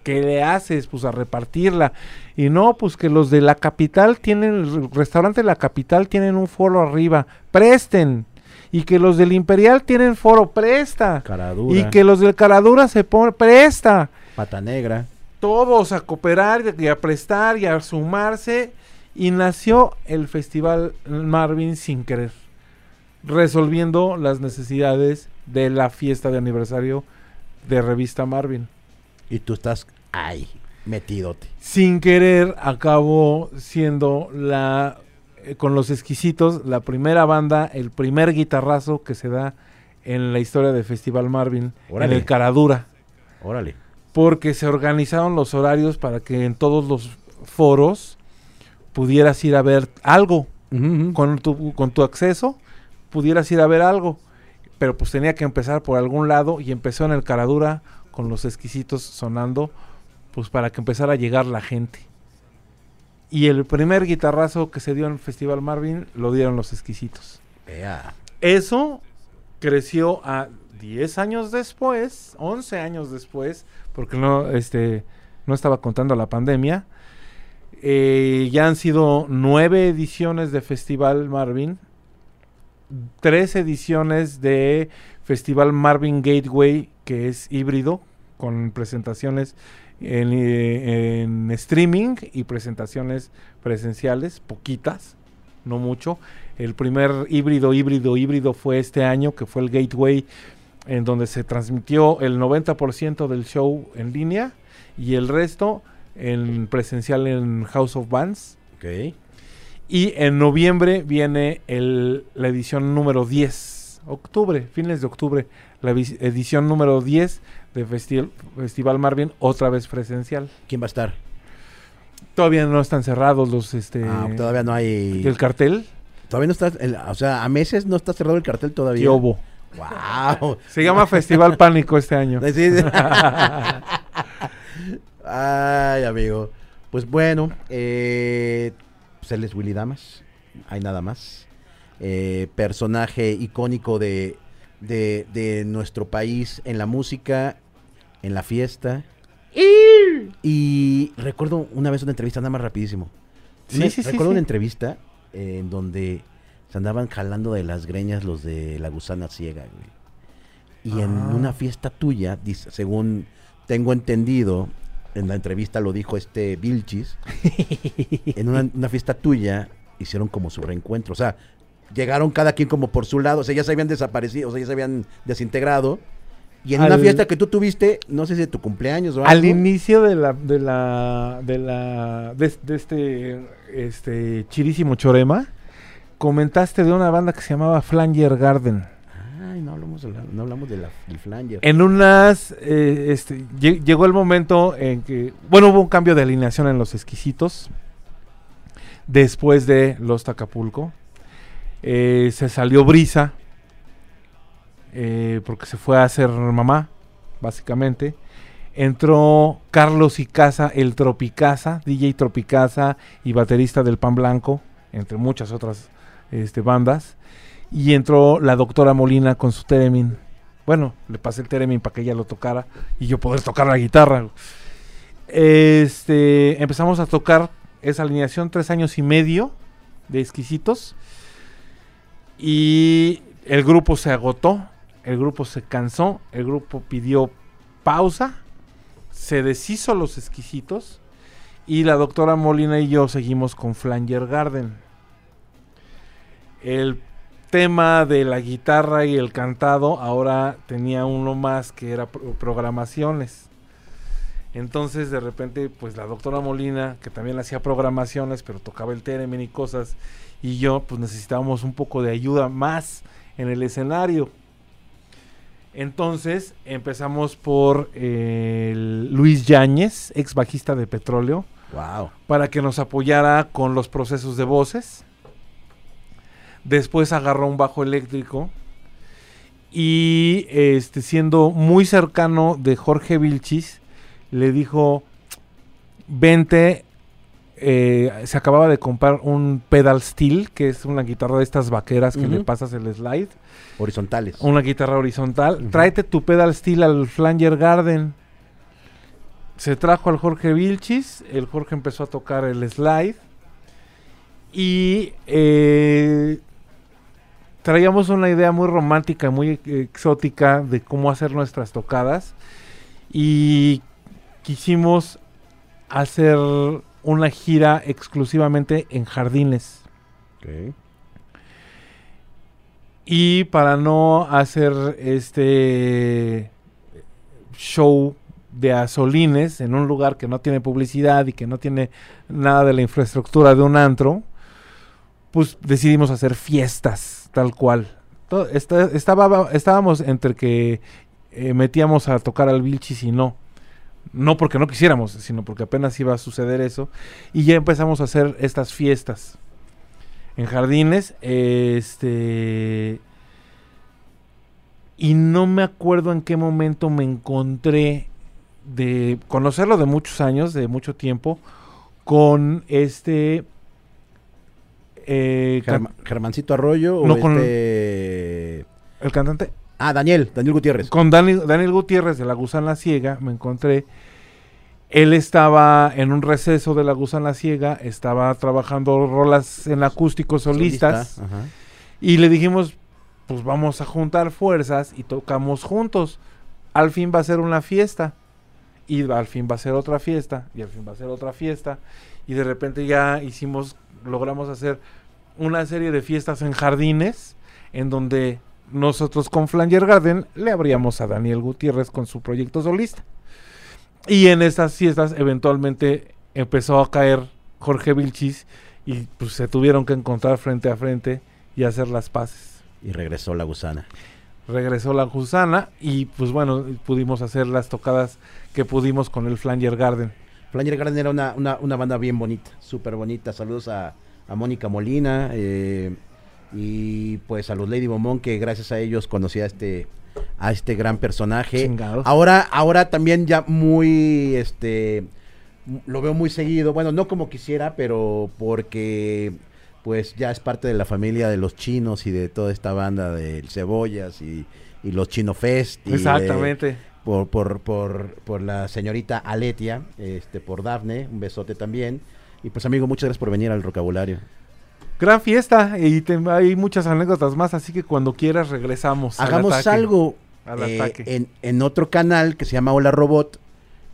Speaker 2: ¿Qué le haces? Pues a repartirla. Y no, pues que los de la capital tienen... El restaurante de la capital tienen un foro arriba. Presten. Y que los del Imperial tienen foro. Presta. Y que los del Caradura se pone, presta.
Speaker 1: Pata negra.
Speaker 2: Todos a cooperar y a prestar y a sumarse. Y nació el Festival Marvin sin querer. Resolviendo las necesidades de la fiesta de aniversario de revista Marvin.
Speaker 1: Y tú estás ahí, metidote.
Speaker 2: Sin querer acabó siendo la eh, con los exquisitos la primera banda, el primer guitarrazo que se da en la historia del Festival Marvin
Speaker 1: Órale.
Speaker 2: en el Caradura.
Speaker 1: Órale.
Speaker 2: porque se organizaron los horarios para que en todos los foros pudieras ir a ver algo. Con tu, con tu acceso pudieras ir a ver algo. Pero pues tenía que empezar por algún lado y empezó en el Caradura con los exquisitos sonando, pues para que empezara a llegar la gente. Y el primer guitarrazo que se dio en el Festival Marvin lo dieron los exquisitos.
Speaker 1: Vea.
Speaker 2: Eso creció a 10 años después, 11 años después, porque no, este, no estaba contando la pandemia. Eh, ya han sido nueve ediciones de Festival Marvin, tres ediciones de Festival Marvin Gateway, que es híbrido, con presentaciones en, eh, en streaming y presentaciones presenciales, poquitas, no mucho. El primer híbrido, híbrido, híbrido fue este año, que fue el Gateway, en donde se transmitió el 90% del show en línea y el resto en presencial en House of Bands.
Speaker 1: Ok.
Speaker 2: Y en noviembre viene el- la edición número 10, octubre, fines de octubre, la edición número 10 de Festi- Festival Marvin, otra vez presencial.
Speaker 1: ¿Quién va a estar?
Speaker 2: Todavía no están cerrados los, este,
Speaker 1: Ah, todavía no hay.
Speaker 2: el cartel.
Speaker 1: Todavía no está. el- o sea, a meses no está cerrado el cartel todavía.
Speaker 2: ¿Qué hubo?
Speaker 1: ¡Wow!
Speaker 2: Se llama Festival Pánico este año.
Speaker 1: Ay, amigo. Pues bueno, eh, pues él es Willy Damas. Hay nada más. Eh, personaje icónico de, de, de nuestro país en la música, en la fiesta. Y recuerdo una vez una entrevista, nada más rapidísimo.
Speaker 2: Sí,
Speaker 1: Una-
Speaker 2: sí, sí,
Speaker 1: recuerdo
Speaker 2: sí.
Speaker 1: una entrevista eh, en donde se andaban jalando de las greñas los de la gusana ciega, güey. Y en
Speaker 2: Ah.
Speaker 1: una fiesta tuya, dice, según tengo entendido, en la entrevista lo dijo este Vilchis, en una, una fiesta tuya hicieron como su reencuentro. O sea, llegaron cada quien como por su lado, o sea, ya se habían desaparecido, o sea, ya se habían desintegrado. Y en una fiesta que tú tuviste, no sé si de tu cumpleaños o algo.
Speaker 2: Al inicio de la de la de la de, de este este chirísimo chorema comentaste de una banda que se llamaba Flanger Garden.
Speaker 1: Ay, no hablamos, de la- no hablamos de la, del flanger.
Speaker 2: En unas eh, este lle- llegó el momento en que bueno, hubo un cambio de alineación en los exquisitos después de los Tacapulco. Eh, se salió Brisa eh, porque se fue a hacer mamá, básicamente. Entró Carlos Icaza, el Tropicasa, DJ Tropicasa y baterista del Pan Blanco, entre muchas otras este, bandas. Y entró la doctora Molina con su Teremin. Bueno, le pasé el Teremin para que ella lo tocara y yo poder tocar la guitarra. Este, empezamos a tocar esa alineación tres años y medio de exquisitos. Y el grupo se agotó, el grupo se cansó, el grupo pidió pausa, se deshizo los exquisitos y la doctora Molina y yo seguimos con Flanger Garden. El tema de la guitarra y el cantado ahora tenía uno más que era pro- programaciones. Entonces de repente pues la doctora Molina, que también hacía programaciones, pero tocaba el theremin y cosas, y yo pues necesitábamos un poco de ayuda más en el escenario. Entonces empezamos por eh, Luis Yáñez, ex bajista de Petróleo,
Speaker 1: Wow.
Speaker 2: para que nos apoyara con los procesos de voces. Después agarró un bajo eléctrico y este siendo muy cercano de Jorge Vilchis, le dijo, vente, eh, se acababa de comprar un pedal steel, que es una guitarra de estas vaqueras que le pasas el slide,
Speaker 1: Horizontales.
Speaker 2: una guitarra horizontal,
Speaker 1: Ujú.
Speaker 2: tráete tu pedal steel al Flanger Garden. Se trajo al Jorge Vilchis, el Jorge empezó a tocar el slide y eh, traíamos una idea muy romántica, muy ex- exótica de cómo hacer nuestras tocadas y quisimos hacer una gira exclusivamente en jardines. Y para no hacer este show de asolines en un lugar que no tiene publicidad y que no tiene nada de la infraestructura de un antro, pues decidimos hacer fiestas, tal cual. Estaba, estábamos entre que eh, metíamos a tocar al Vilchis y no. No porque no quisiéramos, sino porque apenas iba a suceder eso. Y ya empezamos a hacer estas fiestas en jardines. Este. Y no me acuerdo en qué momento me encontré de conocerlo de muchos años, de mucho tiempo, con este. eh,
Speaker 1: Germancito Arroyo o
Speaker 2: con-
Speaker 1: este...
Speaker 2: el cantante.
Speaker 1: Ah, Daniel, Daniel Gutiérrez.
Speaker 2: Con Dani- Daniel Gutiérrez de La Gusana Ciega me encontré. Él estaba en un receso de La Gusana Ciega, estaba trabajando rolas en acústico solistas.
Speaker 1: Solista.
Speaker 2: Y le dijimos, pues vamos a juntar fuerzas y tocamos juntos. Al fin va a ser una fiesta. Y al fin va a ser otra fiesta. Y al fin va a ser otra fiesta. Y de repente ya hicimos, logramos hacer una serie de fiestas en jardines. En donde nosotros con Flanger Garden le abríamos a Daniel Gutiérrez con su proyecto solista. Y en estas fiestas eventualmente empezó a caer Jorge Vilchis. Y pues se tuvieron que encontrar frente a frente y hacer las paces
Speaker 1: Y regresó la gusana.
Speaker 2: regresó la gusana y pues bueno, pudimos hacer las tocadas que pudimos con el Flanger Garden.
Speaker 1: Flanger Garden era una, una, una banda bien bonita, súper bonita. Saludos a, a Mónica Molina eh, y pues a los Lady Bomón que gracias a ellos conocí a este, a este gran personaje. Ahora, ahora también ya muy, este, lo veo muy seguido. Bueno, no como quisiera, pero porque pues ya es parte de la familia de los chinos y de toda esta banda de Cebollas y, y los Chino Fest. y de-
Speaker 2: Exactamente.
Speaker 1: por, por, por, por la señorita Aletia, este, por Dafne, un besote también. Y pues amigo, muchas gracias por venir al vocabulario.
Speaker 2: Gran fiesta y te- hay muchas anécdotas más, así que cuando quieras regresamos. al
Speaker 1: Hagamos
Speaker 2: ataque.
Speaker 1: algo
Speaker 2: Al
Speaker 1: eh,
Speaker 2: ataque.
Speaker 1: en, en otro canal que se llama Hola Robot.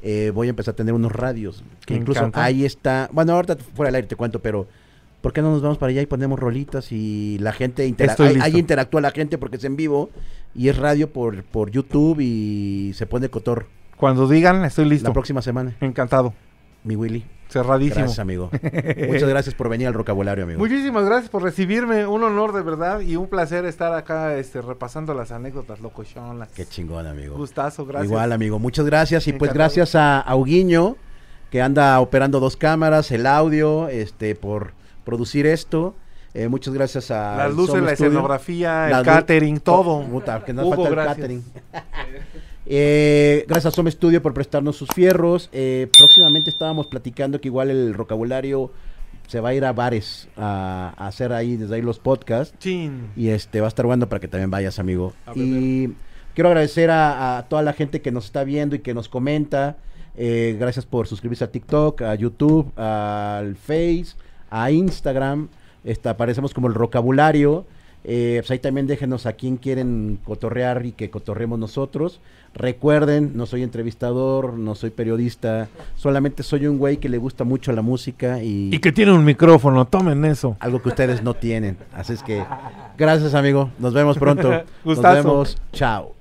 Speaker 1: eh, voy a empezar a tener unos radios. Que
Speaker 2: Me
Speaker 1: incluso
Speaker 2: encanta.
Speaker 1: ahí está. Bueno, ahorita fuera del aire te cuento, pero ¿por qué no nos vamos para allá y ponemos rolitas y la gente intera-
Speaker 2: Estoy
Speaker 1: ahí, interactúa la gente porque es en vivo y es radio por, por YouTube y se pone cotor
Speaker 2: Cuando digan, estoy
Speaker 1: la
Speaker 2: listo.
Speaker 1: próxima semana.
Speaker 2: Encantado.
Speaker 1: Mi Willy.
Speaker 2: Cerradísimo.
Speaker 1: Gracias, amigo. Muchas gracias por venir al vocabulario, amigo.
Speaker 2: Muchísimas gracias por recibirme, un honor de verdad y un placer estar acá este, repasando las anécdotas locochonas.
Speaker 1: Qué chingón, amigo.
Speaker 2: Gustazo, gracias.
Speaker 1: Igual, amigo. Muchas gracias. Y pues gracias a Auguiño, que anda operando dos cámaras, el audio, este, por producir esto. Eh, muchas gracias a
Speaker 2: Las luces, la escenografía, el catering, todo.
Speaker 1: Puta, que nos falta el catering. Eh, gracias a Some Studio por prestarnos sus fierros. Eh, próximamente estábamos platicando que igual el vocabulario se va a ir a bares a, a hacer ahí desde ahí los podcasts.
Speaker 2: Chin.
Speaker 1: Y este va a estar bueno para que también vayas, amigo.
Speaker 2: A beber.
Speaker 1: Y quiero agradecer a, a toda la gente que nos está viendo y que nos comenta. Eh, gracias por suscribirse a TikTok, a YouTube, al Face, a Instagram. Está, aparecemos como el vocabulario. Eh, pues ahí también déjenos a quién quieren cotorrear y que cotorremos nosotros. Recuerden, no soy entrevistador, no soy periodista, solamente soy un güey que le gusta mucho la música y,
Speaker 2: Y que tiene un micrófono, tomen eso.
Speaker 1: algo que ustedes no tienen. Así es que, gracias amigo, nos vemos pronto. Nos vemos, chao.